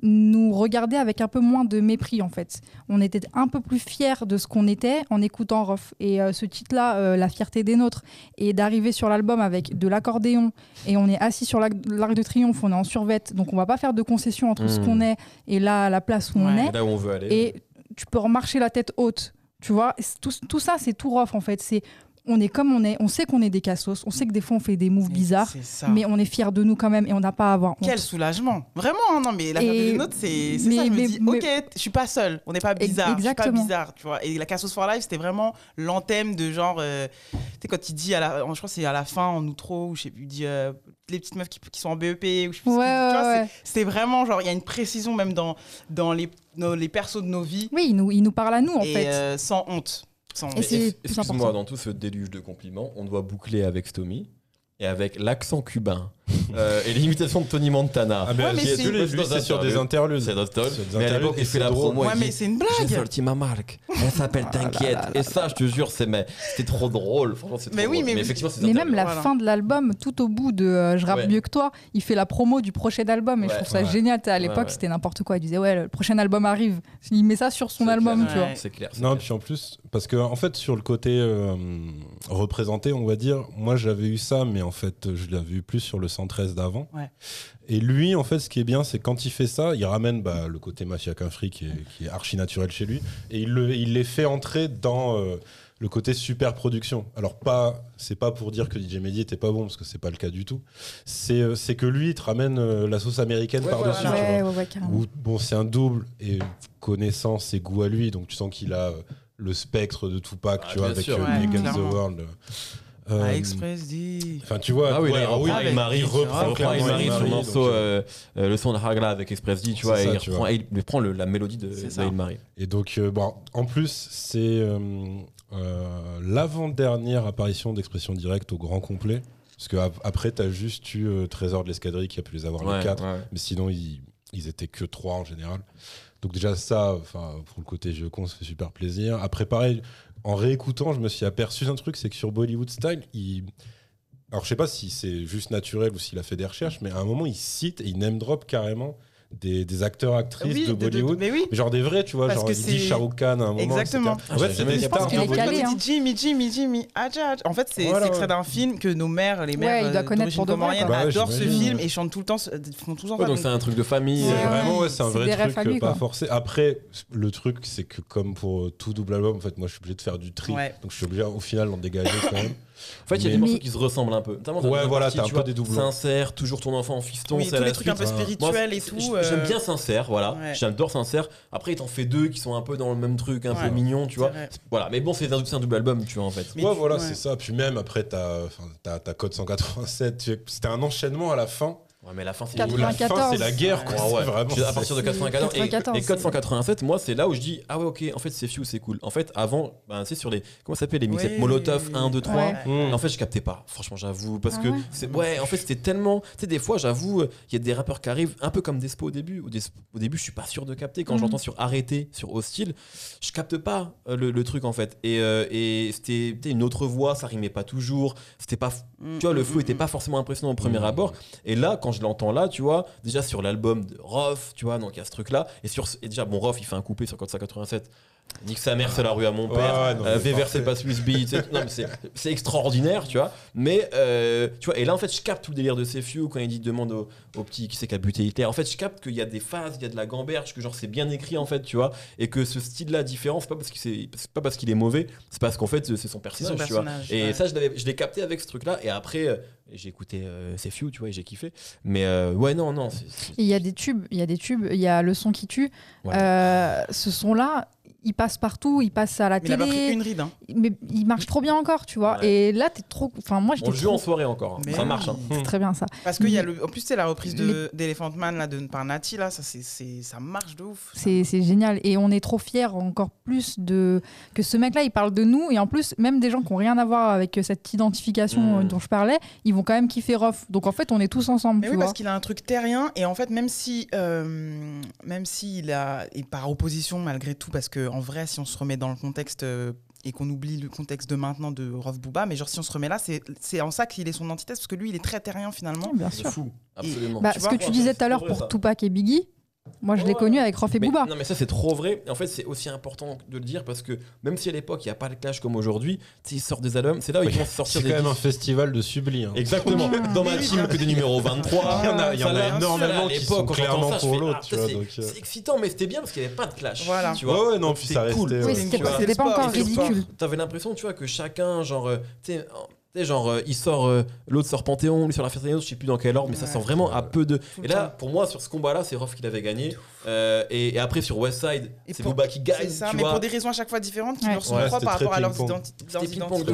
Speaker 3: nous regarder avec un peu moins de mépris en fait. On était un peu plus fiers de ce qu'on était en écoutant Rof. Et euh, ce titre-là, euh, La fierté des nôtres, et d'arriver sur l'album avec de l'accordéon, et on est assis sur l'arc de triomphe, on est en survette, donc on va pas faire de concession entre ce
Speaker 1: Mm.
Speaker 3: qu'on est et là, la place où on est.
Speaker 1: Et là où on veut aller.
Speaker 3: Et tu peux remarcher la tête haute. Tu vois, tout, tout ça, c'est tout rough en fait. C'est on est comme on est. On sait qu'on est des cassos. On sait que des fois on fait des moves bizarres, mais on est fiers de nous quand même et on n'a pas à avoir honte.
Speaker 2: Quel soulagement. Vraiment, hein, non, mais la
Speaker 3: Et-
Speaker 2: des nôtres, c'est ça. Je me
Speaker 3: mais-
Speaker 2: dis,
Speaker 3: mais-
Speaker 2: ok, je suis pas seul. On n'est pas bizarre. Je suis pas
Speaker 3: exactement.
Speaker 2: bizarre, tu vois. Et la Cassos for Life, c'était vraiment l'anthème de genre. euh, tu sais, quand il dit, à la, je crois que c'est à la fin, en outro, ou je sais plus, il dit euh, les petites meufs qui, qui sont en BEP, ou je sais
Speaker 3: Ouais, ouais,
Speaker 2: C'était vraiment genre, il y a une précision même dans, dans les, nos- les persos de nos vies.
Speaker 3: Oui, il nous, il nous parle à nous en
Speaker 2: et
Speaker 3: fait.
Speaker 2: euh, sans honte. Sans
Speaker 1: Excuse-moi, dans tout ce déluge de compliments, on doit boucler avec Stomy et avec l'accent cubain euh, et l'imitation de Tony Montana.
Speaker 4: Ah, mais
Speaker 2: Ouais, mais c'est-
Speaker 1: tous les-
Speaker 4: lui,
Speaker 1: dans
Speaker 4: c'est
Speaker 1: un
Speaker 4: sur des interludes.
Speaker 1: C'est notre
Speaker 4: des
Speaker 1: Mais à l'époque, il fait la promo.
Speaker 2: Ouais, mais c'est une
Speaker 1: J'ai
Speaker 2: blague.
Speaker 1: sorti ma marque. Elle s'appelle T'inquiète. Et ça, je te jure, c'est mais c'était trop drôle. Franchement, c'est trop
Speaker 2: Mais oui,
Speaker 1: drôle.
Speaker 2: mais-
Speaker 1: effectivement, c'est
Speaker 3: Mais même la
Speaker 2: Voilà.
Speaker 3: fin de l'album, tout au bout de euh, Je rappe
Speaker 1: Ouais.
Speaker 3: mieux que toi, il fait la promo du prochain album et je trouve ça
Speaker 4: Ouais.
Speaker 3: génial. À l'époque, c'était n'importe quoi. Il disait Ouais, le prochain album arrive. Il met ça sur son album,
Speaker 1: clair.
Speaker 3: tu vois.
Speaker 1: C'est clair.
Speaker 4: Non,
Speaker 1: clair.
Speaker 4: puis en plus, parce que en fait, sur le côté euh, représenté, on va dire, moi j'avais eu ça, mais en fait, je l'avais eu plus sur le 113 d'avant.
Speaker 2: Ouais.
Speaker 4: Et lui, en fait, ce qui est bien, c'est quand il fait ça, il ramène bah, le côté mafia qu'un fric qui est, qui est archi naturel chez lui, et il, le, il les fait entrer dans euh, le côté super production. Alors pas, c'est pas pour dire que DJ Mehdi était pas bon, parce que c'est pas le cas du tout. C'est euh, c'est que lui, il te ramène euh, la sauce américaine
Speaker 1: Ouais,
Speaker 4: par-dessus.
Speaker 1: voilà.
Speaker 4: tu vois.
Speaker 3: Ouais, ouais.
Speaker 4: Où, bon, c'est un double et connaissance et goût à lui, donc tu sens qu'il a euh, le spectre de Tupac,
Speaker 1: Ah,
Speaker 4: tu vois, avec
Speaker 1: sûr.
Speaker 4: euh, Against the World.
Speaker 2: Ah,
Speaker 4: Euh,
Speaker 2: Express D.
Speaker 4: Enfin, tu vois,
Speaker 1: Ah oui,
Speaker 4: ouais,
Speaker 1: là, il
Speaker 4: ah
Speaker 1: reprend
Speaker 4: oui,
Speaker 1: il Marie,
Speaker 4: il reprend
Speaker 1: reprend
Speaker 4: clairement
Speaker 1: il Marie son
Speaker 4: Marie,
Speaker 1: morceau, euh, euh, le son de Hagla avec Express D, tu vois,
Speaker 4: C'est
Speaker 1: et
Speaker 4: ça,
Speaker 1: il
Speaker 4: tu
Speaker 1: reprend,
Speaker 4: vois.
Speaker 1: et il prend le- la mélodie de
Speaker 2: ça.
Speaker 1: Il Marie.
Speaker 4: Et donc, euh, bon, en plus, c'est euh, euh, l'avant-dernière apparition d'expression directe au grand complet. Parce qu'après, tu as juste eu euh, Trésor de l'escadrille qui a pu les avoir
Speaker 1: Ouais,
Speaker 4: les quatre.
Speaker 1: ouais.
Speaker 4: Mais sinon, ils, ils étaient que trois en général. Donc déjà ça, enfin pour le côté jeu con, ça fait super plaisir. Après pareil, en réécoutant, je me suis aperçu d'un truc, c'est que sur Bollywood Style, il... Alors je sais pas si c'est juste naturel ou s'il a fait des recherches, mais à un moment il cite et il name drop carrément des, des acteurs, actrices
Speaker 2: Oui,
Speaker 4: de
Speaker 2: de- de-
Speaker 4: Bollywood.
Speaker 2: mais oui.
Speaker 4: Genre des vrais, tu vois,
Speaker 2: Parce
Speaker 4: genre
Speaker 2: que
Speaker 4: il dit
Speaker 2: c'est-
Speaker 4: Shah Rukh Khan à un moment.
Speaker 2: Exactement.
Speaker 4: etc. En fait, c'est des
Speaker 1: capté.
Speaker 3: Je pense
Speaker 4: stars
Speaker 3: qu'il
Speaker 4: de
Speaker 3: est
Speaker 4: Bollywood.
Speaker 2: dit Jimmy, Jimmy, Jimmy, Adja. En fait, c'est
Speaker 4: Voilà,
Speaker 2: extrait
Speaker 4: ouais.
Speaker 2: d'un film que nos mères, les
Speaker 3: Ouais,
Speaker 2: mères
Speaker 3: doit
Speaker 2: euh, d'origine
Speaker 3: de
Speaker 2: comorienne.
Speaker 4: Bah ouais,
Speaker 2: adorent ce film et chantent tout le temps, euh, font tout le temps
Speaker 1: Ouais, donc c'est un truc de famille.
Speaker 4: C'est
Speaker 3: Ouais,
Speaker 1: euh,
Speaker 4: vraiment, ouais, c'est un vrai truc pas forcé. Après, le truc, c'est que comme pour tout double album, en fait, moi, je suis obligé de faire du tri.
Speaker 2: Ouais.
Speaker 4: Donc, je suis obligé, au final, d'en dégager quand même.
Speaker 1: En fait, il y a des morceaux qui se ressemblent un peu.
Speaker 4: Ouais, voilà, t'as un peu des doublons.
Speaker 1: Sincère, toujours ton enfant en fiston,
Speaker 2: Oui,
Speaker 1: c'est
Speaker 2: tous
Speaker 1: la
Speaker 2: les trucs un peu spirituels et tout.
Speaker 1: J'aime
Speaker 2: euh,
Speaker 1: bien sincère, voilà. J'adore sincère. Après, il t'en fait deux qui sont un peu dans le même truc, un peu mignon, tu vois. Voilà, mais bon, c'est un, double album, tu vois, en fait.
Speaker 4: Ouais, voilà, c'est ça. Puis même après, t'as enfin, t'as- t'as Code 187. tu- C'était un enchaînement à la fin
Speaker 1: Ouais, mais la fin, c'est
Speaker 4: la fin,
Speaker 3: 94.
Speaker 4: c'est la guerre, quoi.
Speaker 1: Ouais,
Speaker 4: C'est
Speaker 1: ouais.
Speaker 4: vraiment.
Speaker 1: À partir de
Speaker 3: c'est
Speaker 1: 94, et-
Speaker 3: 94,
Speaker 1: et, code
Speaker 3: c'est-
Speaker 1: 187 moi c'est là où je dis ah ouais ok en fait c'est few c'est cool en fait avant ben, sais sur les comment ça s'appelle les mixtapes. Molotov 1 2 3
Speaker 3: Ouais.
Speaker 4: Mmh.
Speaker 1: en fait je captais pas franchement j'avoue parce
Speaker 3: Ah
Speaker 1: que
Speaker 3: ouais
Speaker 1: c'est ouais en fait c'était tellement tu sais des fois j'avoue euh, il y a des rappeurs qui arrivent un peu comme Despo au début au, début je suis pas sûr de capter quand
Speaker 3: Mhm.
Speaker 1: j'entends sur arrêté sur hostile je capte pas euh, le, le truc en fait et, euh, et c'était une autre voix ça rimait pas toujours c'était pas
Speaker 2: Mm,
Speaker 1: tu vois, le flow
Speaker 2: mm,
Speaker 1: était pas forcément impressionnant au premier
Speaker 4: Mmh.
Speaker 1: abord. Et là, quand je l'entends là, tu vois, déjà sur l'album de Rof, tu vois, donc il y a ce truc-là. Et, sur, et déjà, bon, Rof, il fait un coupé sur Code 187. Nique sa mère, c'est la rue à mon père.
Speaker 4: ouais,
Speaker 1: Euh, c'est pas Swiss Beat. c'est- extraordinaire, tu vois. Mais, euh, tu vois, et là, en fait, je capte tout le délire de Sefiu quand il dit demande au, au petit qui c'est qui a buté Hitler. En fait, je capte qu'il y a des phases, il y a de la gamberge, que genre c'est bien écrit, en fait, tu vois. Et que ce style-là différent, c'est pas parce qu'il pas parce qu'il est mauvais, c'est parce qu'en fait, c'est son personnage,
Speaker 2: son
Speaker 1: tu vois.
Speaker 2: personnage.
Speaker 1: Et
Speaker 2: ouais.
Speaker 1: ça, je l'avais- je l'ai capté avec ce truc-là. Et après, euh, j'ai écouté euh, Few, tu vois, et j'ai kiffé. Mais euh, ouais, non, non.
Speaker 3: il y a des tubes, il y a des tubes, il y a le son qui tue.
Speaker 1: Ouais.
Speaker 3: Euh, ce son-là, il passe partout, il passe à la
Speaker 2: Mais il a pas pris
Speaker 3: télé,
Speaker 2: une ride. hein.
Speaker 3: mais il marche trop bien encore, tu vois.
Speaker 1: Ouais.
Speaker 3: Et là, t'es trop. Enfin, moi, j'étais
Speaker 1: On le joue
Speaker 3: trop-
Speaker 1: en soirée encore. hein.
Speaker 2: Mais
Speaker 1: ça
Speaker 2: oui.
Speaker 1: marche. hein.
Speaker 3: C'est très bien ça.
Speaker 2: Parce qu'il y a le. En plus, c'est la reprise de d'Elephant Man là, de, par Nati, là. Ça, c'est, c'est- ça marche de ouf.
Speaker 3: C'est c'est génial. Et on est trop fiers encore plus de que ce mec-là, il parle de nous. Et en plus, même des gens qui n'ont rien à voir avec cette identification
Speaker 1: Mm.
Speaker 3: euh, dont je parlais, ils vont quand même kiffer Rof. Donc en fait, on est tous ensemble,
Speaker 2: Mais
Speaker 3: tu
Speaker 2: oui,
Speaker 3: vois.
Speaker 2: parce qu'il a un truc terrien et en fait, même si, euh, même si il a, et par opposition malgré tout, parce que en vrai, si on se remet dans le contexte euh, et qu'on oublie le contexte de maintenant de Rof Booba, mais genre si on se remet là, c'est en ça qu'il est son antithèse, parce que lui, il est très terrien finalement.
Speaker 3: Bien
Speaker 1: C'est
Speaker 3: sûr.
Speaker 1: fou. Absolument.
Speaker 3: Bah,
Speaker 2: tu
Speaker 3: ce
Speaker 2: vois,
Speaker 3: que tu disais tout à l'heure pour
Speaker 1: ça.
Speaker 3: Tupac et Biggie, moi je l'ai connu avec Rof et
Speaker 1: Mais-
Speaker 3: Booba.
Speaker 1: non, mais ça, c'est trop vrai. En fait, c'est aussi important de le dire parce que même si à l'époque, il n'y a pas le clash comme aujourd'hui, tu sais, ils sortent des albums. C'est là où ils commencent à sortir
Speaker 4: C'est
Speaker 1: des
Speaker 4: quand même un festival de subli. hein.
Speaker 1: Exactement. Dans ma team, que des numéros 23.
Speaker 4: Il y en a, il y en a énormément qui sont clairement pour l'autre,
Speaker 1: ah, c'est-
Speaker 4: euh.
Speaker 1: C'est excitant, mais c'était bien parce qu'il n'y avait pas de clash.
Speaker 2: Voilà.
Speaker 1: Tu vois.
Speaker 4: Ouais, ouais, non, puis
Speaker 1: c'était
Speaker 4: ça
Speaker 1: cool.
Speaker 4: ouais.
Speaker 3: c'était pas,
Speaker 2: c'est
Speaker 3: encore
Speaker 2: c'est
Speaker 3: ridicule.
Speaker 1: T'avais l'impression, tu vois, que chacun, genre, euh, tu sais, euh, tu sais, genre, euh, il sort, euh, l'autre sort Panthéon, lui sur la fête je sais plus dans quel ordre, mais ça sort vraiment à peu de. Et là, pour moi, sur ce combat-là, c'est Rof qui l'avait gagné. Euh, et, et après, sur Westside, c'est Booba qui gagne.
Speaker 2: C'est ça,
Speaker 1: tu
Speaker 2: mais
Speaker 1: vois.
Speaker 2: pour des raisons à chaque fois différentes qui
Speaker 3: Ouais.
Speaker 2: leur sont
Speaker 4: Ouais,
Speaker 2: propres par rapport à leurs identités.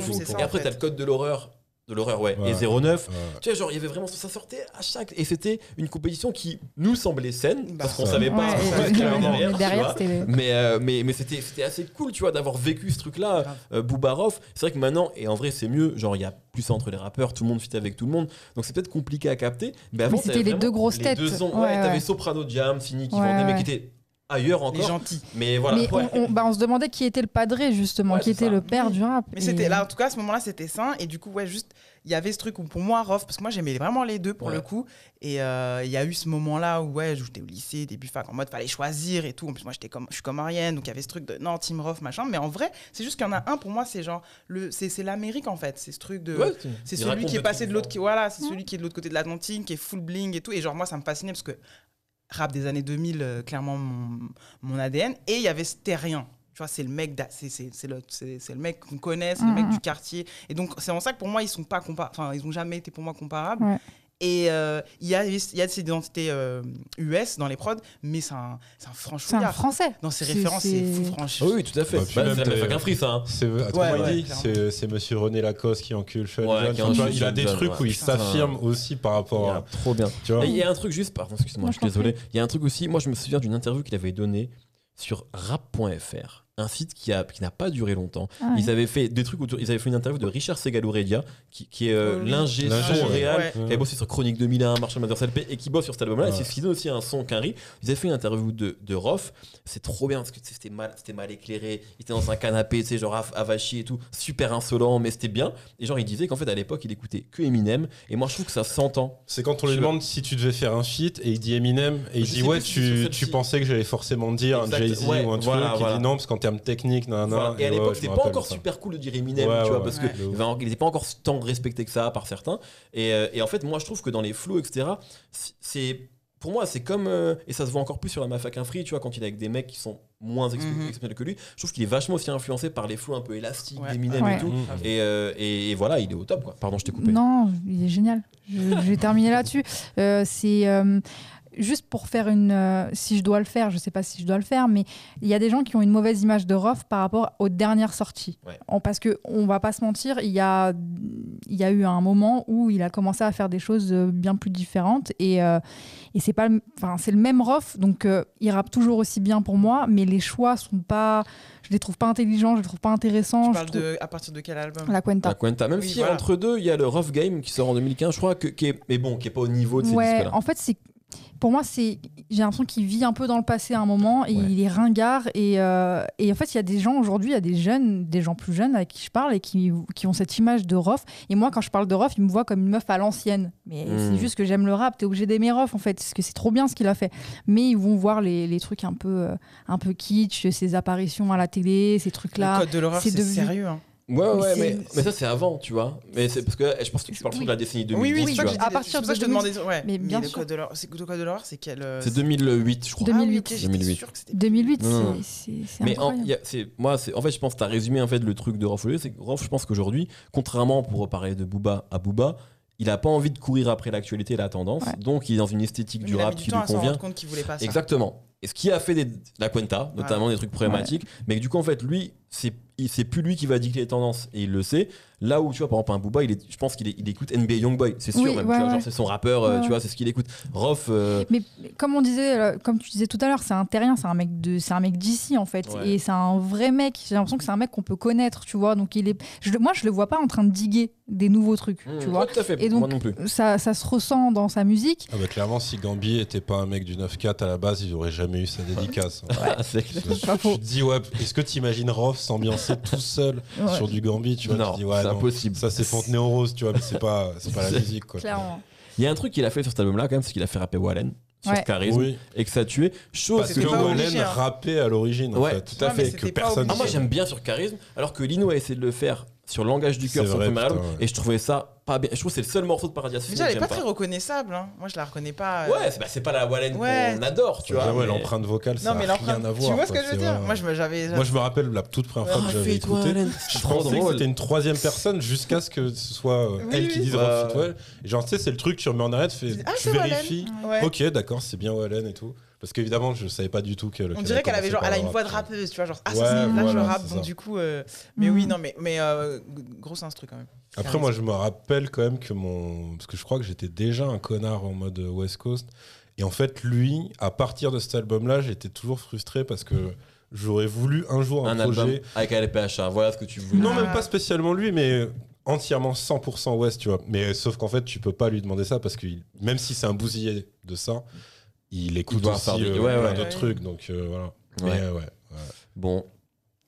Speaker 1: fou.
Speaker 2: c'est ça,
Speaker 1: Et
Speaker 2: en
Speaker 1: après,
Speaker 2: fait.
Speaker 1: t'as le code de l'horreur. De l'horreur, ouais.
Speaker 4: Ouais.
Speaker 1: Et 09.
Speaker 4: Ouais.
Speaker 1: Tu vois, genre, il y avait vraiment ça sortait à chaque. Et c'était une compétition qui nous semblait saine,
Speaker 2: Bah,
Speaker 1: parce qu'on savait pas.
Speaker 3: Ouais,
Speaker 1: ce allait
Speaker 3: mais
Speaker 1: faire
Speaker 3: derrière,
Speaker 1: tu vois.
Speaker 3: c'était.
Speaker 1: Mais, euh, mais, mais c'était c'était assez cool, tu vois, d'avoir vécu ce truc-là. Euh, Boubarov, c'est vrai que maintenant, et en vrai, c'est mieux, genre, il y a plus ça entre les rappeurs, tout le monde fit avec tout le monde. Donc c'est peut-être compliqué à capter. Mais avant,
Speaker 3: c'était les deux grosses
Speaker 1: les
Speaker 3: têtes.
Speaker 1: deux sons.
Speaker 3: Ouais,
Speaker 1: Ouais, t'avais. Soprano Jam, Fini qui
Speaker 3: Ouais,
Speaker 1: vendait, mais qui était ailleurs
Speaker 2: Les
Speaker 1: encore.
Speaker 2: gentils.
Speaker 1: Mais voilà.
Speaker 3: mais
Speaker 1: ouais.
Speaker 3: on, on- bah, on se demandait qui était le padré, justement,
Speaker 1: Ouais,
Speaker 3: qui était
Speaker 1: ça.
Speaker 3: le père du rap.
Speaker 2: Mais
Speaker 3: Et-
Speaker 2: c'était là, en tout cas, à ce moment-là, c'était sain. Et du coup, ouais, juste, il y avait ce truc où pour moi, Rof, parce que moi, j'aimais vraiment les deux pour
Speaker 1: Ouais.
Speaker 2: le coup. Et euh, il y a eu ce moment-là où, ouais, j'étais au lycée, début fac, en mode, fallait choisir et tout. En plus, moi, j'étais comme, je suis comme Ariane, donc il y avait ce truc de non, Team Rof, machin. Mais en vrai, c'est juste qu'il y en a un, pour moi, c'est genre, le, c'est, c'est l'Amérique, en fait. C'est ce truc de.
Speaker 1: Ouais,
Speaker 2: C'est celui qui est passé de l'autre, qui, voilà, c'est celui qui est de l'autre côté de l'Atlantique, qui est full bling et tout. Et genre, moi, ça me fascinait parce que rap des années 2000, euh, clairement mon, mon ADN. Et il y avait ce terrien. Tu vois, c'est le mec, c'est c'est- c'est le, le mec qu'on connaît, c'est le mec
Speaker 3: Mhm.
Speaker 2: du quartier. Et donc, c'est en ça que pour moi, ils sont pas compa- Enfin, ils ont jamais été pour moi comparables.
Speaker 3: Ouais.
Speaker 2: Et euh, il y, a, il y a de ces identités euh, US dans les prods, mais c'est un, c'est un
Speaker 3: C'est un français.
Speaker 2: Dans ses références, c'est fou,
Speaker 1: Ah
Speaker 2: franchement.
Speaker 1: oui, tout à fait.
Speaker 4: Bah,
Speaker 1: Bah, c'est fac un free, ça. hein.
Speaker 4: C'est
Speaker 2: Ouais,
Speaker 4: Monsieur René Lacoste qui encule Sean
Speaker 1: Ouais, qui encule
Speaker 4: il a des
Speaker 1: John,
Speaker 4: trucs
Speaker 1: ouais.
Speaker 4: où il s'affirme aussi par rapport à.
Speaker 1: Trop bien.
Speaker 4: Tu vois
Speaker 1: Et il y a un truc juste, pardon, excuse-moi, je suis désolé. Il y a un truc aussi, moi je me souviens d'une interview qu'il avait donnée sur rap.fr, un site qui a qui n'a pas duré longtemps.
Speaker 3: Ah,
Speaker 1: Ils avaient fait des trucs autour, ils avaient fait une interview de Richard Segalouredia, qui, qui est euh,
Speaker 2: oui.
Speaker 1: l'ingé son
Speaker 4: ouais.
Speaker 1: réel,
Speaker 2: Ouais.
Speaker 1: qui avait bossé sur Chronique 2001, Marshall Mathers LP, et qui bosse sur cet album-là. Et c'est ce qui donne aussi un son qu'Henry. Ils avaient fait une interview de, de Roth. C'est trop bien parce que c'était mal, c'était mal éclairé. Il était dans un canapé, tu sais, genre av- avachi et tout, super insolent, mais c'était bien. Et genre, il disait qu'en fait, à l'époque, il écoutait que Eminem. Et moi, je trouve que ça s'entend.
Speaker 4: C'est quand on lui demande si tu devais faire un feat et il dit Eminem et il
Speaker 1: Je
Speaker 4: dit ouais tu, tu pensais que j'allais forcément dire Jay-Z
Speaker 1: ouais,
Speaker 4: ou un truc
Speaker 1: voilà,
Speaker 4: il
Speaker 1: voilà.
Speaker 4: dit non parce qu'en termes techniques nan, nan,
Speaker 1: Voilà. Et à l'époque, c'était pas encore
Speaker 4: ça.
Speaker 1: super cool de dire Eminem,
Speaker 4: Ouais,
Speaker 1: tu vois,
Speaker 4: ouais,
Speaker 1: parce
Speaker 2: ouais.
Speaker 1: que il va- il n'était pas encore tant respecté que ça par certains. Et, euh, et en fait, moi, je trouve que dans les flows, etc., c'est. Pour moi, c'est comme. euh, et ça se voit encore plus sur la Mafak Free, tu vois, quand il est avec des mecs qui sont moins
Speaker 2: Mhm.
Speaker 1: exceptionnels que lui. Je trouve qu'il est vachement aussi influencé par les flows un peu élastiques
Speaker 2: Ouais.
Speaker 1: d'Eminem
Speaker 3: Ouais.
Speaker 1: et tout. Et, euh, et, et voilà, il est au top, quoi. Pardon, je t'ai coupé.
Speaker 3: Non, il est génial. Je, je vais terminer là-dessus. Euh, c'est. euh, juste pour faire une. euh, si je dois le faire, je sais pas si je dois le faire, mais il y a des gens qui ont une mauvaise image de Rof par rapport aux dernières sorties.
Speaker 1: Ouais.
Speaker 3: On- parce que on va pas se mentir, il y a, il y a eu un moment où il a commencé à faire des choses euh, bien plus différentes et, euh, et c'est pas, enfin c'est le même Rof, donc euh, il rappe toujours aussi bien pour moi, mais les choix sont pas, je les trouve pas intelligents, je les trouve pas intéressants.
Speaker 2: Tu parles
Speaker 3: trouve-
Speaker 2: de à partir de quel album?
Speaker 3: La Cuenta.
Speaker 1: La Cuenta. Même
Speaker 2: Oui,
Speaker 1: si
Speaker 2: voilà.
Speaker 1: entre deux, il y a le Rough Game qui sort en 2015, je crois, que, qui est, mais bon, qui est pas au niveau de ces
Speaker 3: Ouais,
Speaker 1: disques-là.
Speaker 3: en fait, c'est pour moi, c'est j'ai l'impression qu'il vit un peu dans le passé à un moment et
Speaker 1: Ouais.
Speaker 3: il est ringard et, euh, et en fait, il y a des gens aujourd'hui, il y a des jeunes, des gens plus jeunes avec qui je parle et qui, qui ont cette image de Rof. Et moi, quand je parle de Rof, ils me voient comme une meuf à l'ancienne. Mais
Speaker 1: Mm.
Speaker 3: c'est juste que j'aime le rap. T'es obligé d'aimer Rof en fait, parce que c'est trop bien ce qu'il a fait. Mais ils vont voir les, les trucs un peu euh, un peu kitsch, ses apparitions à la télé, ces trucs
Speaker 2: Le
Speaker 3: là.
Speaker 2: code de l'horreur,
Speaker 3: c'est
Speaker 2: c'est
Speaker 3: devenu-
Speaker 2: sérieux. hein.
Speaker 1: Ouais, ouais,
Speaker 3: Mais
Speaker 1: mais,
Speaker 3: c'est-
Speaker 1: mais ça, c'est avant, tu vois. Mais c'est parce que eh, je pense que tu parles
Speaker 3: Oui.
Speaker 1: de la décennie 2010.
Speaker 2: Oui, oui,
Speaker 3: oui,
Speaker 2: c'est
Speaker 1: tu vois.
Speaker 3: à partir
Speaker 2: c'est
Speaker 3: de
Speaker 2: que je te demandais. Ouais,
Speaker 3: Mais bien sûr.
Speaker 2: de l'horreur, c'est le code de l'horreur, c'est quel euh,
Speaker 1: C'est 2008, je crois.
Speaker 3: 2008.
Speaker 2: Ah oui, ok, j'étais
Speaker 1: 2008.
Speaker 2: sûre que c'était
Speaker 3: 2008,
Speaker 1: Non, non.
Speaker 3: c'est- c'est c'est
Speaker 1: Mais en,
Speaker 3: incroyable.
Speaker 1: y a- c'est, moi, c'est, en fait, je pense que tu as résumé en fait, le truc de Olivier, c'est que Rof, je pense qu'aujourd'hui, contrairement pour parler de Booba à Booba, il a pas envie de courir après l'actualité et la tendance,
Speaker 3: Ouais.
Speaker 1: donc il est dans une esthétique
Speaker 2: Mais
Speaker 1: du rap qui lui convient.
Speaker 2: rendre compte qu'il voulait pas ça.
Speaker 1: Exactement. Et ce qui a fait des, la Cuenta, notamment des trucs problématiques, mais que du coup, en fait, lui, c'est, c'est plus lui qui va dicter les tendances, et il le sait. Là où, tu vois, par exemple, un Booba, il est, je pense qu'il est- il écoute NBA Youngboy, c'est sûr,
Speaker 3: Oui,
Speaker 1: même,
Speaker 3: ouais,
Speaker 1: tu vois,
Speaker 3: ouais.
Speaker 1: genre, c'est son rappeur, euh,
Speaker 3: Ouais,
Speaker 1: tu vois, c'est ce qu'il écoute. Rof, euh,
Speaker 3: Mais mais comme on disait, euh, comme tu disais tout à l'heure, c'est un terrien, c'est un mec de, c'est un mec d'ici en fait,
Speaker 1: Ouais.
Speaker 3: et c'est un vrai mec. J'ai l'impression que c'est un mec qu'on peut connaître, tu vois. Donc il est, je, moi je le vois pas en train de diguer des nouveaux trucs,
Speaker 1: hmm,
Speaker 3: tu vois.
Speaker 1: tout à fait,
Speaker 3: Et donc
Speaker 1: moi non plus.
Speaker 3: ça, ça se ressent dans sa musique.
Speaker 4: Ah bah, clairement, si Gambi était pas un mec du 9-4 à la base, il aurait jamais eu sa dédicace.
Speaker 1: Ah, c'est clair.
Speaker 4: Je,
Speaker 3: Pas faux.
Speaker 4: je te dis, ouais, est-ce que tu imagines Rof s'ambiancer tout seul
Speaker 3: Ouais,
Speaker 4: sur du Gambi tu vois,
Speaker 1: Non,
Speaker 4: ouais,
Speaker 1: c'est impossible.
Speaker 4: Ça, c'est Fontenay aux Roses, tu vois, mais c'est pas, c'est pas la musique, quoi.
Speaker 3: clairement.
Speaker 1: Il y a un truc qu'il a fait sur cet album-là, quand même, c'est qu'il a fait rapper Wallen sur
Speaker 3: Ouais.
Speaker 1: Charisme,
Speaker 4: Oui,
Speaker 1: et que ça a tué. Chose
Speaker 4: parce
Speaker 1: que
Speaker 4: Wallen
Speaker 2: hein.
Speaker 4: rappait à l'origine, en
Speaker 1: Ouais,
Speaker 4: fait.
Speaker 1: tout à fait.
Speaker 4: que personne-
Speaker 1: Ah, moi j'aime bien sur Charisme, alors que Lino a essayé de le faire sur Langage du cœur sur le
Speaker 4: vrai,
Speaker 1: premier album,
Speaker 4: putain, ouais.
Speaker 1: et je trouvais ça pas bien. Je trouve que c'est le seul morceau de Paradis
Speaker 2: déjà, elle est pas très reconnaissable. hein. Moi, je la reconnais pas. euh.
Speaker 1: Ouais, c'est bah, c'est pas la Wallen
Speaker 2: Ouais.
Speaker 1: qu'on adore, tu vois.
Speaker 4: Ouais,
Speaker 1: mais-
Speaker 4: l'empreinte vocale, ça
Speaker 2: Non, mais
Speaker 4: n'a rien à
Speaker 2: Tu
Speaker 4: voir.
Speaker 2: vois ce que je veux dire. Moi, je me- j'avais.
Speaker 4: Moi, je me rappelle la toute première fois que j'avais écouté. Je pensais que c'était une troisième personne jusqu'à ce que ce soit euh, elle qui dise
Speaker 1: Ouais,
Speaker 4: Rof
Speaker 1: ouais.
Speaker 4: It Et Genre, tu sais, c'est le truc, tu remets en arrêt, tu
Speaker 2: Ah,
Speaker 4: tu vérifies. Ok, d'accord, c'est bien Wallen et tout. Parce qu'évidemment, je savais pas du tout qu'elle.
Speaker 2: On dirait qu'elle avait genre, elle a une voix de
Speaker 4: rap.
Speaker 2: rappeuse, tu vois, genre, ah,
Speaker 4: Ouais,
Speaker 2: ça, c'est- là, je
Speaker 4: voilà,
Speaker 2: rappe, donc
Speaker 4: ça.
Speaker 2: du coup, euh, mais
Speaker 3: Mm.
Speaker 2: oui, non, mais, mais euh, grosse instru quand même.
Speaker 4: Après, moi, je me rappelle quand même que mon. Parce que je crois que j'étais déjà un connard en mode West Coast. Et en fait, lui, à partir de cet album-là, j'étais toujours frustré parce que j'aurais voulu un jour un,
Speaker 1: un album
Speaker 4: projet.
Speaker 1: avec LPHA, voilà ce que tu voulais.
Speaker 4: Non, même pas spécialement lui, mais entièrement 100% West, tu vois. Mais sauf qu'en fait, tu peux pas lui demander ça parce que même si c'est un bousillé de ça, il écoute
Speaker 1: doit
Speaker 4: aussi euh,
Speaker 1: ouais,
Speaker 4: plein
Speaker 1: ouais.
Speaker 4: d'autres
Speaker 2: Ouais.
Speaker 4: trucs. Donc euh, voilà.
Speaker 1: Ouais.
Speaker 4: Mais euh, ouais.
Speaker 1: Bon,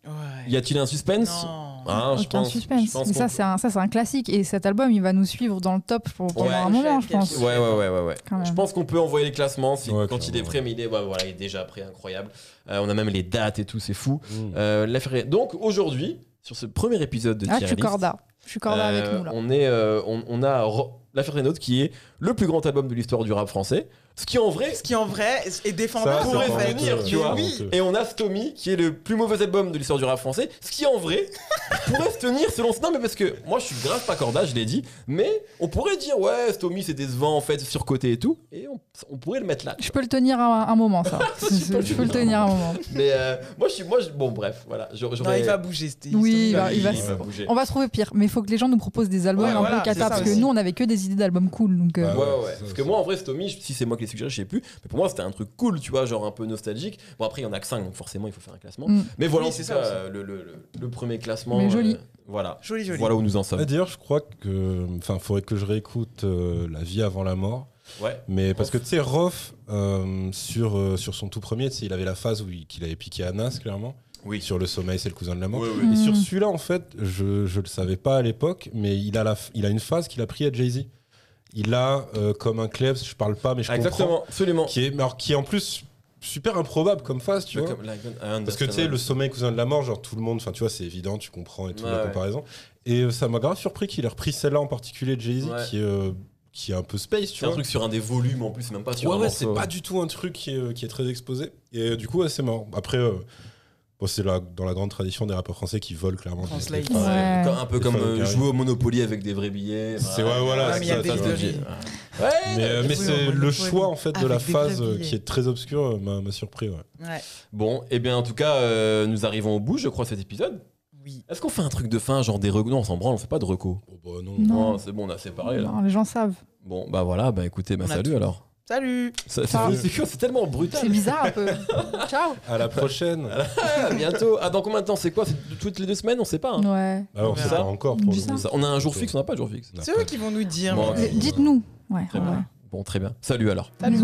Speaker 2: Ouais.
Speaker 1: y a-t-il un suspense
Speaker 2: Non.
Speaker 1: Hein, je pense-
Speaker 3: suspense.
Speaker 1: je pense
Speaker 3: Mais ça, c'est un, ça, c'est un classique. Et cet album, il va nous suivre dans le top pour, pendant
Speaker 1: Ouais.
Speaker 3: un moment, je pense.
Speaker 1: Ouais, ouais, ouais, ouais. Je pense qu'on peut envoyer les classements si-
Speaker 4: Ouais,
Speaker 1: quand il est prêt, mais il est, ouais, voilà, il est déjà prêt, incroyable. Euh, on a même les dates et tout, c'est fou.
Speaker 4: Mmh.
Speaker 1: Euh, l'affaire- Donc aujourd'hui, sur ce premier épisode de
Speaker 3: Ah,
Speaker 1: Tier
Speaker 3: je suis
Speaker 1: List,
Speaker 3: corda. Je suis corda avec nous, là.
Speaker 1: On, est, euh, on, on a l'affaire des notes qui est le plus grand album de l'histoire du rap français. Ce qui en vrai
Speaker 2: Ce qui en vrai est défendable fait.
Speaker 1: venir, tu vois.
Speaker 2: Oui.
Speaker 1: Et on a Stomy qui est le plus mauvais album de l'histoire du rap français. Ce qui en vrai pourrait se tenir selon ce. Non, mais parce que moi je suis grave pas corda, je l'ai dit. Mais on pourrait dire, ouais, Stomy c'est décevant en fait, surcoté et tout. Et on, on pourrait le mettre là.
Speaker 3: Je peux le tenir un, un moment, ça.
Speaker 1: Peux
Speaker 3: je peux le
Speaker 1: tenir.
Speaker 3: tenir un moment.
Speaker 1: Mais euh, moi je suis. Moi, je- bon, bref, voilà.
Speaker 2: Non, il va bouger. c'était-
Speaker 3: Oui, il va- il va-
Speaker 1: il va bouger.
Speaker 3: On va trouver pire, mais il faut que les gens nous proposent des albums
Speaker 2: Ouais,
Speaker 3: un
Speaker 2: voilà,
Speaker 3: peu cata, parce que nous, on avait que des idées d'albums cool. Donc, euh,
Speaker 4: Ouais.
Speaker 1: Ouais, ouais, Parce que moi, en vrai, Stomy, si c'est moi qui suggéré, je sais plus. Mais pour moi, c'était un truc cool, tu vois, genre un peu nostalgique. Bon, après, il y en a que 5, donc forcément, il faut faire un classement.
Speaker 3: Mm.
Speaker 1: Mais voilà,
Speaker 2: Oui, c'est ça
Speaker 1: le, le- le- le premier classement.
Speaker 3: Mais joli.
Speaker 1: euh, voilà.
Speaker 2: Joli, joli.
Speaker 1: Voilà où nous en sommes.
Speaker 4: D'ailleurs, je crois que. Enfin, faudrait que je réécoute euh, La vie avant la mort.
Speaker 1: Ouais.
Speaker 4: Mais parce que tu sais, Rof, euh, sur, euh, sur son tout premier, tu sais, il avait la phase où il, qu'il avait piqué Anas, clairement.
Speaker 1: Oui.
Speaker 4: Sur le sommeil, c'est le cousin de la mort.
Speaker 1: Oui, oui.
Speaker 4: Et sur
Speaker 3: Mm.
Speaker 4: celui-là, en fait, je je le savais pas à l'époque, mais il a, la, il a une phase qu'il a pris à Jay-Z. Il a euh, comme un Klebs, je parle pas, mais je
Speaker 1: Ah,
Speaker 4: comprends.
Speaker 1: Exactement, absolument.
Speaker 4: Qui est, alors, qui est en plus super improbable comme phase, tu
Speaker 1: Le
Speaker 4: vois.
Speaker 1: ah,
Speaker 4: Parce que tu sais, le sommeil cousin de la mort, genre tout le monde, enfin tu vois, c'est évident, tu comprends et tout
Speaker 1: Ouais,
Speaker 4: la
Speaker 1: ouais.
Speaker 4: comparaison. Et euh, ça m'a grave surpris qu'il ait repris celle-là en particulier de Jay-Z,
Speaker 1: Ouais.
Speaker 4: qui, est, euh, qui est un peu space, tu
Speaker 1: C'est un
Speaker 4: vois.
Speaker 1: truc sur un des volumes en plus, c'est même pas sur
Speaker 4: Ouais,
Speaker 1: un
Speaker 4: ouais, c'est pas du tout un truc qui est, qui est très exposé. Et du coup, c'est marrant. Après, euh, Bon, c'est la- dans la grande tradition des rappeurs français qui volent clairement. des-
Speaker 2: Translate.
Speaker 4: des-
Speaker 1: Ouais,
Speaker 3: Ouais.
Speaker 1: comme- un peu
Speaker 4: Des
Speaker 1: comme euh, jouer au Monopoly avec des vrais billets.
Speaker 4: C'est ouais, voilà.
Speaker 2: Ouais, mais
Speaker 4: ça,
Speaker 2: des.
Speaker 1: Ouais,
Speaker 4: euh, mais c'est le choix en fait de la phase qui est très obscur euh, m'a surpris. Ouais.
Speaker 2: Ouais.
Speaker 1: Bon, et bien en tout cas, euh, nous arrivons au bout, je crois, de cet épisode.
Speaker 2: Oui.
Speaker 1: Est-ce qu'on fait un truc de fin, genre des recos? Non, on s'en branle, on fait pas de recos.
Speaker 4: Oh, bah, non.
Speaker 3: Non.
Speaker 1: Non, c'est bon, on a là.
Speaker 3: Non, les gens savent.
Speaker 1: Bon, bah voilà, bah écoutez, bah
Speaker 2: On
Speaker 1: salut alors.
Speaker 2: Salut
Speaker 1: c'est, tellement brutal.
Speaker 3: C'est bizarre un peu. Ciao
Speaker 4: À la prochaine.
Speaker 1: Bientôt. Ah, dans combien de temps C'est quoi? Toutes les deux semaines? On sait pas. Hein.
Speaker 3: Ouais.
Speaker 4: Ah, on sait encore
Speaker 1: On a un jour fixe, on n'a pas de jour fixe.
Speaker 2: C'est eux qui vont nous dire. Euh,
Speaker 1: euh,
Speaker 3: dites-nous.
Speaker 1: Bon, très bien. Salut alors.
Speaker 3: Salut.